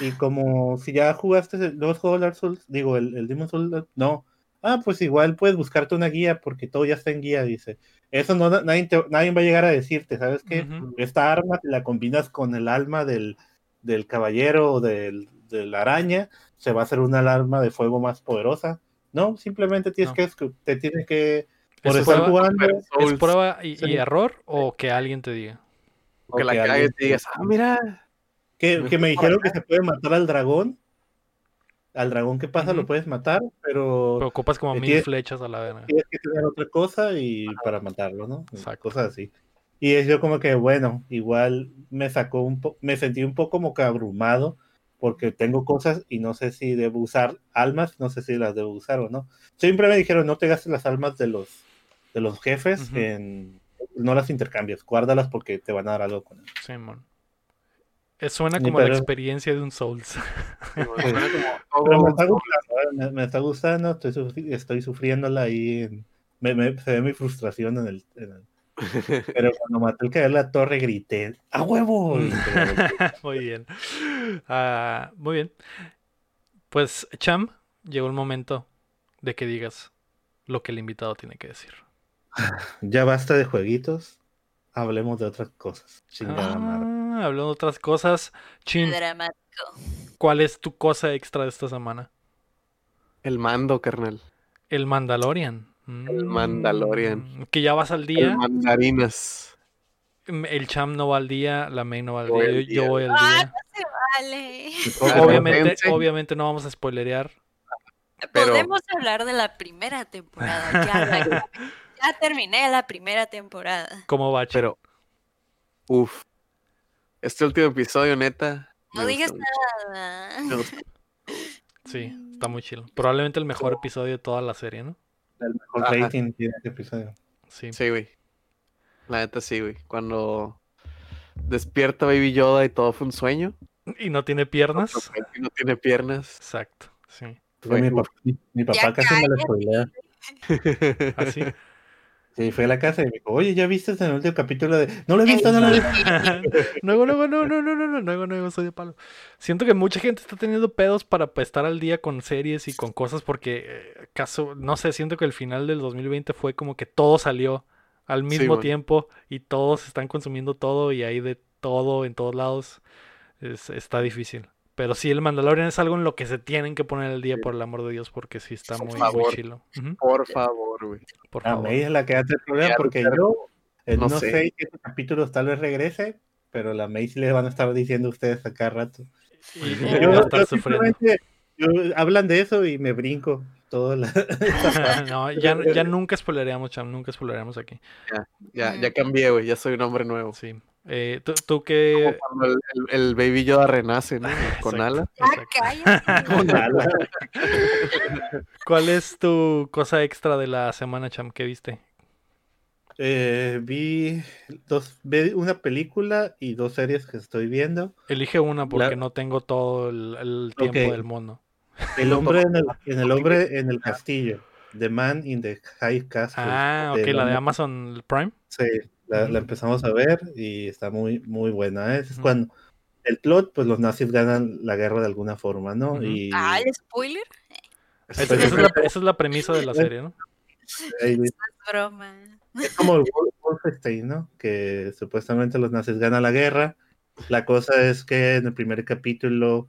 y como si ya jugaste los juegos Dark Souls, digo, el, el Demon Souls, no. Ah, pues igual puedes buscarte una guía porque todo ya está en guía, dice. Eso no, nadie, te- nadie va a llegar a decirte, ¿sabes qué? Esta arma te la combinas con el alma del, del caballero o del, de la araña, se va a hacer una arma de fuego más poderosa. No, simplemente tienes No. que, te tienes que, por ¿Es estar prueba, jugando, ¿Es prueba y, error o que alguien te diga? o que o la que cagues alguien y digas, ah, mira. Que, que me dijeron que se puede matar al dragón. Al dragón que pasa Ujú. lo puedes matar, pero Pero ocupas como mil tiene- flechas a la verga. tienes que tener otra cosa y para matarlo, ¿no? Exacto. Cosas así. Y es yo como que, bueno, igual me sacó un poco, me sentí un poco como que abrumado porque tengo cosas y no sé si debo usar almas, no sé si las debo usar o no. Siempre me dijeron, no te gastes las almas de los, de los jefes, Ujú. en, no las intercambies, guárdalas porque te van a dar algo con ellas. Sí, mon. Eh, Suena como la experiencia de un Souls. Sí, bueno, suena como Pero me está gustando, ¿eh? me, me está gustando, estoy, sufri- estoy sufriéndola ahí. me, me- se ve mi frustración en el, en el- Pero cuando maté el caer la torre grité, ¡a huevo! Volteé. muy bien. Ah, muy bien. Pues, Cham, llegó el momento de que digas lo que el invitado tiene que decir. ya basta de jueguitos, hablemos de otras cosas. Chingada madre. Ah, hablando de otras cosas. Chin, Dramático. ¿cuál es tu cosa extra de esta semana? El mando, carnal. El Mandalorian. El Mandalorian. Mm, Que ya vas al El día. mandarinas. Mm, El Cham no va al día, la May no va al día, yo, yo voy al Ah, día. no se vale. Ah, Obviamente, obviamente no vamos a spoilerear. Pero- Podemos hablar de la primera temporada. Ya, terminé la primera temporada. ¿Cómo va? Pero, uff. Este último episodio, neta. No digas nada. Me. Sí, está muy chido. Probablemente el mejor episodio de toda la serie, ¿no? El mejor Ajá. rating tiene este episodio. Sí. Sí, güey. La neta sí, güey. Cuando despierta Baby Yoda y todo fue un sueño. Y no tiene piernas. y No tiene piernas. Exacto, sí. Fue mi, papá, mi, mi papá Ya casi me lo cállate. spoilea. Así. Sí, fue a la casa y me dijo, oye, ¿ya viste en el último capítulo de... No lo he visto, no lo he visto. luego, luego, no, no, no, no, no, luego, luego soy de palo. Siento que mucha gente está teniendo pedos para pues, estar al día con series y con cosas porque, eh, caso, no sé, siento que el final del 2020 fue como que todo salió al mismo tiempo y todos están consumiendo todo y hay de todo en todos lados. Es- está difícil. Pero sí, el Mandalorian es algo en lo que se tienen que poner al día, por el amor de Dios, porque sí está Por muy, muy favor. chilo. Ujú, Por favor, güey. por A favor. May es la que hace el problema Ya, porque yo eh, no no, sé. sé qué capítulos tal vez regrese, pero la May sí le van a estar diciendo a ustedes a cada rato. Y, y Yo, a estar sufriendo. simplemente- yo- hablan de eso y me brinco toda la... no, ya, ya nunca spoileríamos, Cham, nunca spoileríamos aquí. Ya, ya cambié, güey. Ya soy un hombre nuevo. Sí. Eh, ¿tú, tú Como cuando el, el- el Baby Yoda renace, ¿no? Con alas. Cállate. Con alas. ¿Cuál es tu cosa extra de la semana, Cham, que viste? eh, vi dos, vi una película y dos series que estoy viendo. Elige una porque La- no tengo todo el, el tiempo del mundo. El hombre en el, en el hombre en el castillo. The Man in the High Castle. Ah, ok, la de Amazon Prime. Sí, la, la empezamos a ver y está muy, muy buena. ¿eh? Es cuando el plot, pues los nazis ganan la guerra de alguna forma, ¿no? Y Ah, el spoiler. Esa, Pues, esa es la, esa es la premisa de la serie, ¿no? Es broma. Es como el Wolf- Wolfenstein, ¿no? Que supuestamente los nazis ganan la guerra. La cosa es que en el primer capítulo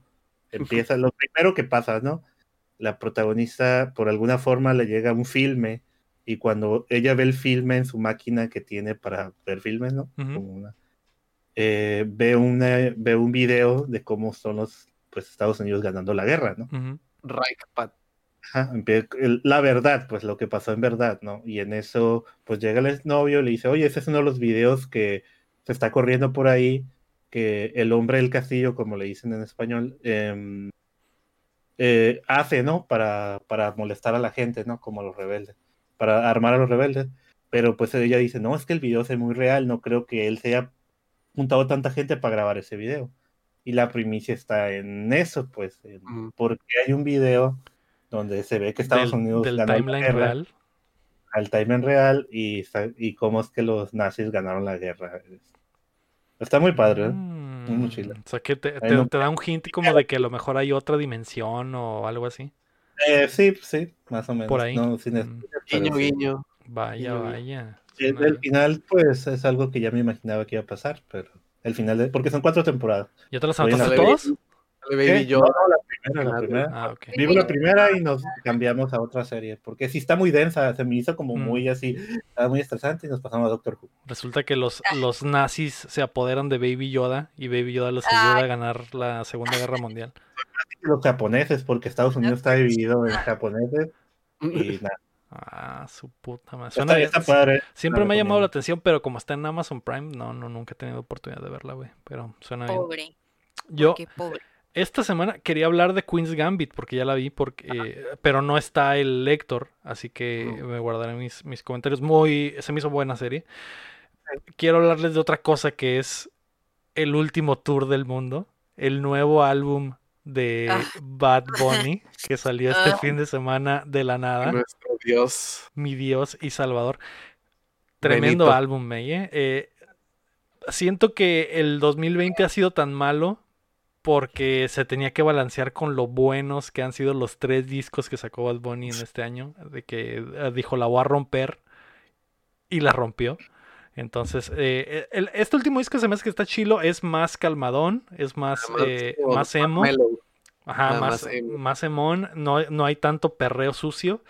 empieza lo primero que pasa, ¿no? La protagonista por alguna forma le llega un filme y cuando ella ve el filme en su máquina que tiene para ver filmes, ¿no? Como una- eh, ve, una, ve un video de cómo son los pues, Estados Unidos ganando la guerra, ¿no? Ujú. Reichpad. Ajá, la verdad, pues lo que pasó en verdad, ¿no? Y en eso, pues llega el novio y le dice, oye, ese es uno de los videos que se está corriendo por ahí, que el hombre del castillo, como le dicen en español, em, eh, hace, ¿no? Para, para molestar a la gente, ¿no? Como los rebeldes, para armar a los rebeldes. Pero pues ella dice, no, es que el video es muy real, no creo que él se haya juntado tanta gente para grabar ese video. Y la primicia está en eso, pues, en- Mm. porque hay un video donde se ve que Estados Del, Unidos del ganó la timeline guerra real. al timeline real y, cómo es que los nazis ganaron la guerra. Está muy padre, ¿eh? Mm, muy chila. O sea que te, Ahí te- no- te da un hint como de que a lo mejor hay otra dimensión o algo así. Eh, sí, sí, más o menos. Por ahí. No, sin Mm. spoilers, pero Guiño, sí. guiño. Vaya, Guiño, vaya. Suena- el final, pues, es algo que ya me imaginaba que iba a pasar, pero el final, de... porque son cuatro temporadas. ¿Ya te las Oye, anotaste Sale todas? Sale Baby ¿Qué? Yoda. No, no, la primera, la primera. Ah, ok. Vivo la primera y nos cambiamos a otra serie, porque sí está muy densa, se me hizo como Mm. muy así, estaba muy estresante y nos pasamos a Doctor Who. Resulta que los, los nazis se apoderan de Baby Yoda y Baby Yoda les ayuda a ganar la Segunda Guerra Mundial. Los japoneses, porque Estados Unidos está dividido en japoneses y nada. Ah, su puta madre. Suena bien. está padre. Siempre me ha llamado la atención, pero como está en Amazon Prime, no, no, nunca he tenido oportunidad de verla, güey. Pero suena bien. Pobre. Yo, Qué pobre. Esta semana quería hablar de Queen's Gambit, porque ya la vi, porque, pero no está el lector, así que me guardaré mis, mis comentarios. Muy, se me hizo buena serie. Quiero hablarles de otra cosa que es el último tour del mundo, el nuevo álbum de Ah. Bad Bunny, que salió este Ah. fin de semana de la nada. Nuestro Dios. Mi Dios y Salvador. Tremendo Benito. álbum, Meye. Eh, siento que el 2020 ha sido tan malo porque se tenía que balancear con lo buenos que han sido los tres discos que sacó Bad Bunny en este año. De que eh, dijo, la voy a romper y la rompió. Entonces, eh, el- este último disco se me hace que está chilo, es más calmadón, es más, Además, eh, más emo. mellow. Ajá, más, más más emón, no, no hay tanto perreo sucio.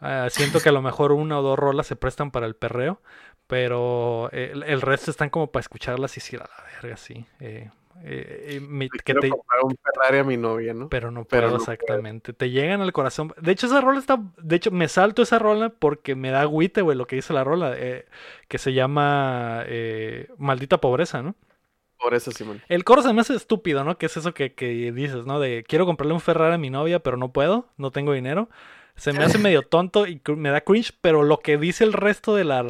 Ah, siento que a lo mejor una o dos rolas se prestan para el perreo, pero eh, el, el resto están como para escucharlas y decir a la verga, sí. eh, eh, eh, mi- Le que quiero te- comprar un Ferrari a mi novia, ¿no? pero no pero puedo exactamente. Te llegan al corazón. De hecho, esa rola está. De hecho, me salto esa rola porque me da agüite, güey, lo que dice la rola, eh, que se llama eh, Maldita Pobreza, ¿no? Por eso, Simón. El coro se me hace estúpido, ¿no? Que es eso que, que dices, ¿no? De quiero comprarle un Ferrari a mi novia, pero no puedo, no tengo dinero. Se me hace medio tonto y me da cringe, pero lo que dice el resto de la,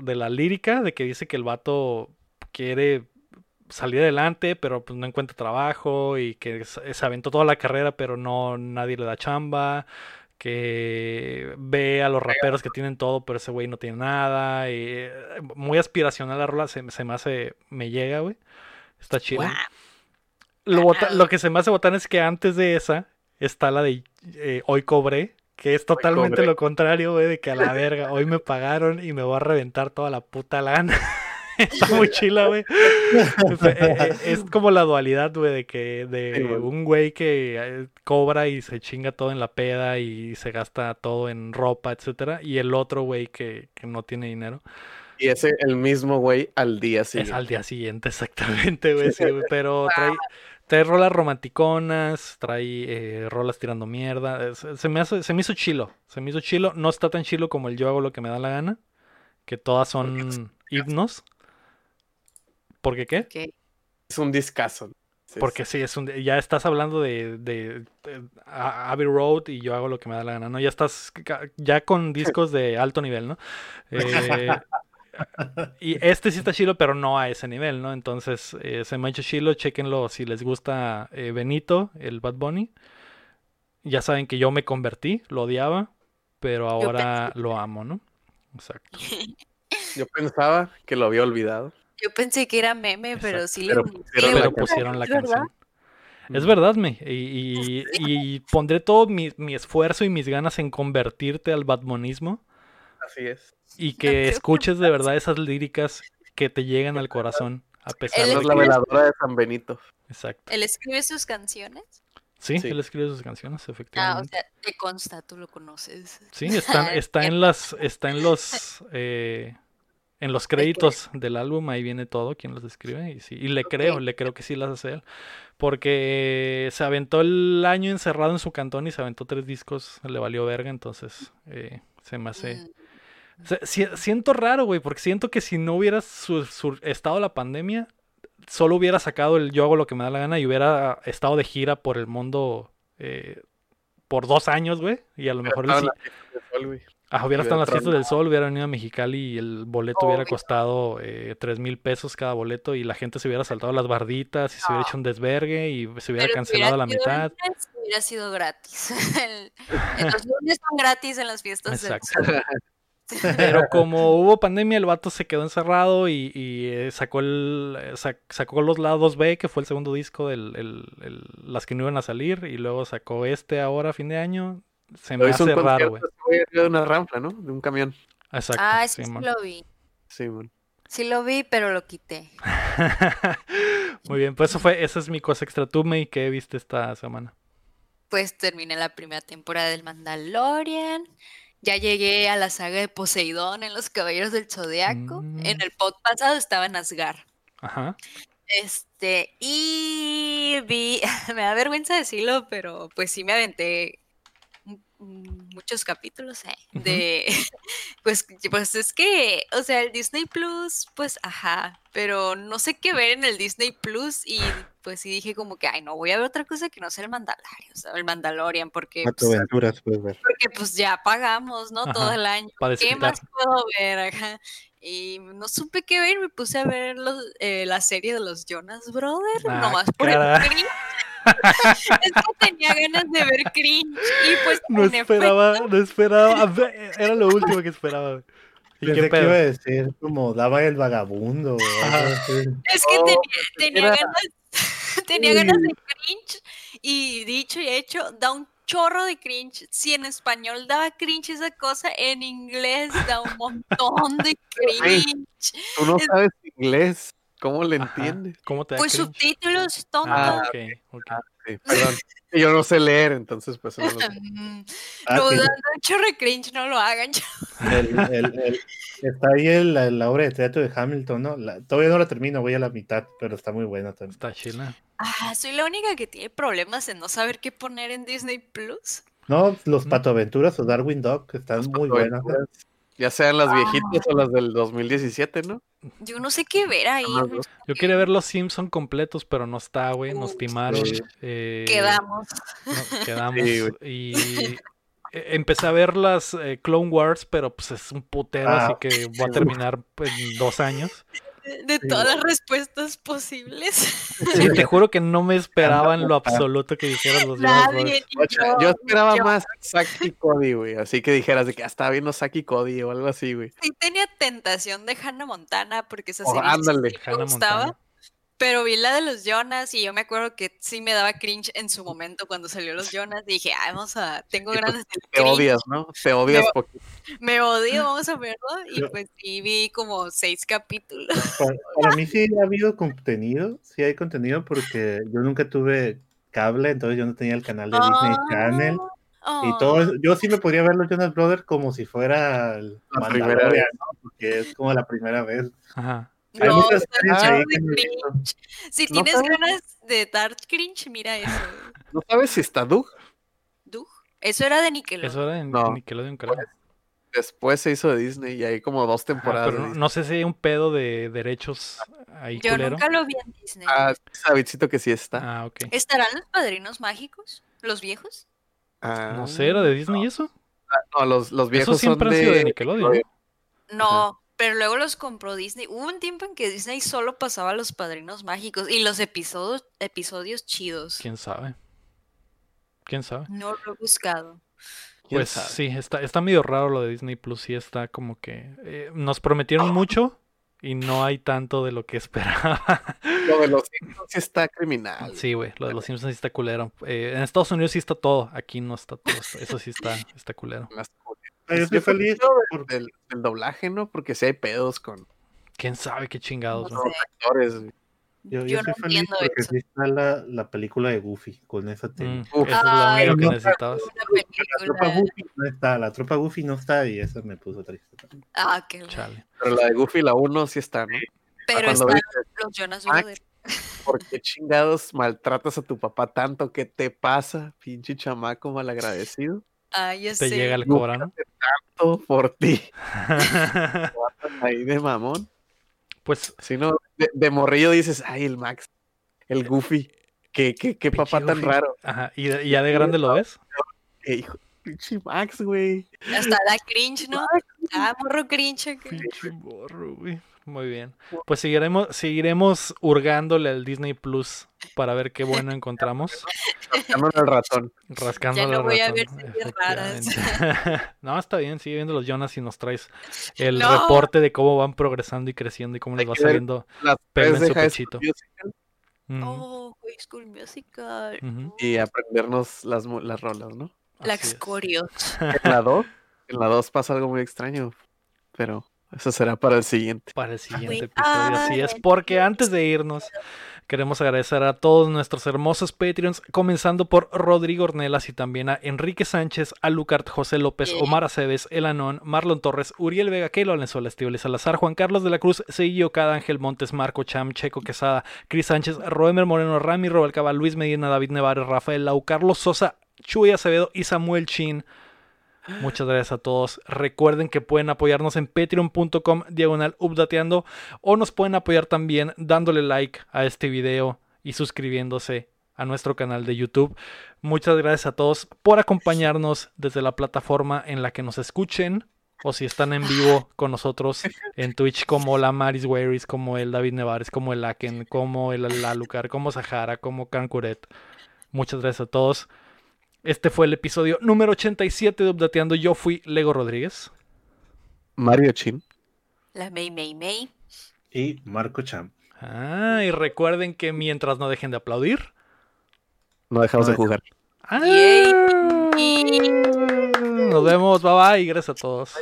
de la lírica, de que dice que el vato quiere salir adelante, pero pues no encuentra trabajo y que se aventó toda la carrera, pero no nadie le da chamba, que ve a los raperos que tienen todo, pero ese güey no tiene nada, y eh, muy aspiracional la rola, se, se me hace, me llega, güey. Está chido. Lo, bota- lo que se me hace botán es que antes de esa está la de eh, Hoy Cobré, que es totalmente lo contrario, güey, de que a la verga, hoy me pagaron y me voy a reventar toda la puta lana. está muy chila, güey. Es, eh, eh, es como la dualidad, güey, de que de Sí, un güey que eh, cobra y se chinga todo en la peda y se gasta todo en ropa, etcétera, y el otro güey que, que no tiene dinero. Y ese, el mismo güey al día Es siguiente. al día siguiente, exactamente, güey. sí, güey, pero trae, trae rolas romanticonas, trae eh, rolas tirando mierda. es- Se, me hace, se me hizo chilo. Se me hizo chilo. No está tan chilo como el yo hago lo que me da la gana. Que todas son himnos. ¿Por qué qué? Es un discazo. Sí, Porque sí, es un, ya estás hablando de, de, de A- Abbey Road y yo hago lo que me da la gana, ¿no? Ya estás ya con discos de alto nivel, ¿no? Eh, y este sí está chilo, pero no a ese nivel, ¿no? Entonces, eh, se me ha hecho chilo, chequenlo si les gusta eh, Benito, el Bad Bunny. Ya saben que yo me convertí, lo odiaba, pero ahora lo amo, ¿no? Exacto. Yo pensaba que lo había olvidado. Yo pensé que era meme, pero sí Pero le, pusieron Pero pusieron la ¿es verdad? canción. Es verdad, me. Y, y- y pondré todo mi, mi esfuerzo y mis ganas en convertirte al Batmonismo Así es. y que escuches de verdad esas líricas que te llegan al corazón, a pesar Él de Es la veladora de San Benito. Exacto. ¿Él escribe sus canciones? Sí, Sí. él escribe sus canciones, Ah, o efectivamente. sea, te consta, tú lo conoces. Sí, están, está en las, está en los, eh, en los créditos del álbum, ahí viene todo, quién los escribe, y sí, y le creo, le creo que sí las hace él, porque se aventó el año encerrado en su cantón y se aventó tres discos, le valió verga, entonces eh, se me hace... Mm, se- siento raro, güey, porque siento que si no hubiera su- su- estado la pandemia, solo hubiera sacado el yo hago lo que me da la gana y hubiera estado de gira por el mundo eh, por dos años, güey, y a lo mejor... Ah, hubiera estado en las fiestas del sol, hubiera venido a Mexicali y el boleto hubiera costado eh, tres mil pesos cada boleto y la gente se hubiera saltado las barditas y se hubiera hecho un desvergue y se hubiera Pero cancelado hubiera la mitad. lunes, hubiera sido gratis. El- los lunes son gratis en las fiestas del Exacto. sol. Pero como hubo pandemia, el vato se quedó encerrado y, y, eh, sacó el eh, sac- sacó los lados B, que fue el segundo disco el- las que no iban a salir, y luego sacó este ahora a fin de año. Se me un hace raro, güey. de una rampa, ¿no? De un camión. Exacto. Ah, ese sí Simón. lo vi. Sí, man. Sí lo vi, pero lo quité. Muy bien, pues eso fue, esa es mi cosa extra. ¿Tú, May, qué viste esta semana? Pues terminé la primera temporada del Mandalorian. Ya llegué a la saga de Poseidón en Los Caballeros del Zodiaco. Mm. En el pod pasado estaba en Asgard. Ajá. Este, y vi, me da vergüenza decirlo, pero pues sí me aventé muchos capítulos eh, de, pues, pues es que, o sea, el Disney Plus, pues ajá, pero no sé qué ver en el Disney Plus y pues sí dije como que, ay, no voy a ver otra cosa que no sea el Mandalorian, o sea, el Mandalorian, porque, Cuatro pues, aventuras puedes ver. porque pues ya pagamos, ¿no? Todo el año. ¿Qué más puedo ver? Ajá. Y no supe qué ver, me puse a ver los, eh, la serie de los Jonas Brothers, Ah, nomás por el. Es que tenía ganas de ver cringe y pues No efecto, esperaba, no esperaba. Era lo último que esperaba. ¿Y Pensé qué que iba a pedo? decir como daba el vagabundo. es que Oh, tenía, tenía era- ganas, tenía ganas de cringe y dicho y hecho, da un chorro de cringe. Si en español daba cringe esa cosa, en inglés da un montón de cringe. Tú no Es- sabes inglés. ¿Cómo le entiendes? ¿Cómo te da Pues cringe? subtítulos, tonto. Ah, Ah, ok, ok. Sí, perdón. Yo no sé leer, entonces pues no lo sé. Mm, Ah, no, sí. cringe, lo hagan. El- el- el- está ahí el- la, la obra de teatro de Hamilton, ¿no? La- todavía no la termino, voy a la mitad, pero está muy buena también. Está chila. Ah, soy la única que tiene problemas en no saber qué poner en Disney Plus. No, los Mm. patoaventuras o Darwin Dog están muy buenas. Ya sean las viejitas o las del 2017, ¿no? Yo no sé qué ver ahí. Dos. Yo quería ver los Simpson completos, pero no está, güey. Nos timaron. sí. eh, Quedamos. no, quedamos. Sí, y eh, empecé a ver las eh, Clone Wars, pero pues es un putero, Ah, así que voy a terminar en dos años. De, todas las respuestas posibles. Sí, te juro que no me esperaba en lo absoluto que dijeras los Nadie. Yo, yo esperaba yo. más Zack y Cody, güey. Así que dijeras de que ah, estaba viendo Zack y Cody o algo así, güey. Sí tenía tentación de Hannah Montana porque esa Oh, serie ándale. me Hannah gustaba. Montana. Pero vi la de los Jonas y yo me acuerdo que sí me daba cringe en su momento cuando salió los Jonas. Dije, ay, vamos a, tengo Sí, pues, ganas de Te odias, ¿no? Te odias Me- poquito. Me odio, vamos a verlo. Y Yo- pues sí vi como seis capítulos. Para, para mí sí ha habido contenido, sí hay contenido porque yo nunca tuve cable, entonces yo no tenía el canal de Disney Channel y Oh, todo. Yo sí me podría ver los Jonas Brothers como si fuera el La primera vez. ¿no? Porque es como la primera vez. Ajá. Hay no, muchas ah, de cringe. Si No tienes sabes. ganas de dar cringe, mira eso. ¿No sabes si está Doug? Dug. Eso era de Nickelodeon. Eso era No. Nickelodeon, creo. Después se hizo de Disney y hay como dos Ajá, temporadas. pero de no, sé si hay un pedo de derechos ahí Yo culero. nunca lo vi en Disney. Ah, Sabidcito que sí está. Ah, ok. ¿Estarán los padrinos mágicos? ¿Los viejos? Ah, No sé, ¿era de Disney eso? No, los, los viejos Eso siempre son han de... sido de Nickelodeon. ¿no? Pero luego los compró Disney. Hubo un tiempo en que Disney solo pasaba los padrinos mágicos y los episodios, episodios chidos. ¿Quién sabe? ¿Quién sabe? No lo he buscado. ¿Quién Pues sí, está, está medio raro lo de Disney Plus. Sí, está como que eh, nos prometieron mucho y no hay tanto de lo que esperaba. Lo de los Simpsons sí está criminal. Sí, güey, lo de los Simpsons sí está culero. Eh, en Estados Unidos sí está todo, aquí no está todo. Eso sí está, está culero. Ah, yo estoy feliz por- del, del doblaje, ¿no? Porque si hay pedos con ¿Quién sabe qué chingados? No actores. güey. Yo, yo Yo estoy no feliz entiendo porque eso. sí está la, la película de Goofy. Con te Mm, Uf. eso es lo Ay, único que necesitabas. La tropa. Goofy no está, la tropa Goofy no está y eso me puso triste. también. Ah, qué bueno. Chale. Pero la de Goofy, la 1 sí está, ¿no? Pero Cuando están dices, los Jonas Max, Brothers. ¿por qué chingados maltratas a tu papá tanto? ¿Qué te pasa, pinche chamaco malagradecido? Ah, ya Te sé. llega el No, cobrano. Todo por ti. Ahí de mamón. pues Si no, de, de morrillo dices, ay, el Max, el Goofy. Qué, qué, qué papá tan Goofy. raro. Ajá, ¿Y, de- y ya de grande lo ves? Eh, hijo, pinche Max, güey. Hasta da cringe, ¿no? Ah, morro cringe. Pinche morro, güey. Muy bien. Pues seguiremos, seguiremos hurgándole al Disney Plus para ver qué bueno encontramos. Rascándole al ratón. Rascando Ya no voy a ratón, ver raras. efectivamente. no, está bien, sigue viendo los Jonas y nos traes el No. reporte de cómo van progresando y creciendo y cómo les va que ver saliendo. Las Pelo en su pechito. Oh, High School Musical. ujú, Y aprendernos las, las rolas, ¿no? es. Corios. En la 2, en la 2 pasa algo muy extraño, pero eso será para el siguiente. para el siguiente episodio. Así es, porque antes de irnos, queremos agradecer a todos nuestros hermosos Patreons, comenzando por Rodrigo Ornelas y también a Enrique Sánchez, a Lucart, José López. Omar Aceves, El Anón, Marlon Torres, Uriel Vega, Keilo Valenzuela, Estíbal Salazar, Juan Carlos de la Cruz, Seguillo Cada, Ángel Montes, Marco Cham, Checo Quesada, Cris Sánchez, Roemer Moreno, Rami Robalcaba, Luis Medina, David Nevares, Rafael Lau, Carlos Sosa, Chuy Acevedo y Samuel Chin. Muchas gracias a todos. Recuerden que pueden apoyarnos en patreon.com diagonal updateando o nos pueden apoyar también dándole like a este video y suscribiéndose a nuestro canal de YouTube. Muchas gracias a todos por acompañarnos desde la plataforma en la que nos escuchen o si están en vivo con nosotros en Twitch como la Maris Weiris, como el David Nevares, como el Aken, como el Alucar, como Sahara, como Cancuret. Muchas gracias a todos. Este fue el episodio número 87 de Updateando. Yo fui Lego Rodríguez. Mario Chin. La May May May. Y Marco Champ. Ah, y recuerden que mientras no dejen de aplaudir. No dejamos No de jugar. Ah, nos vemos, bye bye, y gracias a todos.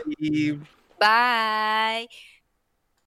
Bye.